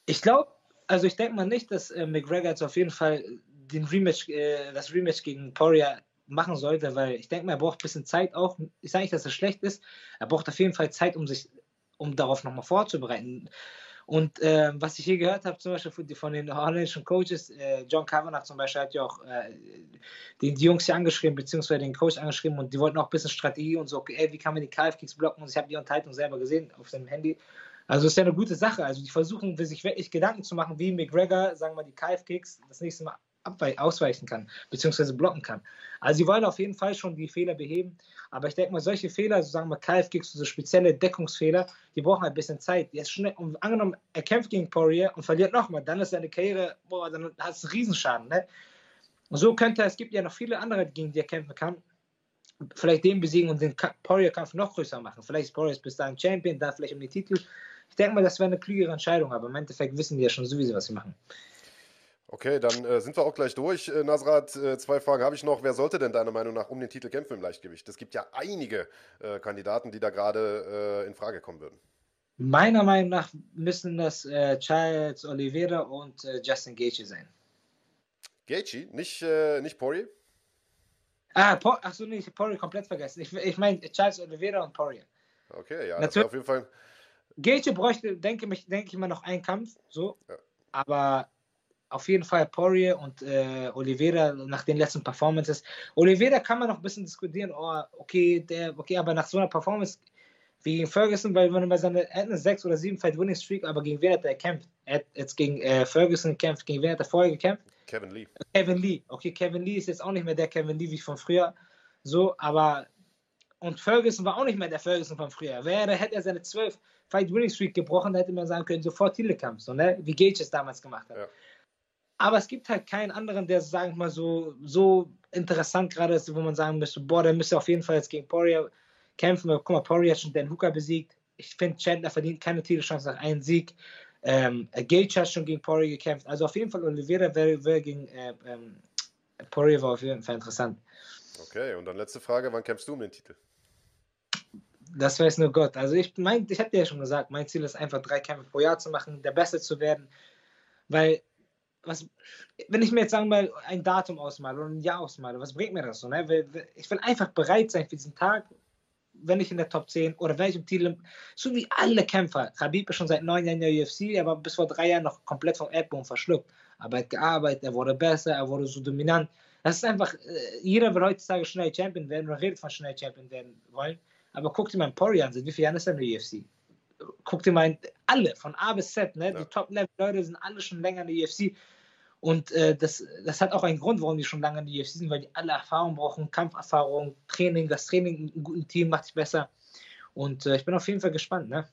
Ich glaube, also ich denke mal nicht, dass äh, McGregor jetzt auf jeden Fall den Rematch, äh, das Rematch gegen Poirier machen sollte, weil ich denke mal, er braucht ein bisschen Zeit auch. Ich sage nicht, dass er schlecht ist. Er braucht auf jeden Fall Zeit, um sich, um darauf nochmal vorzubereiten. Und äh, was ich hier gehört habe, zum Beispiel von, von den holländischen Coaches, äh, John Kavanagh zum Beispiel hat ja auch äh, die, die, Jungs hier angeschrieben, beziehungsweise den Coach angeschrieben und die wollten auch ein bisschen Strategie und so, okay, ey, wie kann man die Calf-Kicks blocken? Und ich habe die Unterhaltung selber gesehen auf seinem Handy. Also ist ja eine gute Sache. Also die versuchen sich wirklich Gedanken zu machen, wie McGregor, sagen wir mal, die Calf-Kicks das nächste Mal ausweichen kann, beziehungsweise blocken kann. Also sie wollen auf jeden Fall schon die Fehler beheben, aber ich denke mal, solche Fehler, so sagen wir KF-Kicks, so spezielle Deckungsfehler, die brauchen ein bisschen Zeit. Jetzt schnell, und angenommen, er kämpft gegen Poirier und verliert nochmal, dann ist seine Karriere, boah, dann hat es einen Riesenschaden. Ne? Und so könnte es gibt ja noch viele andere, gegen die er kämpfen kann, vielleicht den besiegen und den Poirier-Kampf noch größer machen. Vielleicht ist Poirier bis dahin Champion, da vielleicht um den Titel. Ich denke mal, das wäre eine klügere Entscheidung, aber im Endeffekt wissen die ja schon sowieso, was sie machen. Okay, dann äh, sind wir auch gleich durch. Äh, Nasrat, äh, zwei Fragen habe ich noch. Wer sollte denn deiner Meinung nach um den Titel kämpfen im Leichtgewicht? Es gibt ja einige äh, Kandidaten, die da gerade äh, in Frage kommen würden. Meiner Meinung nach müssen das äh, Charles Oliveira und Justin Gaethje sein. Gaethje, nicht, nicht Poirier? Ah, po achso, nee, ich habe Poirier komplett vergessen. Ich, ich meine Charles Oliveira und Poirier. Okay, ja, Natürlich, auf jeden Fall. Gaethje bräuchte, denke, ich, denke ich mal, noch einen Kampf, so. Ja. Aber auf jeden Fall Poirier und äh, Oliveira nach den letzten Performances. Oliveira kann man noch ein bisschen diskutieren, oh, okay, der, okay, aber nach so einer Performance wie gegen Ferguson, weil wenn man bei seiner, er hat eine 6 oder 7 Fight Winning Streak, aber gegen wen hat er gekämpft? Er hat jetzt gegen äh, Ferguson gekämpft, gegen wen hat er vorher gekämpft? Kevin Lee. Kevin Lee, okay, Kevin Lee ist jetzt auch nicht mehr der Kevin Lee wie von früher, so, aber und Ferguson war auch nicht mehr der Ferguson von früher. Wäre, hätte er seine 12 Fight Winning Streak gebrochen, dann hätte man sagen können, sofort Titelkampf, so, ne? wie Gage es damals gemacht hat. Ja. Aber es gibt halt keinen anderen, der, sagen wir mal, so, so interessant gerade ist, wo man sagen müsste, boah, der müsste auf jeden Fall jetzt gegen Poirier kämpfen. Guck mal, Poirier hat schon Dan Hooker besiegt. Ich finde, Chandler verdient keine Titelchance nach einem Sieg. Ähm, Gage hat schon gegen Poirier gekämpft. Also auf jeden Fall Oliveira wäre wär gegen äh, ähm, Poirier war auf jeden Fall interessant. Okay, und dann letzte Frage, wann kämpfst du um den Titel? Das weiß nur Gott. Also ich mein, ich habe dir ja schon gesagt, mein Ziel ist einfach drei Kämpfe pro Jahr zu machen, der Beste zu werden, weil was, wenn ich mir jetzt sagen mal ein Datum ausmale oder ein Jahr ausmale, was bringt mir das so? Ne? Ich will einfach bereit sein für diesen Tag, wenn ich in der Top 10 oder wenn ich im Titel, so wie alle Kämpfer. Khabib ist schon seit neun Jahren in der UFC, er war bis vor drei Jahren noch komplett vom Erdboden verschluckt. Aber er hat gearbeitet, er wurde besser, er wurde so dominant. Das ist einfach, äh, jeder will heutzutage schnell Champion werden oder redet von schnell Champion werden wollen. Aber guck dir mal Poirier an, wie vielen Jahren ist er in der UFC? guck dir mal alle von A bis Z, ne? Ja. Die Top-Level-Leute sind alle schon länger in der UFC. Und äh, das, das hat auch einen Grund, warum die schon lange in der UFC sind, weil die alle Erfahrung brauchen, Kampferfahrung, Training, das Training im guten Team macht sich besser. Und äh, ich bin auf jeden Fall gespannt, ne?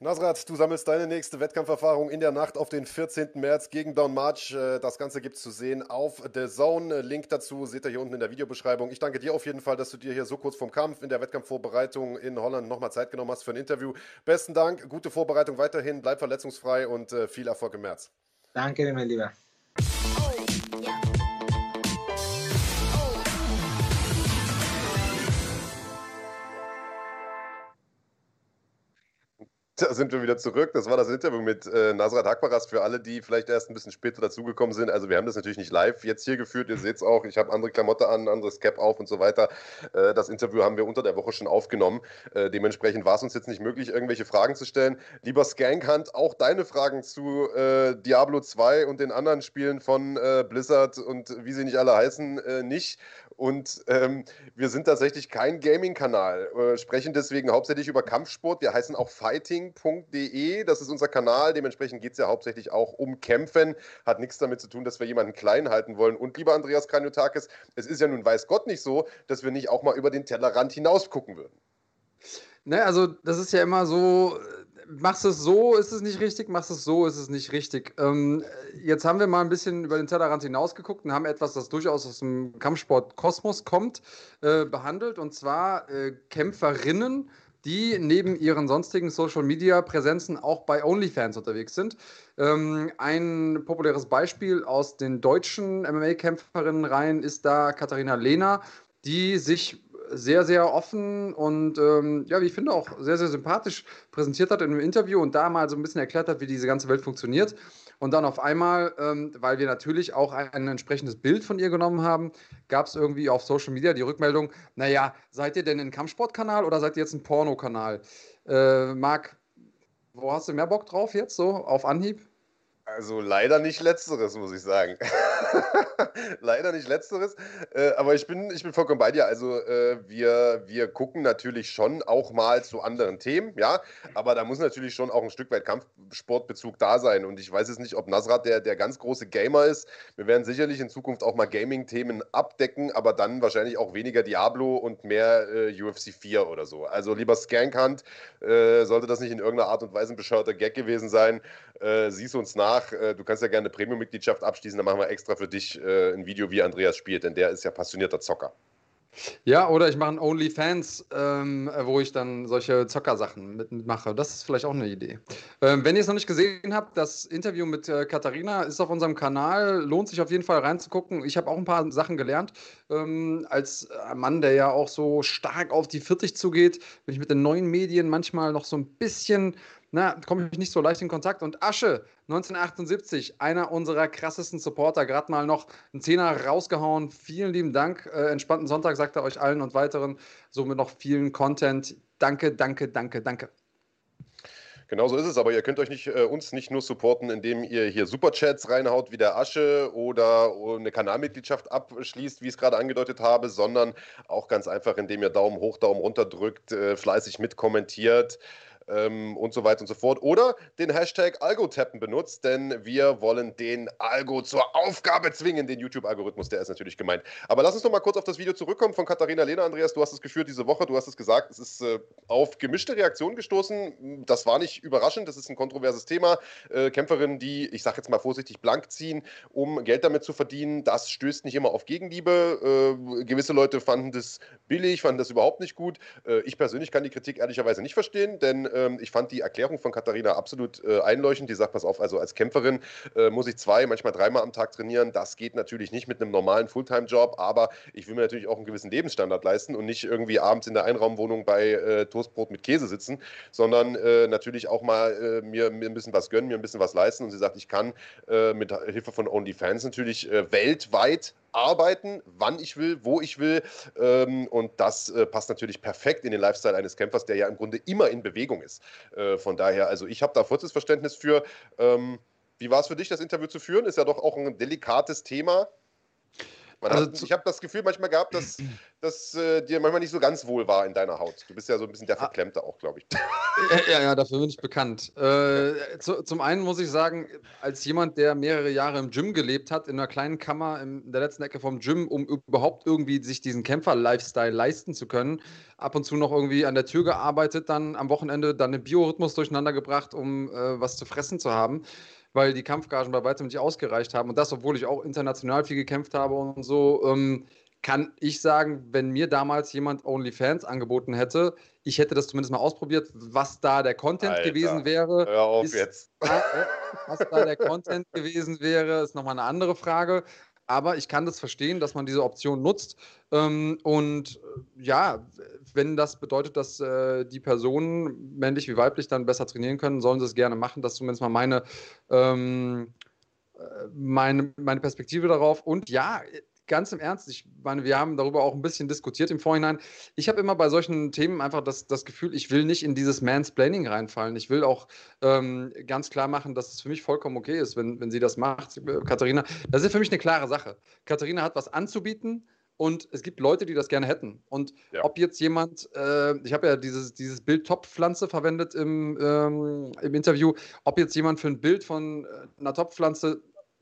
Nasrat, du sammelst deine nächste Wettkampferfahrung in der Nacht auf den 14. März gegen Don March. Äh, das Ganze gibt es zu sehen auf The Zone. Link dazu seht ihr hier unten in der Videobeschreibung. Ich danke dir auf jeden Fall, dass du dir hier so kurz vorm Kampf in der Wettkampfvorbereitung in Holland nochmal Zeit genommen hast für ein Interview. Besten Dank, gute Vorbereitung weiterhin, bleib verletzungsfrei und äh, viel Erfolg im März. Danke, mein Lieber. Da sind wir wieder zurück. Das war das Interview mit äh, Nasrat Hakbaras für alle, die vielleicht erst ein bisschen später dazugekommen sind. Also wir haben das natürlich nicht live jetzt hier geführt. Ihr seht es auch. Ich habe andere Klamotte an, anderes Cap auf und so weiter. Äh, das Interview haben wir unter der Woche schon aufgenommen. Äh, dementsprechend war es uns jetzt nicht möglich, irgendwelche Fragen zu stellen. Lieber Skankhand, auch deine Fragen zu äh, Diablo 2 und den anderen Spielen von äh, Blizzard und wie sie nicht alle heißen, äh, nicht. Und ähm, wir sind tatsächlich kein Gaming-Kanal, äh, sprechen deswegen hauptsächlich über Kampfsport. Wir heißen auch fighting.de, das ist unser Kanal. Dementsprechend geht es ja hauptsächlich auch um Kämpfen. Hat nichts damit zu tun, dass wir jemanden klein halten wollen. Und lieber Andreas Kranjotakis, es ist ja nun weiß Gott nicht so, dass wir nicht auch mal über den Tellerrand hinaus gucken würden. Ne, also das ist ja immer so, machst es so, ist es nicht richtig, machst es so, ist es nicht richtig. Ähm, jetzt haben wir mal ein bisschen über den Tellerrand hinausgeguckt und haben etwas, das durchaus aus dem Kampfsport-Kosmos kommt, äh, behandelt. Und zwar äh, Kämpferinnen, die neben ihren sonstigen Social-Media-Präsenzen auch bei OnlyFans unterwegs sind. Ähm, ein populäres Beispiel aus den deutschen MMA-Kämpferinnenreihen ist da Katharina Lehner, die sich sehr, sehr offen und ähm, ja, wie ich finde, auch sehr, sehr sympathisch präsentiert hat in einem Interview und da mal so ein bisschen erklärt hat, wie diese ganze Welt funktioniert. Und dann auf einmal, ähm, weil wir natürlich auch ein, entsprechendes Bild von ihr genommen haben, gab es irgendwie auf Social Media die Rückmeldung: Naja, seid ihr denn ein Kampfsportkanal oder seid ihr jetzt ein Pornokanal? Äh, Marc, wo hast du mehr Bock drauf jetzt so auf Anhieb? Also leider nicht letzteres, muss ich sagen. leider nicht letzteres. Äh, aber ich bin, ich bin vollkommen bei dir. Also äh, wir, wir gucken natürlich schon auch mal zu anderen Themen, ja. Aber da muss natürlich schon auch ein Stück weit Kampfsportbezug da sein. Und ich weiß jetzt nicht, ob Nasrat der, der ganz große Gamer ist. Wir werden sicherlich in Zukunft auch mal Gaming-Themen abdecken, aber dann wahrscheinlich auch weniger Diablo und mehr äh, UFC 4 oder so. Also lieber Scankant, äh, sollte das nicht in irgendeiner Art und Weise ein bescheuerter Gag gewesen sein, äh, siehst uns nach. Äh, du kannst ja gerne eine Premium-Mitgliedschaft abschließen, dann machen wir extra für dich äh, ein Video, wie Andreas spielt, denn der ist ja passionierter Zocker. Ja, oder ich mache ein OnlyFans, ähm, wo ich dann solche Zockersachen mitmache. Das ist vielleicht auch eine Idee. Ähm, wenn ihr es noch nicht gesehen habt, das Interview mit äh, Katharina ist auf unserem Kanal. Lohnt sich auf jeden Fall reinzugucken. Ich habe auch ein paar Sachen gelernt. Ähm, als Mann, der ja auch so stark auf die 40 zugeht, bin ich mit den neuen Medien manchmal noch so ein bisschen na, komme ich nicht so leicht in Kontakt. Und Asche, 1978, einer unserer krassesten Supporter, gerade mal noch einen Zehner rausgehauen. Vielen lieben Dank. Äh, entspannten Sonntag, sagt er euch allen und weiteren. Somit noch vielen Content. Danke, danke, danke, danke. Genau so ist es, aber ihr könnt euch nicht, äh, uns nicht nur supporten, indem ihr hier Superchats reinhaut wie der Asche oder eine Kanalmitgliedschaft abschließt, wie ich es gerade angedeutet habe, sondern auch ganz einfach, indem ihr Daumen hoch, Daumen runter drückt, äh, fleißig mitkommentiert ähm, und so weiter und so fort. Oder den Hashtag Algo-Tappen benutzt, denn wir wollen den Algo zur Aufgabe zwingen, den YouTube-Algorithmus, der ist natürlich gemeint. Aber lass uns noch mal kurz auf das Video zurückkommen von Katharina Lehner. Andreas, du hast es geführt diese Woche, du hast es gesagt, es ist äh, auf gemischte Reaktionen gestoßen. Das war nicht überraschend, das ist ein kontroverses Thema. Äh, Kämpferinnen, die, ich sage jetzt mal vorsichtig, blank ziehen, um Geld damit zu verdienen, das stößt nicht immer auf Gegenliebe. Äh, gewisse Leute fanden das billig, fanden das überhaupt nicht gut. Äh, ich persönlich kann die Kritik ehrlicherweise nicht verstehen, denn ähm, ich fand die Erklärung von Katharina absolut äh, einleuchtend. Die sagt, pass auf, also als Kämpferin äh, muss ich zwei, manchmal dreimal am Tag trainieren. Das geht natürlich nicht mit einem normalen Fulltime-Job, aber ich will mir natürlich auch einen gewissen Lebensstandard leisten und nicht irgendwie abends in der Einraumwohnung bei äh, Toastbrot mit Käse sitzen, sondern äh, natürlich auch mal äh, mir, mir, ein bisschen was gönnen, mir ein bisschen was leisten. Und sie sagt, ich kann äh, mit Hilfe von OnlyFans natürlich weltweit arbeiten, wann ich will, wo ich will. Ähm, und das äh, passt natürlich perfekt in den Lifestyle eines Kämpfers, der ja im Grunde immer in Bewegung ist. Äh, von daher, also ich habe da vollstes Verständnis für. Ähm, wie war es für dich, das Interview zu führen? Ist ja doch auch ein delikates Thema. Also hat, ich habe das Gefühl manchmal gehabt, dass, dass äh, dir manchmal nicht so ganz wohl war in deiner Haut. Du bist ja so ein bisschen der ah. Verklemmte auch, glaube ich. Ja, ja, dafür bin ich bekannt. Äh, zu, zum einen muss ich sagen, als jemand, der mehrere Jahre im Gym gelebt hat, in einer kleinen Kammer in der letzten Ecke vom Gym, um überhaupt irgendwie sich diesen Kämpfer-Lifestyle leisten zu können, ab und zu noch irgendwie an der Tür gearbeitet, dann am Wochenende dann den Biorhythmus durcheinander gebracht, um äh, was zu fressen zu haben weil die Kampfgagen bei weitem nicht ausgereicht haben. Und das, obwohl ich auch international viel gekämpft habe und so, ähm, kann ich sagen, wenn mir damals jemand OnlyFans angeboten hätte, ich hätte das zumindest mal ausprobiert, was da der Content Alter, gewesen wäre. Hör auf ist, jetzt. Was da der Content gewesen wäre, ist nochmal eine andere Frage. Aber ich kann das verstehen, dass man diese Option nutzt. Ähm, und äh, ja, wenn das bedeutet, dass äh, die Personen, männlich wie weiblich, dann besser trainieren können, sollen sie es gerne machen. Das ist zumindest mal meine, ähm, äh, meine, meine Perspektive darauf. Und ja, ganz im Ernst, ich meine, wir haben darüber auch ein bisschen diskutiert im Vorhinein. Ich habe immer bei solchen Themen einfach das, das Gefühl, ich will nicht in dieses Mansplaining reinfallen. Ich will auch ähm, ganz klar machen, dass es für mich vollkommen okay ist, wenn, wenn sie das macht, Katharina. Das ist für mich eine klare Sache. Katharina hat was anzubieten. Und es gibt Leute, die das gerne hätten. Und ja. ob jetzt jemand, äh, ich habe ja dieses, dieses Bild Topfpflanze verwendet im, ähm, im Interview, ob jetzt jemand für ein Bild von äh, einer Topfpflanze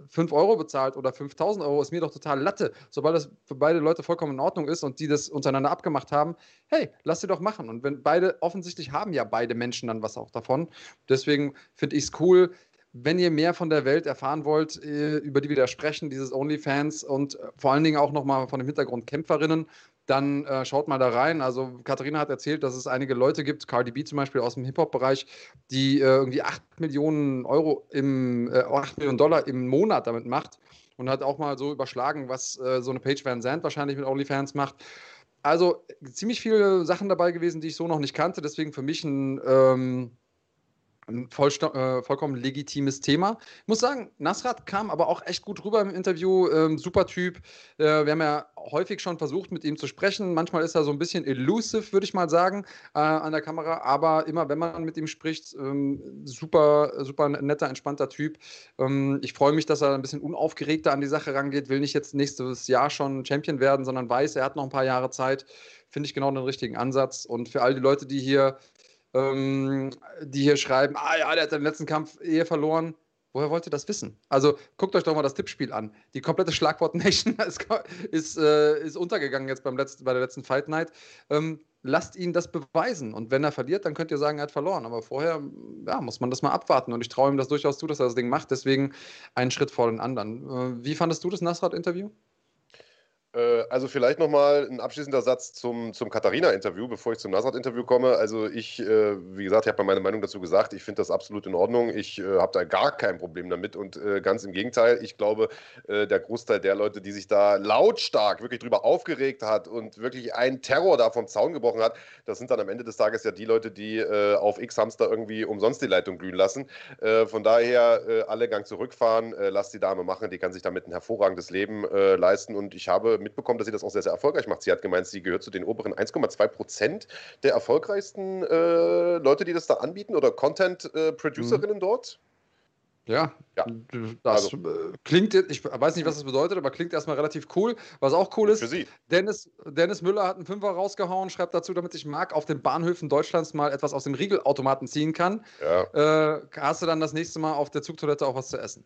5 Euro bezahlt oder 5000 Euro, ist mir doch total Latte. Sobald das für beide Leute vollkommen in Ordnung ist und die das untereinander abgemacht haben, hey, lass sie doch machen. Und wenn beide, offensichtlich haben ja beide Menschen dann was auch davon. Deswegen finde ich es cool, wenn ihr mehr von der Welt erfahren wollt, äh, über die wir da sprechen, dieses OnlyFans und vor allen Dingen auch nochmal von dem Hintergrund Kämpferinnen, dann äh, schaut mal da rein. Also Katharina hat erzählt, dass es einige Leute gibt, Cardi B zum Beispiel aus dem Hip-Hop-Bereich, die äh, irgendwie 8 Millionen Euro im, äh, 8 Millionen Dollar im Monat damit macht und hat auch mal so überschlagen, was äh, so eine Page Van Zandt wahrscheinlich mit OnlyFans macht. Also ziemlich viele Sachen dabei gewesen, die ich so noch nicht kannte. Deswegen für mich ein ähm, ein voll, äh, vollkommen legitimes Thema. Ich muss sagen, Nasrat kam aber auch echt gut rüber im Interview. Ähm, super Typ. Äh, wir haben ja häufig schon versucht, mit ihm zu sprechen. Manchmal ist er so ein bisschen elusive, würde ich mal sagen, äh, an der Kamera. Aber immer, wenn man mit ihm spricht, ähm, super, super netter, entspannter Typ. Ähm, ich freue mich, dass er ein bisschen unaufgeregter an die Sache rangeht. Will nicht jetzt nächstes Jahr schon Champion werden, sondern weiß, er hat noch ein paar Jahre Zeit. Finde ich genau den richtigen Ansatz. Und für all die Leute, die hier ähm, die hier schreiben, ah ja, der hat den letzten Kampf eher verloren. Woher wollt ihr das wissen? Also guckt euch doch mal das Tippspiel an. Die komplette Schlagwort Nation ist, ist, äh, ist untergegangen jetzt beim letzten, bei der letzten Fight Night. Ähm, lasst ihn das beweisen. Und wenn er verliert, dann könnt ihr sagen, er hat verloren. Aber vorher ja, muss man das mal abwarten. Und ich traue ihm das durchaus zu, dass er das Ding macht. Deswegen einen Schritt vor den anderen. Äh, wie fandest du das Nasrat-Interview? Äh, also vielleicht nochmal ein abschließender Satz zum, zum Katharina-Interview, bevor ich zum Nasrat-Interview komme. Also ich, äh, wie gesagt, ich habe meine Meinung dazu gesagt. Ich finde das absolut in Ordnung. Ich äh, habe da gar kein Problem damit und ganz im Gegenteil. Ich glaube, der Großteil der Leute, die sich da lautstark wirklich drüber aufgeregt hat und wirklich einen Terror da vom Zaun gebrochen hat, das sind dann am Ende des Tages ja die Leute, die auf X-Hamster irgendwie umsonst die Leitung glühen lassen. von daher alle Gang zurückfahren, lass die Dame machen, die kann sich damit ein hervorragendes Leben leisten und ich habe mitbekommen, dass sie das auch sehr, sehr erfolgreich macht. Sie hat gemeint, sie gehört zu den oberen 1,2 Prozent der erfolgreichsten äh, Leute, die das da anbieten oder Content-Producerinnen äh, dort. Ja, ja. das also. Äh, klingt, ich weiß nicht, was das bedeutet, aber klingt erstmal relativ cool. Was auch cool ist, Dennis, Dennis Müller hat einen Fünfer rausgehauen, schreibt dazu, damit ich Marc auf den Bahnhöfen Deutschlands mal etwas aus dem Riegelautomaten ziehen kann. Ja. Äh, hast du dann das nächste Mal auf der Zugtoilette auch was zu essen?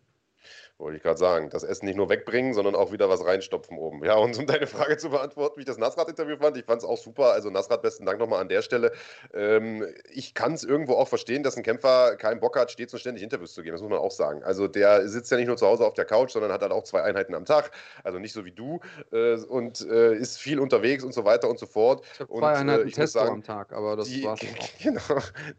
Wollte ich gerade sagen. Das Essen nicht nur wegbringen, sondern auch wieder was reinstopfen oben. Ja, und um deine Frage zu beantworten, wie ich das Nasrat-Interview fand, ich fand es auch super. Also Nasrat, besten Dank nochmal an der Stelle. Ähm, ich kann es irgendwo auch verstehen, dass ein Kämpfer keinen Bock hat, stets und ständig Interviews zu geben. Das muss man auch sagen. Also der sitzt ja nicht nur zu Hause auf der Couch, sondern hat halt auch zwei Einheiten am Tag. Also nicht so wie du. Äh, und äh, ist viel unterwegs und so weiter und so fort. Ich habe zwei Einheiten äh, Testo sagen, am Tag, aber das die, war's auch. Genau.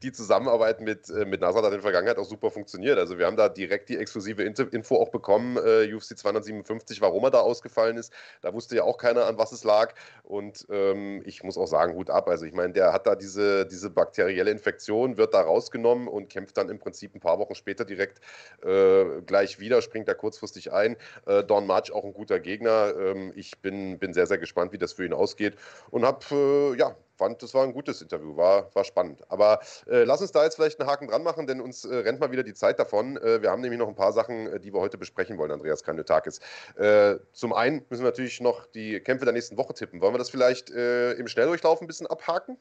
Die Zusammenarbeit mit, äh, mit Nasrat hat in der Vergangenheit auch super funktioniert. Also wir haben da direkt die exklusive Info auch bekommen äh, UFC 257, warum er da ausgefallen ist. Da wusste ja auch keiner, an was es lag. Und ähm, ich muss auch sagen, Hut ab. Also ich meine, der hat da diese, diese bakterielle Infektion, wird da rausgenommen und kämpft dann im Prinzip ein paar Wochen später direkt äh, gleich wieder, springt da kurzfristig ein. Äh, Don March auch ein guter Gegner. Ähm, ich bin, bin sehr, sehr gespannt, wie das für ihn ausgeht. Und habe, äh, ja, fand, das war ein gutes Interview, war, war spannend. Aber äh, lass uns da jetzt vielleicht einen Haken dran machen, denn uns äh, rennt mal wieder die Zeit davon. Äh, wir haben nämlich noch ein paar Sachen, äh, die wir heute besprechen wollen, Andreas Kanyotakis. Äh, zum einen müssen wir natürlich noch die Kämpfe der nächsten Woche tippen. Wollen wir das vielleicht äh, im Schnelldurchlauf ein bisschen abhaken?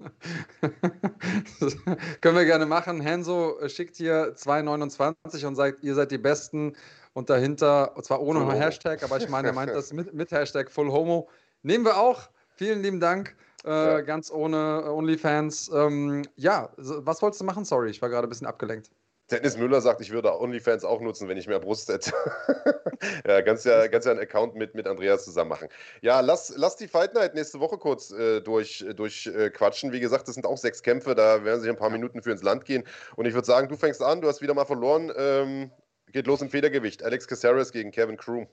können wir gerne machen. Henso schickt hier 2,29 und sagt, ihr seid die Besten. Und dahinter, und zwar ohne Hashtag, aber ich meine, er meint das mit, mit Hashtag Full Homo. Nehmen wir auch. Vielen lieben Dank. Äh, ja. Ganz ohne OnlyFans. Ähm, ja, was wolltest du machen? Sorry, ich war gerade ein bisschen abgelenkt. Dennis Müller sagt, ich würde OnlyFans auch nutzen, wenn ich mehr Brust hätte. ja, kannst ja, kannst ja einen Account mit, mit Andreas zusammen machen. Ja, lass, lass die Fight Night nächste Woche kurz äh, durch, durch äh, quatschen. Wie gesagt, das sind auch sechs Kämpfe, da werden sich ein paar Minuten für ins Land gehen. Und ich würde sagen, du fängst an, du hast wieder mal verloren. Ähm, geht los im Federgewicht. Alex Caceres gegen Kevin Crew.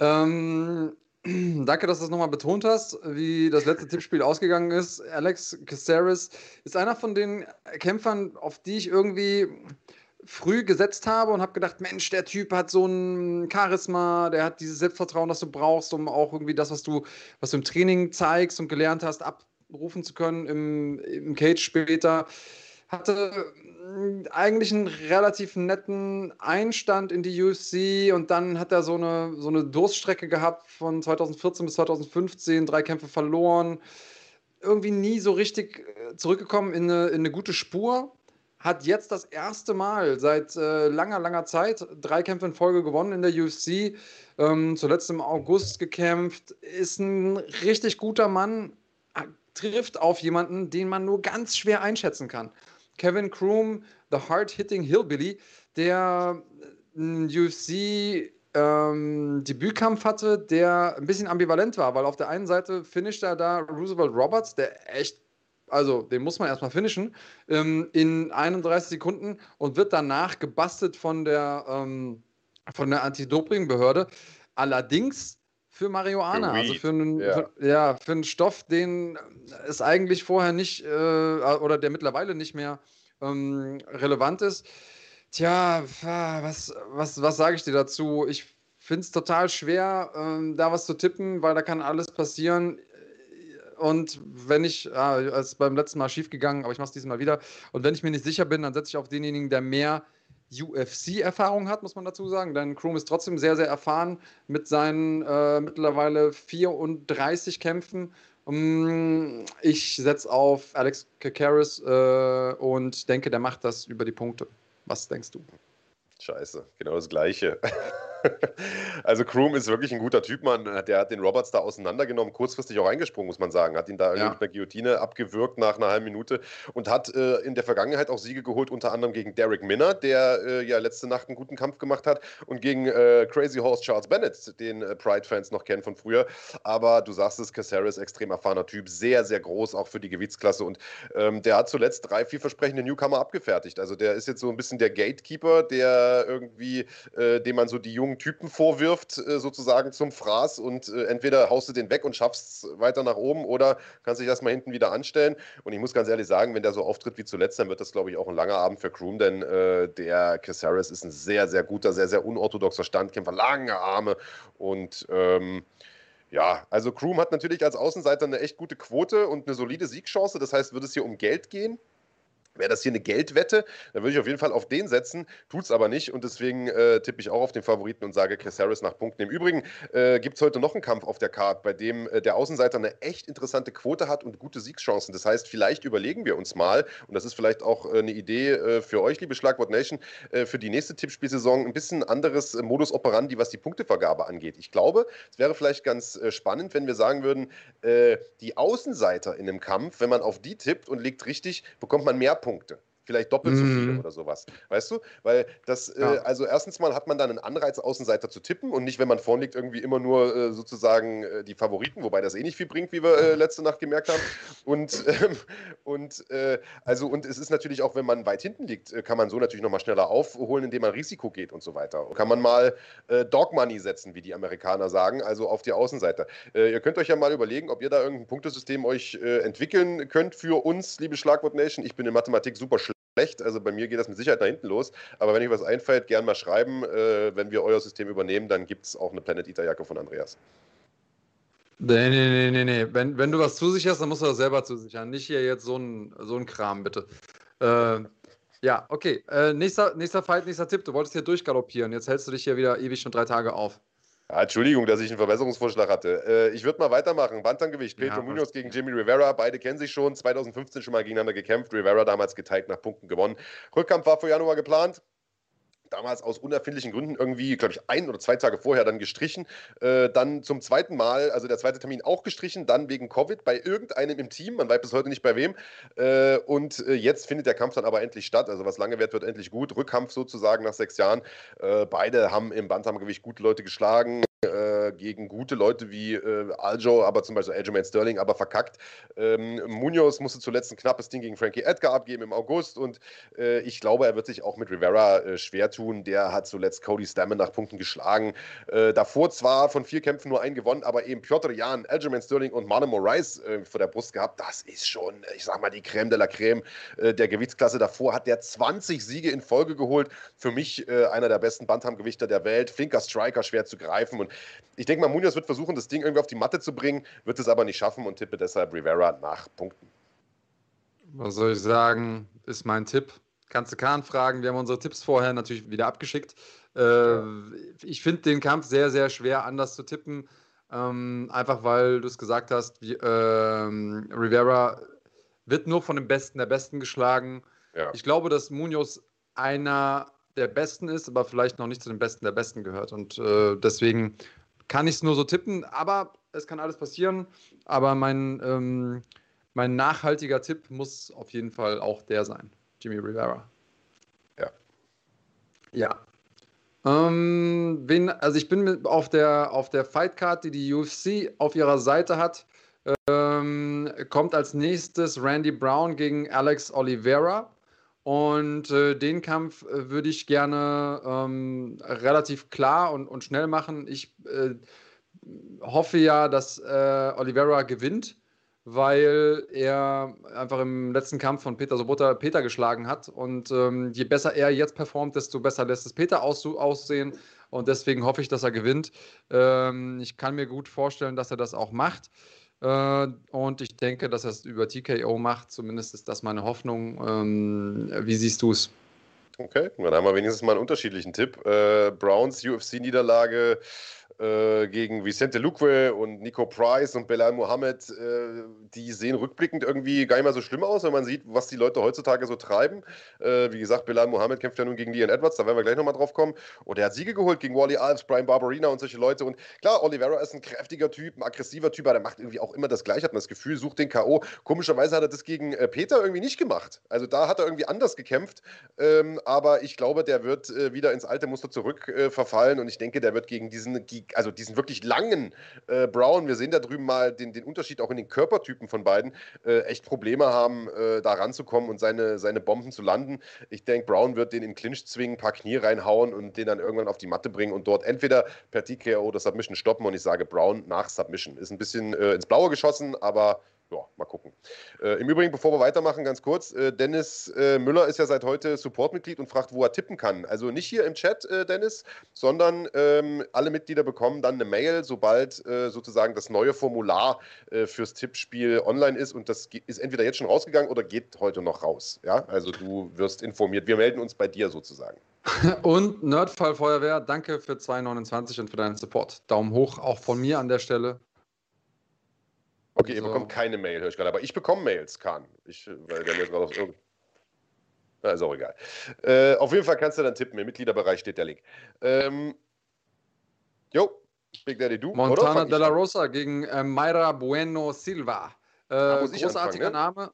Ähm, Danke, dass du es nochmal betont hast, wie das letzte Tippspiel ausgegangen ist. Alex Caceres ist einer von den Kämpfern, auf die ich irgendwie früh gesetzt habe und habe gedacht, Mensch, der Typ hat so ein Charisma, der hat dieses Selbstvertrauen, das du brauchst, um auch irgendwie das, was du, was du im Training zeigst und gelernt hast, abrufen zu können im, im Cage später hatte hm, eigentlich einen relativ netten Einstand in die UFC und dann hat er so eine, so eine Durststrecke gehabt von 2014 bis 2015, drei Kämpfe verloren, irgendwie nie so richtig äh, zurückgekommen in eine, in eine gute Spur. Hat jetzt das erste Mal seit äh, langer, langer Zeit drei Kämpfe in Folge gewonnen in der UFC. Ähm, zuletzt im August gekämpft. Ist ein richtig guter Mann. Trifft auf jemanden, den man nur ganz schwer einschätzen kann. Kevin Kroom, The Hard-Hitting Hillbilly, der einen UFC ähm, Debütkampf hatte, der ein bisschen ambivalent war, weil auf der einen Seite finisht er da Roosevelt Roberts, der echt, also den muss man erstmal finishen, ähm, in 31 Sekunden und wird danach gebastelt von der, ähm, von der Anti-Doping-Behörde. Allerdings für Marihuana, also für einen, ja. Für, ja, für einen Stoff, den es eigentlich vorher nicht äh, oder der mittlerweile nicht mehr ähm, relevant ist. Tja, was, was, was sage ich dir dazu? Ich finde es total schwer, ähm, da was zu tippen, weil da kann alles passieren. Und wenn ich, ah, es ist beim letzten Mal schief gegangen, aber ich mache es diesmal wieder. Und wenn ich mir nicht sicher bin, dann setze ich auf denjenigen, der mehr UFC-Erfahrung hat, muss man dazu sagen. Denn Kroom ist trotzdem sehr, sehr erfahren mit seinen äh, mittlerweile 34 Kämpfen. Um, ich setze auf Alex Kakaris äh, und denke, der macht das über die Punkte. Was denkst du? Scheiße, genau das Gleiche. also Kroom ist wirklich ein guter Typ, man. Der hat den Roberts da auseinandergenommen, kurzfristig auch eingesprungen, muss man sagen. Hat ihn da ja. mit einer Guillotine abgewürgt nach einer halben Minute und hat äh, in der Vergangenheit auch Siege geholt, unter anderem gegen Derek Minner, der äh, ja letzte Nacht einen guten Kampf gemacht hat und gegen äh, Crazy Horse Charles Bennett, den äh, Pride-Fans noch kennen von früher. Aber du sagst es, Caceres, extrem erfahrener Typ, sehr, sehr groß, auch für die Gewichtsklasse und ähm, der hat zuletzt drei vielversprechende Newcomer abgefertigt. Also der ist jetzt so ein bisschen der Gatekeeper, der irgendwie, äh, dem man so die jungen Typen vorwirft, äh, sozusagen zum Fraß und äh, entweder haust du den weg und schaffst es weiter nach oben oder kannst dich erstmal hinten wieder anstellen. Und ich muss ganz ehrlich sagen, wenn der so auftritt wie zuletzt, dann wird das, glaube ich, auch ein langer Abend für Kroom, denn äh, der Caceres ist ein sehr, sehr guter, sehr, sehr unorthodoxer Standkämpfer, lange Arme und ähm, ja, also Kroom hat natürlich als Außenseiter eine echt gute Quote und eine solide Siegchance. Das heißt, wird es hier um Geld gehen? Wäre das hier eine Geldwette, dann würde ich auf jeden Fall auf den setzen, tut es aber nicht und deswegen äh, tippe ich auch auf den Favoriten und sage Chris Harris nach Punkten. Im Übrigen äh, gibt es heute noch einen Kampf auf der Card, bei dem äh, der Außenseiter eine echt interessante Quote hat und gute Siegschancen. Das heißt, vielleicht überlegen wir uns mal, und das ist vielleicht auch äh, eine Idee äh, für euch, liebe Schlagwort Nation, äh, für die nächste Tippspielsaison ein bisschen anderes Modus operandi, was die Punktevergabe angeht. Ich glaube, es wäre vielleicht ganz spannend, wenn wir sagen würden, die Außenseiter in einem Kampf, wenn man auf die tippt und liegt richtig, bekommt man mehr Punkte Punkte vielleicht doppelt so viele mhm. oder sowas. Weißt du? Weil das, äh, ja. äh, also erstens mal hat man dann einen Anreiz, Außenseiter zu tippen und nicht, wenn man vorn liegt, irgendwie immer nur äh, sozusagen äh, die Favoriten, wobei das eh nicht viel bringt, wie wir äh, letzte Nacht gemerkt haben. Und, ähm, und äh, also, und es ist natürlich auch, wenn man weit hinten liegt, kann man so natürlich nochmal schneller aufholen, indem man Risiko geht und so weiter. Und kann man mal Dog Money setzen, wie die Amerikaner sagen, also auf die Außenseiter. ihr könnt euch ja mal überlegen, ob ihr da irgendein Punktesystem euch entwickeln könnt für uns, liebe Schlagwort Nation. Ich bin in Mathematik super schlecht schlecht. Also bei mir geht das mit Sicherheit nach hinten los. Aber wenn euch was einfällt, gern mal schreiben. Äh, wenn wir euer System übernehmen, dann gibt es auch eine Planet Eater Jacke von Andreas. Nee, nee, nee, nee, nee. Wenn, wenn du was zusicherst, dann musst du das selber zusichern. Nicht hier jetzt so ein, so ein Kram, bitte. Äh, ja, okay. Äh, nächster, nächster Fight, nächster Tipp. Du wolltest hier durchgaloppieren. Jetzt hältst du dich hier wieder ewig schon drei Tage auf. Ja, Entschuldigung, dass ich einen Verbesserungsvorschlag hatte. Äh, ich würde mal weitermachen. Bantamgewicht. Pedro ja, Munoz gegen Jimmy Rivera. Beide kennen sich schon. 2015 schon mal gegeneinander gekämpft. Rivera damals geteilt nach Punkten gewonnen. Rückkampf war für Januar geplant damals aus unerfindlichen Gründen irgendwie, glaube ich, ein oder zwei Tage vorher dann gestrichen. Äh, dann zum zweiten Mal, also der zweite Termin auch gestrichen, dann wegen Covid bei irgendeinem im Team, man weiß bis heute nicht bei wem. Äh, und äh, jetzt findet der Kampf dann aber endlich statt. Also was lange wird, wird endlich gut. Rückkampf sozusagen nach sechs Jahren. Äh, beide haben im Bantamgewicht gute Leute geschlagen. Äh, gegen gute Leute wie äh, Aljo, aber zum Beispiel Aljamain Sterling, aber verkackt. Ähm, Munoz musste zuletzt ein knappes Ding gegen Frankie Edgar abgeben im August und äh, ich glaube, er wird sich auch mit Rivera äh, schwer tun. Der hat zuletzt Cody Stammen nach Punkten geschlagen. Äh, davor zwar von vier Kämpfen nur einen gewonnen, aber eben Piotr Jan, Aljamain Sterling und Manu Moraes vor der Brust gehabt. Das ist schon, ich sag mal, die Creme de la Creme der Gewichtsklasse. Davor hat der 20 Siege in Folge geholt. Für mich einer der besten Bantamgewichter der Welt. Flinker Striker, schwer zu greifen und ich denke mal, Munoz wird versuchen, das Ding irgendwie auf die Matte zu bringen, wird es aber nicht schaffen und tippe deshalb Rivera nach Punkten. Was soll ich sagen? Ist mein Tipp. Kannst du Kahn fragen. Wir haben unsere Tipps vorher natürlich wieder abgeschickt. Äh, ja. Ich finde den Kampf sehr, sehr schwer anders zu tippen. Ähm, einfach weil du es gesagt hast, wie, ähm, Rivera wird nur von dem Besten der Besten geschlagen. Ja. Ich glaube, dass Munoz einer der Besten ist, aber vielleicht noch nicht zu den Besten der Besten gehört. Und äh, deswegen kann ich es nur so tippen, aber es kann alles passieren. Aber mein, ähm, mein nachhaltiger Tipp muss auf jeden Fall auch der sein. Jimmy Rivera. Ja. Ja. Ähm, wen, also ich bin auf der, auf der Fightcard, die die UFC auf ihrer Seite hat, ähm, kommt als nächstes Randy Brown gegen Alex Oliveira. Und äh, den Kampf äh, würde ich gerne ähm, relativ klar und, und schnell machen. Ich äh, hoffe ja, dass äh, Oliveira gewinnt, weil er einfach im letzten Kampf von Peter Sobota Peter geschlagen hat. Und ähm, je besser er jetzt performt, desto besser lässt es Peter aus aussehen. Und deswegen hoffe ich, dass er gewinnt. Ähm, ich kann mir gut vorstellen, dass er das auch macht. Äh, und ich denke, dass er es über TKO macht. Zumindest ist das meine Hoffnung. Ähm, wie siehst du es? Okay, dann haben wir wenigstens mal einen unterschiedlichen Tipp. Äh, Browns UFC-Niederlage äh, gegen Vicente Luque und Nico Price und Belal Mohammed, äh, die sehen rückblickend irgendwie gar nicht mehr so schlimm aus, wenn man sieht, was die Leute heutzutage so treiben. Äh, wie gesagt, Belal Mohammed kämpft ja nun gegen Leon Edwards, da werden wir gleich nochmal drauf kommen. Und er hat Siege geholt gegen Wally Alves, Brian Barberina und solche Leute. Und klar, Oliveira ist ein kräftiger Typ, ein aggressiver Typ, aber der macht irgendwie auch immer das Gleiche, hat man das Gefühl, sucht den K.O. Komischerweise hat er das gegen äh, Peter irgendwie nicht gemacht. Also da hat er irgendwie anders gekämpft. Ähm, aber ich glaube, der wird äh, wieder ins alte Muster zurückverfallen und ich denke, der wird gegen diesen also diesen wirklich langen äh, Brown, wir sehen da drüben mal den, den Unterschied auch in den Körpertypen von beiden, äh, echt Probleme haben, äh, da ranzukommen und seine, seine Bomben zu landen. Ich denke, Brown wird den in Clinch zwingen, ein paar Knie reinhauen und den dann irgendwann auf die Matte bringen und dort entweder per TKO oder Submission stoppen und ich sage Brown nach Submission. Ist ein bisschen äh, ins Blaue geschossen, aber ja, mal gucken. Äh, Im Übrigen, bevor wir weitermachen, ganz kurz: äh, Dennis äh, Müller ist ja seit heute Supportmitglied und fragt, wo er tippen kann. Also nicht hier im Chat, äh, Dennis, sondern ähm, alle Mitglieder bekommen dann eine Mail, sobald äh, sozusagen das neue Formular äh, fürs Tippspiel online ist. Und das ist entweder jetzt schon rausgegangen oder geht heute noch raus. Ja, also du wirst informiert. Wir melden uns bei dir sozusagen. Und Nerdfall Feuerwehr, danke für 2,29 und für deinen Support. Daumen hoch auch von mir an der Stelle. Okay, ihr bekommt keine Mail, höre ich gerade. Aber ich bekomme Mails, Kahn. Ich, weil der mir gerade auf irgend... Na, ist auch egal. Äh, auf jeden Fall kannst du dann tippen. Im Mitgliederbereich steht der Link. Ähm, jo, Big Daddy, du. Montana de la Rosa gegen äh, Mayra Bueno Silva. Äh, ah, großartiger ne? Name.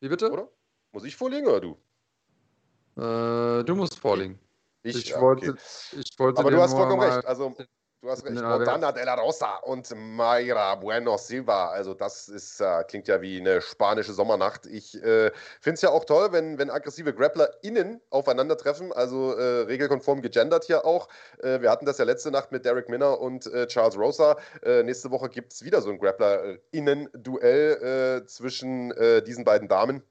Wie bitte? Oder? Muss ich vorlegen oder du? Äh, du musst vorlegen. Ich, ich, ja, wollte, okay. ich wollte. Aber du hast vollkommen recht. Also Du hast recht. Ja, Montana de la Rosa und Mayra Bueno Silva. Also, das ist, äh, klingt ja wie eine spanische Sommernacht. Ich äh, finde es ja auch toll, wenn, wenn aggressive GrapplerInnen aufeinandertreffen. Also, äh, regelkonform gegendert hier auch. Äh, wir hatten das ja letzte Nacht mit Derek Minner und äh, Charles Rosa. Äh, nächste Woche gibt es wieder so ein GrapplerInnen-Duell zwischen diesen beiden Damen.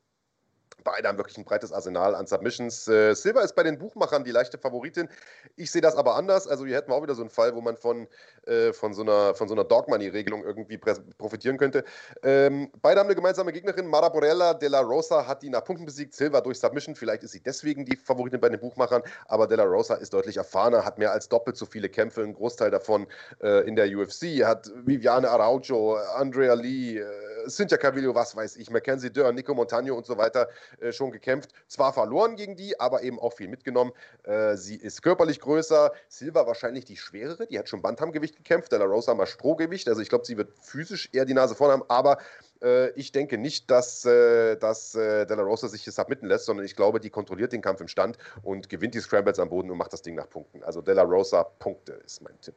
Beide haben wirklich ein breites Arsenal an Submissions. Äh, Silver ist bei den Buchmachern die leichte Favoritin. Ich sehe das aber anders. Also hier hätten wir auch wieder so einen Fall, wo man von, äh, von so einer, so einer Dog Money-Regelung irgendwie profitieren könnte. Ähm, beide haben eine gemeinsame Gegnerin. Mara Borella de la Rosa hat die nach Punkten besiegt. Silver durch Submission. Vielleicht ist sie deswegen die Favoritin bei den Buchmachern. Aber de la Rosa ist deutlich erfahrener, hat mehr als doppelt so viele Kämpfe, einen Großteil davon äh, in der UFC. Hat Viviane Araujo, Andrea Lee, äh, Cynthia Cavillo, was weiß ich, Mackenzie Dörr, Nico Montagno und so weiter äh, schon gekämpft. Zwar verloren gegen die, aber eben auch viel mitgenommen. Äh, sie ist körperlich größer. Silva wahrscheinlich die schwerere. Die hat schon Bantamgewicht gekämpft. De La Rosa mal Strohgewicht. Also ich glaube, sie wird physisch eher die Nase vorne haben. Aber äh, ich denke nicht, dass, äh, dass äh, De La Rosa sich das submitten lässt, sondern ich glaube, die kontrolliert den Kampf im Stand und gewinnt die Scrambles am Boden und macht das Ding nach Punkten. Also De La Rosa Punkte ist mein Tipp.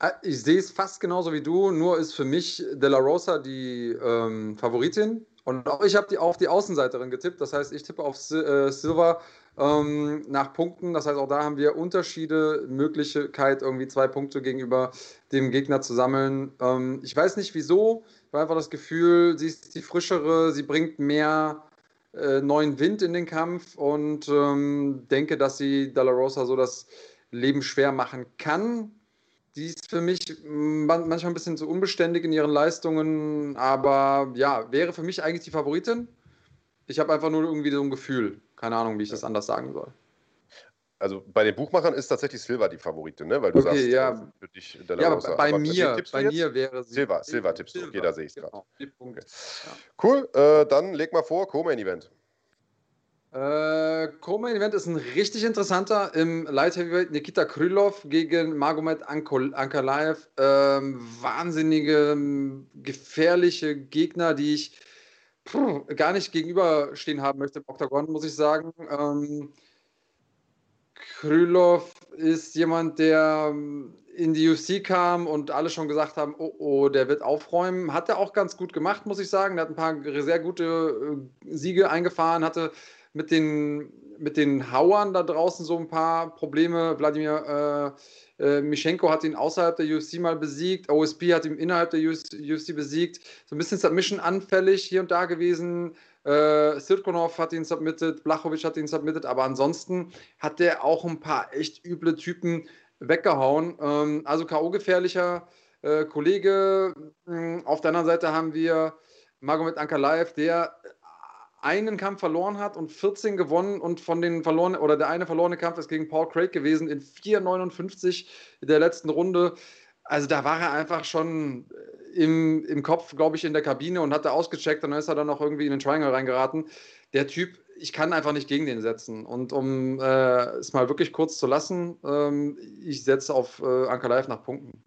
Ah, ich sehe es fast genauso wie du, nur ist für mich De La Rosa die ähm, Favoritin. Und auch ich habe die, auf die Außenseiterin getippt. Das heißt, ich tippe auf äh, Silver ähm, nach Punkten. Das heißt, auch da haben wir Unterschiede, Möglichkeit, irgendwie zwei Punkte gegenüber dem Gegner zu sammeln. Ähm, ich weiß nicht wieso. Ich habe einfach das Gefühl, sie ist die frischere, sie bringt mehr äh, neuen Wind in den Kampf und ähm, denke, dass sie Dalla Rosa so das Leben schwer machen kann. Die ist für mich manchmal ein bisschen zu unbeständig in ihren Leistungen, aber ja, wäre für mich eigentlich die Favoritin. Ich habe einfach nur irgendwie so ein Gefühl. Keine Ahnung, wie ich das anders sagen soll. Also bei den Buchmachern ist tatsächlich Silva die Favoritin, ne? Weil du okay, sagst, ja. Für dich De La ja, Rosa. bei aber mir, bei mir wäre Silva. Silva tippst du. Okay, da sehe ich es gerade. Genau. Cool, äh, dann leg mal vor, Co-Main-Event. Äh, Event ist ein richtig interessanter im Light Heavyweight Nikita Krylov gegen Magomed Ankalaev. Ähm, wahnsinnige, gefährliche Gegner, die ich pff, gar nicht gegenüberstehen haben möchte im Octagon, muss ich sagen. Ähm, Krylov ist jemand, der ähm, in die UFC kam und alle schon gesagt haben, oh, oh, der wird aufräumen. Hat er auch ganz gut gemacht, muss ich sagen. Er hat ein paar sehr gute äh, Siege eingefahren, hatte mit den, mit den Hauern da draußen so ein paar Probleme. Wladimir äh, äh, Mischenko hat ihn außerhalb der UFC mal besiegt. OSP hat ihn innerhalb der UFC besiegt. So ein bisschen Submission anfällig hier und da gewesen. Äh, Sirkonov hat ihn submitted, Blachowicz hat ihn submitted, aber ansonsten hat der auch ein paar echt üble Typen weggehauen. Ähm, also K.O.-gefährlicher äh, Kollege. Hm, auf der anderen Seite haben wir Magomed Ankalaev, der einen Kampf verloren hat und 14 gewonnen und von den verlorenen, oder der eine verlorene Kampf ist gegen Paul Craig gewesen in 4,59 der letzten Runde. Also da war er einfach schon äh, im, im Kopf, glaube ich, in der Kabine und hat da ausgecheckt und dann ist er dann noch irgendwie in den Triangle reingeraten. Der Typ, ich kann einfach nicht gegen den setzen. Und um äh, es mal wirklich kurz zu lassen, ähm, ich setze auf äh, Live nach Punkten.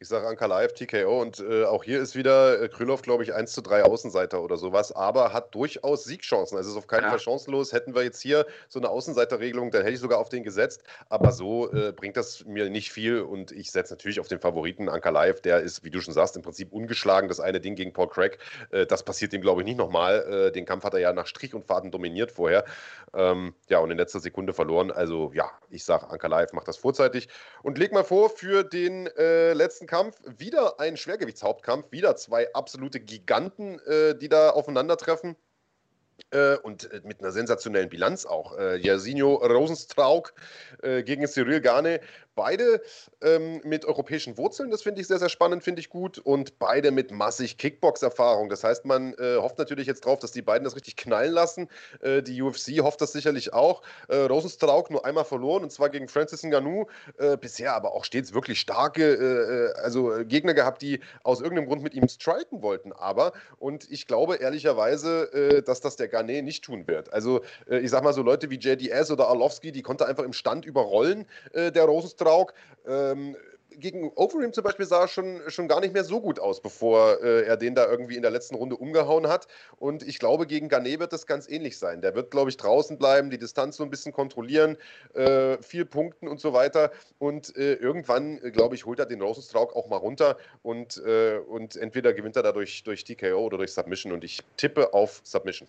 Ich sage Anka Live, TKO und äh, auch hier ist wieder äh, Krylov, glaube ich, 1 zu 3 Außenseiter oder sowas, aber hat durchaus Siegchancen. Also ist auf keinen ja. Fall chancenlos. Hätten wir jetzt hier so eine Außenseiterregelung, dann hätte ich sogar auf den gesetzt. Aber so äh, bringt das mir nicht viel und ich setze natürlich auf den Favoriten Anka Live. Der ist, wie du schon sagst, im Prinzip ungeschlagen. Das eine Ding gegen Paul Craig, äh, das passiert ihm, glaube ich, nicht nochmal. Äh, den Kampf hat er ja nach Strich und Faden dominiert vorher. Ähm, ja, und in letzter Sekunde verloren. Also ja, ich sage, Anka Live macht das vorzeitig. Und leg mal vor, für den äh, letzten Kampf. Wieder ein Schwergewichtshauptkampf, wieder zwei absolute Giganten, äh, die da aufeinandertreffen. Äh, und äh, mit einer sensationellen Bilanz auch. Äh, Jasinho Rosenstrauk äh, gegen Cyril Gane. Beide ähm, mit europäischen Wurzeln, das finde ich sehr, sehr spannend, finde ich gut. Und beide mit massig Kickbox-Erfahrung. Das heißt, man äh, hofft natürlich jetzt drauf, dass die beiden das richtig knallen lassen. Äh, die UFC hofft das sicherlich auch. Rosenstrauk nur einmal verloren, und zwar gegen Francis Ngannou. bisher aber auch stets wirklich starke also Gegner gehabt, die aus irgendeinem Grund mit ihm striken wollten. Aber, und ich glaube ehrlicherweise, dass das der Garnet nicht tun wird. Also äh, ich sag mal so Leute wie JDS oder Arlovski, die konnte einfach im Stand überrollen, äh, der Rosenstrauk. Ähm, gegen Overeem zum Beispiel sah er schon, schon gar nicht mehr so gut aus, bevor äh, er den da irgendwie in der letzten Runde umgehauen hat. Und ich glaube, gegen Garnet wird das ganz ähnlich sein. Der wird, glaube ich, draußen bleiben, die Distanz so ein bisschen kontrollieren, äh, viel punkten und so weiter. Und äh, irgendwann, äh, glaube ich, holt er den Rosenstrauk auch mal runter und, äh, und entweder gewinnt er dadurch durch TKO oder durch Submission. Und ich tippe auf Submission.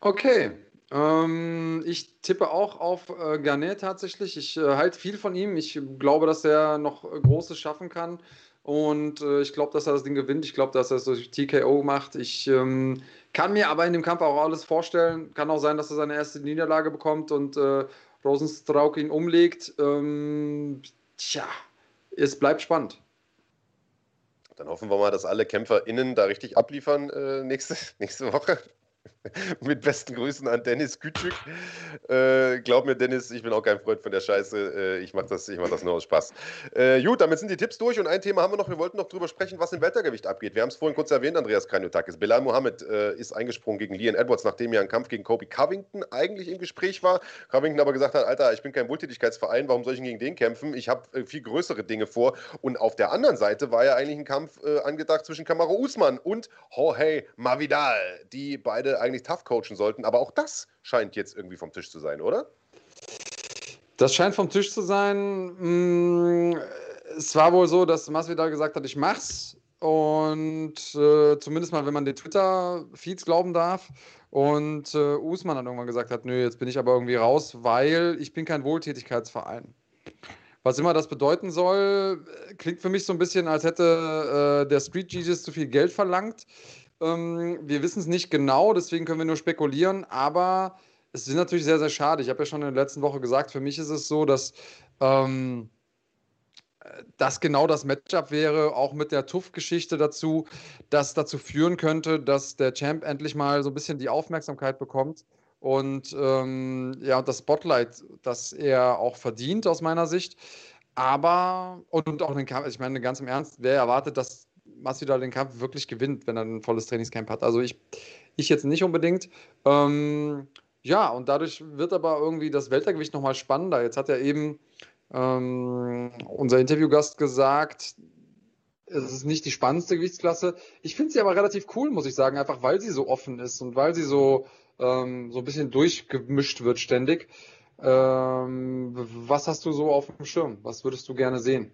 Okay. Ähm, ich tippe auch auf äh, Garnet tatsächlich. Ich äh, halte viel von ihm. Ich glaube, dass er noch Großes schaffen kann. Und äh, ich glaube, dass er das Ding gewinnt. Ich glaube, dass er es durch TKO macht. Ich ähm, kann mir aber in dem Kampf auch alles vorstellen. Kann auch sein, dass er seine erste Niederlage bekommt und äh, Rosenstrauk ihn umlegt. Ähm, tja, es bleibt spannend. Dann hoffen wir mal, dass alle KämpferInnen da richtig abliefern äh, nächste, nächste Woche. Mit besten Grüßen an Dennis Kütschük. Äh, glaub mir, Dennis, ich bin auch kein Freund von der Scheiße. Äh, ich mache das, mach das nur aus Spaß. Äh, gut, damit sind die Tipps durch und ein Thema haben wir noch. Wir wollten noch drüber sprechen, was im Weltergewicht abgeht. Wir haben es vorhin kurz erwähnt, Andreas Kranjotakis. Bilal Mohammed äh, ist eingesprungen gegen Leon Edwards, nachdem ja ein Kampf gegen Kobe Covington eigentlich im Gespräch war. Covington aber gesagt hat: Alter, ich bin kein Wohltätigkeitsverein, warum soll ich gegen den kämpfen? Ich habe äh, viel größere Dinge vor. Und auf der anderen Seite war ja eigentlich ein Kampf äh, angedacht zwischen Kamaru Usman und Jorge Mavidal, die beide eigentlich tough coachen sollten. Aber auch das scheint jetzt irgendwie vom Tisch zu sein, oder? Das scheint vom Tisch zu sein. Mm, es war wohl so, dass Masvidal gesagt hat, ich mach's. Und äh, zumindest mal, wenn man den Twitter-Feeds glauben darf. Und äh, Usman dann irgendwann gesagt hat, nö, jetzt bin ich aber irgendwie raus, weil ich bin kein Wohltätigkeitsverein. Was immer das bedeuten soll, klingt für mich so ein bisschen, als hätte äh, der Street Jesus zu viel Geld verlangt. Ähm, wir wissen es nicht genau, deswegen können wir nur spekulieren, aber es ist natürlich sehr, sehr schade. Ich habe ja schon in der letzten Woche gesagt, für mich ist es so, dass ähm, das genau das Matchup wäre, auch mit der TUF-Geschichte dazu, das dazu führen könnte, dass der Champ endlich mal so ein bisschen die Aufmerksamkeit bekommt und ähm, ja, das Spotlight, das er auch verdient aus meiner Sicht. Aber, und auch den ich meine, ganz im Ernst, wer erwartet, dass Masvidal den Kampf wirklich gewinnt, wenn er ein volles Trainingscamp hat. Also ich, ich jetzt nicht unbedingt. Ähm, ja, und dadurch wird aber irgendwie das Weltergewicht nochmal spannender. Jetzt hat ja eben ähm, unser Interviewgast gesagt, es ist nicht die spannendste Gewichtsklasse. Ich finde sie aber relativ cool, muss ich sagen, einfach weil sie so offen ist und weil sie so, ähm, so ein bisschen durchgemischt wird ständig. Ähm, was hast du so auf dem Schirm? Was würdest du gerne sehen?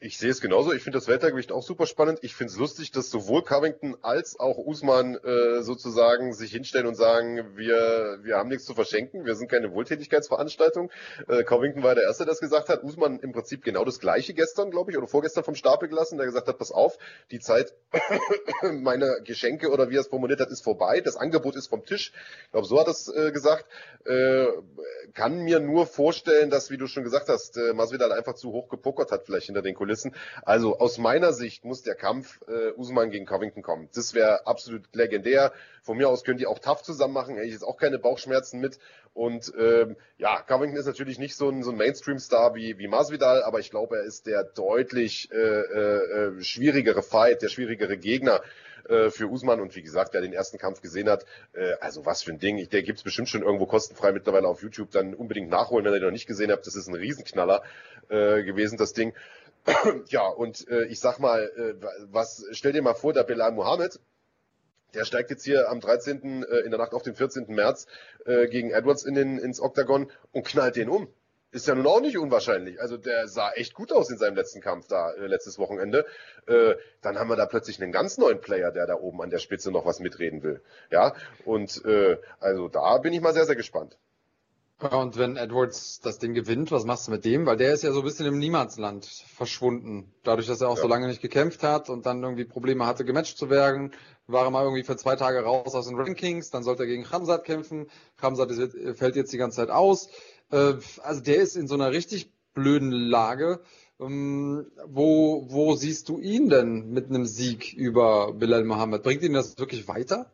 Ich sehe es genauso. Ich finde das Weltergewicht auch super spannend. Ich finde es lustig, dass sowohl Covington als auch Usman äh, sozusagen sich hinstellen und sagen, wir, wir haben nichts zu verschenken, wir sind keine Wohltätigkeitsveranstaltung. Äh, Covington war der Erste, der das gesagt hat. Usman im Prinzip genau das Gleiche gestern, glaube ich, oder vorgestern vom Stapel gelassen, der gesagt hat, pass auf, die Zeit meiner Geschenke oder wie er es formuliert hat, ist vorbei. Das Angebot ist vom Tisch. Ich glaube, so hat er es äh, gesagt. Äh, kann mir nur vorstellen, dass, wie du schon gesagt hast, äh, Masvidal einfach zu hoch gepokert hat, vielleicht hinter den Kollegen Kulissen. Also aus meiner Sicht muss der Kampf äh, Usman gegen Covington kommen. Das wäre absolut legendär. Von mir aus könnt ihr auch tough zusammen machen. Hätte ich jetzt auch keine Bauchschmerzen mit. Und ähm, ja, Covington ist natürlich nicht so ein, so ein Mainstream-Star wie, wie Masvidal, aber ich glaube, er ist der deutlich äh, äh, äh schwierigere Fight, der schwierigere Gegner äh, für Usman und wie gesagt, wer den ersten Kampf gesehen hat, äh, also was für ein Ding. Der gibt es bestimmt schon irgendwo kostenfrei mittlerweile auf YouTube, dann unbedingt nachholen, wenn ihr den noch nicht gesehen habt. Das ist ein Riesenknaller gewesen, das Ding. ja, und äh, ich sag mal, äh, was, stell dir mal vor, der Bilal Mohammed, der steigt jetzt hier am 13. Äh, in der Nacht auf den 14. März äh, gegen Edwards in den, ins Oktagon und knallt den um. Ist ja nun auch nicht unwahrscheinlich. Also der sah echt gut aus in seinem letzten Kampf da, äh, letztes Wochenende. Äh, dann haben wir da plötzlich einen ganz neuen Player, der da oben an der Spitze noch was mitreden will. Ja, und also da bin ich mal sehr, sehr gespannt. Und wenn Edwards das Ding gewinnt, was machst du mit dem? Weil der ist ja so ein bisschen im Niemandsland verschwunden. Dadurch, dass er auch ja. so lange nicht gekämpft hat und dann irgendwie Probleme hatte, gematcht zu werden, war er mal irgendwie für zwei Tage raus aus den Rankings. Dann sollte er gegen Hamzat kämpfen. Hamzat fällt jetzt die ganze Zeit aus. Äh, also der ist in so einer richtig blöden Lage. Ähm, wo, wo siehst du ihn denn mit einem Sieg über Bilal Mohammed? Bringt ihn das wirklich weiter?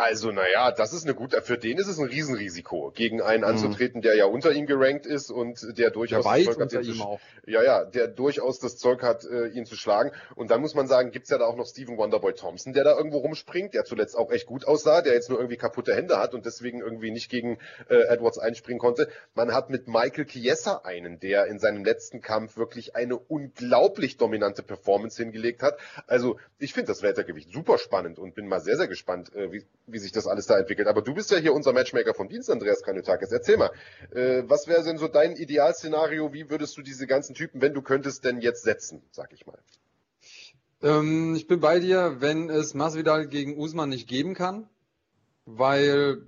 Also, naja, das ist eine gute, für den ist es ein Riesenrisiko, gegen einen mhm. anzutreten, der ja unter ihm gerankt ist und der durchaus ja, das Zeug hat, auch. ja, ja, der durchaus das Zeug hat, äh, ihn zu schlagen. Und dann muss man sagen, gibt's ja da auch noch Steven Wonderboy Thompson, der da irgendwo rumspringt, der zuletzt auch echt gut aussah, der jetzt nur irgendwie kaputte Hände hat und deswegen irgendwie nicht gegen äh, Edwards einspringen konnte. Man hat mit Michael Chiesa einen, der in seinem letzten Kampf wirklich eine unglaublich dominante Performance hingelegt hat. Also, ich finde das Weltergewicht super spannend und bin mal sehr, sehr gespannt, äh, wie wie sich das alles da entwickelt. Aber du bist ja hier unser Matchmaker vom Dienst, Andreas Kanutakis. Erzähl mal, äh, was wäre denn so dein Idealszenario? Wie würdest du diese ganzen Typen, wenn du könntest, denn jetzt setzen, sag ich mal? Ähm, ich bin bei dir, wenn es Masvidal gegen Usman nicht geben kann, weil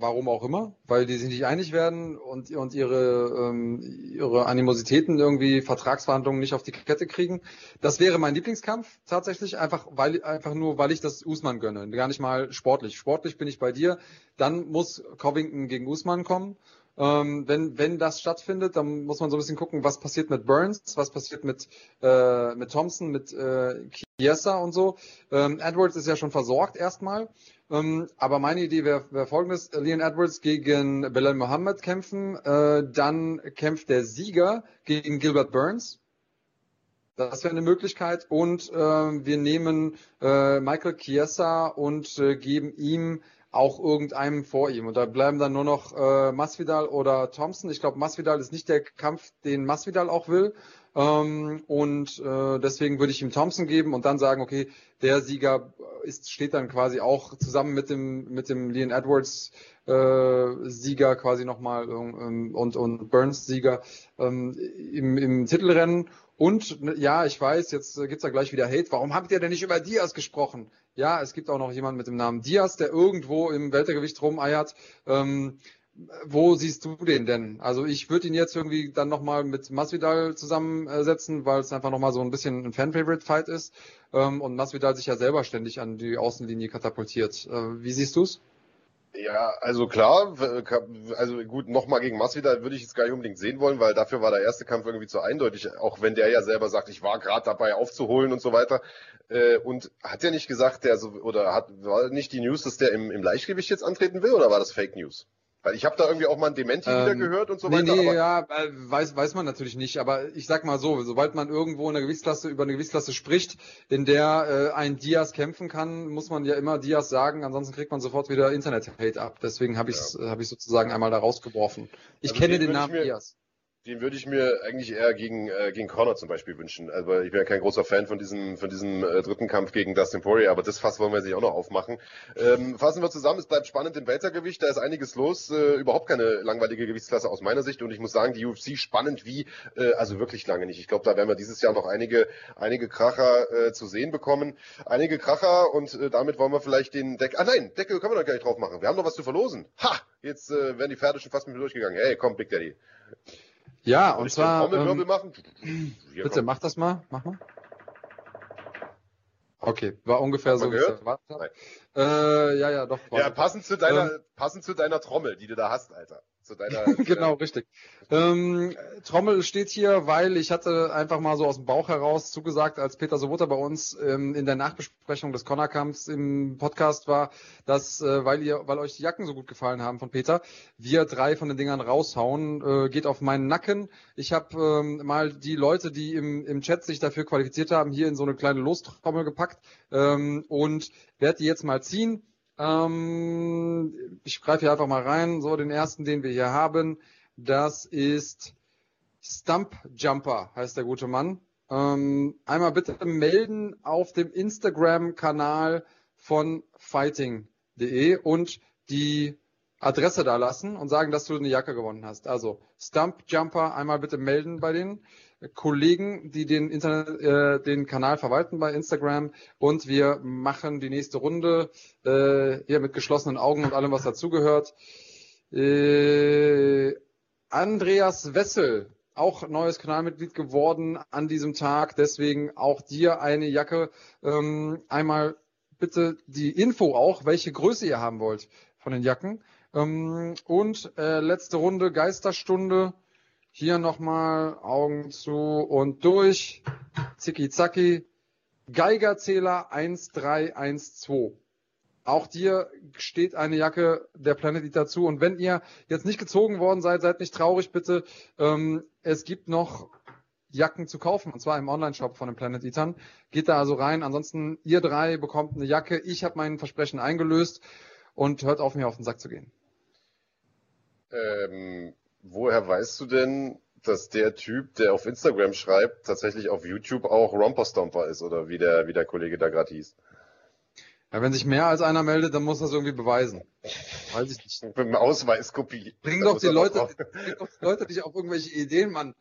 warum auch immer, weil die sich nicht einig werden und, und ihre, ähm, ihre Animositäten irgendwie Vertragsverhandlungen nicht auf die Kette kriegen. Das wäre mein Lieblingskampf tatsächlich, einfach, weil, einfach nur, weil ich das Usman gönne. Gar nicht mal sportlich. Sportlich bin ich bei dir. Dann muss Covington gegen Usman kommen. Ähm, wenn, wenn das stattfindet, dann muss man so ein bisschen gucken, was passiert mit Burns, was passiert mit, äh, mit Thompson, mit äh, Chiesa und so. Ähm, Edwards ist ja schon versorgt erstmal. Ähm, aber meine Idee wäre wär folgendes: Leon Edwards gegen Belal Mohammed kämpfen, äh, dann kämpft der Sieger gegen Gilbert Burns. Das wäre eine Möglichkeit. Und äh, wir nehmen äh, Michael Chiesa und geben ihm auch irgendeinem vor ihm. Und da bleiben dann nur noch äh, Masvidal oder Thompson. Ich glaube, Masvidal ist nicht der Kampf, den Masvidal auch will. Ähm, und äh, deswegen würde ich ihm Thompson geben und dann sagen, okay, der Sieger ist, steht dann quasi auch zusammen mit dem, mit dem Leon Edwards äh, Sieger quasi nochmal ähm, und, und Burns Sieger ähm, im, im Titelrennen. Und ja, ich weiß, jetzt gibt's da gleich wieder Hate. Warum habt ihr denn nicht über Diaz gesprochen? Ja, es gibt auch noch jemanden mit dem Namen Diaz, der irgendwo im Weltergewicht rumeiert. Ähm, wo siehst du den denn? Also ich würde ihn jetzt irgendwie dann nochmal mit Masvidal zusammensetzen, weil es einfach nochmal so ein bisschen ein Fan-Favorite-Fight ist ähm, und Masvidal sich ja selber ständig an die Außenlinie katapultiert. Äh, wie siehst du's? Ja, also klar, also gut, nochmal gegen Masvidal würde ich jetzt gar nicht unbedingt sehen wollen, weil dafür war der erste Kampf irgendwie zu eindeutig, auch wenn der ja selber sagt, ich war gerade dabei aufzuholen und so weiter. Äh, und hat er nicht gesagt, der so, oder hat, war nicht die News, dass der im, im Leichtgewicht jetzt antreten will, oder war das Fake News? Weil ich habe da irgendwie auch mal ein Dementi ähm, wieder gehört und so weiter. Nee, nee, ja, äh, weiß, weiß man natürlich nicht. Aber ich sag mal so, sobald man irgendwo in der Gewichtsklasse über eine Gewichtsklasse spricht, in der äh, ein Diaz kämpfen kann, muss man ja immer Diaz sagen, ansonsten kriegt man sofort wieder Internet-Hate ab. Deswegen habe ich es ja. hab ich sozusagen einmal da rausgeworfen. Ich also kenne den Namen mir, Diaz. Den würde ich mir eigentlich eher gegen, äh, gegen Connor zum Beispiel wünschen. Also ich bin ja kein großer Fan von diesem, von diesem äh, dritten Kampf gegen Dustin Poirier, aber das Fass wollen wir sich auch noch aufmachen. Ähm, fassen wir zusammen, es bleibt spannend im Weltergewicht, da ist einiges los. Äh, überhaupt keine langweilige Gewichtsklasse aus meiner Sicht und ich muss sagen, die UFC spannend wie, äh, also wirklich lange nicht. Ich glaube, da werden wir dieses Jahr noch einige, einige Kracher äh, zu sehen bekommen. Einige Kracher und äh, damit wollen wir vielleicht den Deckel, ah nein, Deckel können wir noch gar nicht drauf machen. Wir haben noch was zu verlosen. Ha! Jetzt äh, werden die Pferde schon fast mit mir durchgegangen. Hey, komm, Big Daddy. Ja, und zwar. Ähm, machen? Bitte, mach das mal. Mach mal. Okay, war ungefähr so, wie ich erwartet habe. Äh, ja, ja, doch. Ja, passend zu deiner, ähm, passend zu deiner Trommel, die du da hast, Alter zu deiner. genau, richtig. Ähm, Trommel steht hier, weil ich hatte einfach mal so aus dem Bauch heraus zugesagt, als Peter Sobotta bei uns ähm, in der Nachbesprechung des Conner-Kampfs im Podcast war, dass, äh, weil ihr, weil euch die Jacken so gut gefallen haben von Peter, wir drei von den Dingern raushauen, äh, geht auf meinen Nacken. Ich habe ähm, mal die Leute, die im, im Chat sich dafür qualifiziert haben, hier in so eine kleine Lostrommel gepackt ähm, und werde die jetzt mal ziehen. Ähm, ich greife hier einfach mal rein. So, den ersten, den wir hier haben, das ist Stump Jumper, heißt der gute Mann. Ähm, einmal bitte melden auf dem Instagram-Kanal von fighting.de und die Adresse da lassen und sagen, dass du eine Jacke gewonnen hast. Also Stump Jumper einmal bitte melden bei denen. Kollegen, die den Internet, äh, den Kanal verwalten bei Instagram und wir machen die nächste Runde äh, hier mit geschlossenen Augen und allem, was dazugehört. Äh, Andreas Wessel, auch neues Kanalmitglied geworden an diesem Tag, deswegen auch dir eine Jacke. Ähm, einmal bitte die Info auch, welche Größe ihr haben wollt von den Jacken. Ähm, und äh, letzte Runde Geisterstunde. Hier nochmal Augen zu und durch. Zicki zacki. Geigerzähler 1312. Auch dir steht eine Jacke der Planet Eater zu. Und wenn ihr jetzt nicht gezogen worden seid, seid nicht traurig, bitte. Ähm, es gibt noch Jacken zu kaufen, und zwar im Online-Shop von den Planet Eatern. Geht da also rein. Ansonsten, ihr drei bekommt eine Jacke. Ich habe mein Versprechen eingelöst und hört auf, mir auf den Sack zu gehen. Ähm, woher weißt du denn, dass der Typ, der auf Instagram schreibt, tatsächlich auf YouTube auch Romper Stomper ist oder wie der, wie der Kollege da gerade hieß? Ja, wenn sich mehr als einer meldet, dann muss das irgendwie beweisen. Weiß ich nicht. Mit einem Ausweiskopie. Bring doch die Leute, bring doch die Leute nicht auf irgendwelche Ideen, Mann.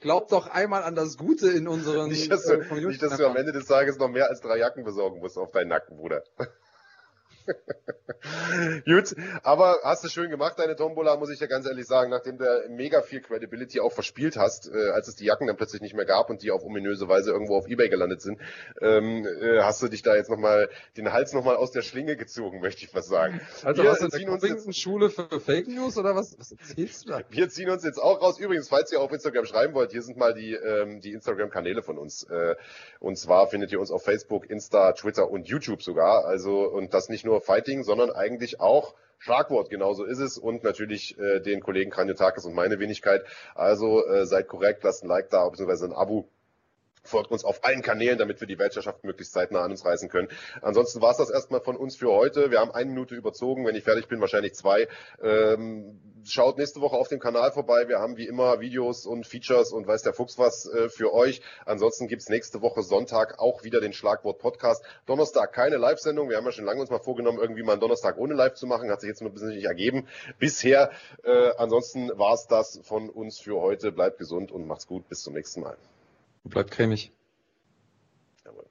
Glaub doch einmal an das Gute in unseren nicht, dass du, äh, nicht, dass du am Ende des Tages noch mehr als drei Jacken besorgen musst auf deinen Nacken, Bruder. Gut, aber hast du schön gemacht, deine Tombola, muss ich ja ganz ehrlich sagen, nachdem du mega viel Credibility auch verspielt hast, äh, als es die Jacken dann plötzlich nicht mehr gab und die auf ominöse Weise irgendwo auf Ebay gelandet sind, ähm, äh, hast du dich da jetzt nochmal den Hals nochmal aus der Schlinge gezogen, möchte ich fast sagen. Also wir hast du ziehen uns jetzt Schule für Fake News oder was? Was erzählst du da? Wir ziehen uns jetzt auch raus. Übrigens, falls ihr auf Instagram schreiben wollt, hier sind mal die, ähm, die Instagram-Kanäle von uns. Äh, und zwar findet ihr uns auf Facebook, Insta, Twitter und YouTube sogar. Also, und das nicht nur Fighting, sondern eigentlich auch Schlagwort, genauso ist es. Und natürlich äh, den Kollegen Kranjotakis und meine Wenigkeit. Also äh, seid korrekt, lasst ein Like da, beziehungsweise ein Abo folgt uns auf allen Kanälen, damit wir die Weltherrschaft möglichst zeitnah an uns reißen können. Ansonsten war es das erstmal von uns für heute. Wir haben eine Minute überzogen. Wenn ich fertig bin, wahrscheinlich zwei. Ähm, schaut nächste Woche auf dem Kanal vorbei. Wir haben wie immer Videos und Features und weiß der Fuchs was äh, für euch. Ansonsten gibt's nächste Woche Sonntag auch wieder den Schlagwort Podcast. Donnerstag keine Live-Sendung. Wir haben ja schon lange uns mal vorgenommen, irgendwie mal einen Donnerstag ohne Live zu machen. Hat sich jetzt nur ein bisschen nicht ergeben bisher. Äh, ansonsten war's das von uns für heute. Bleibt gesund und macht's gut. Bis zum nächsten Mal. Bleibt cremig. Jawohl.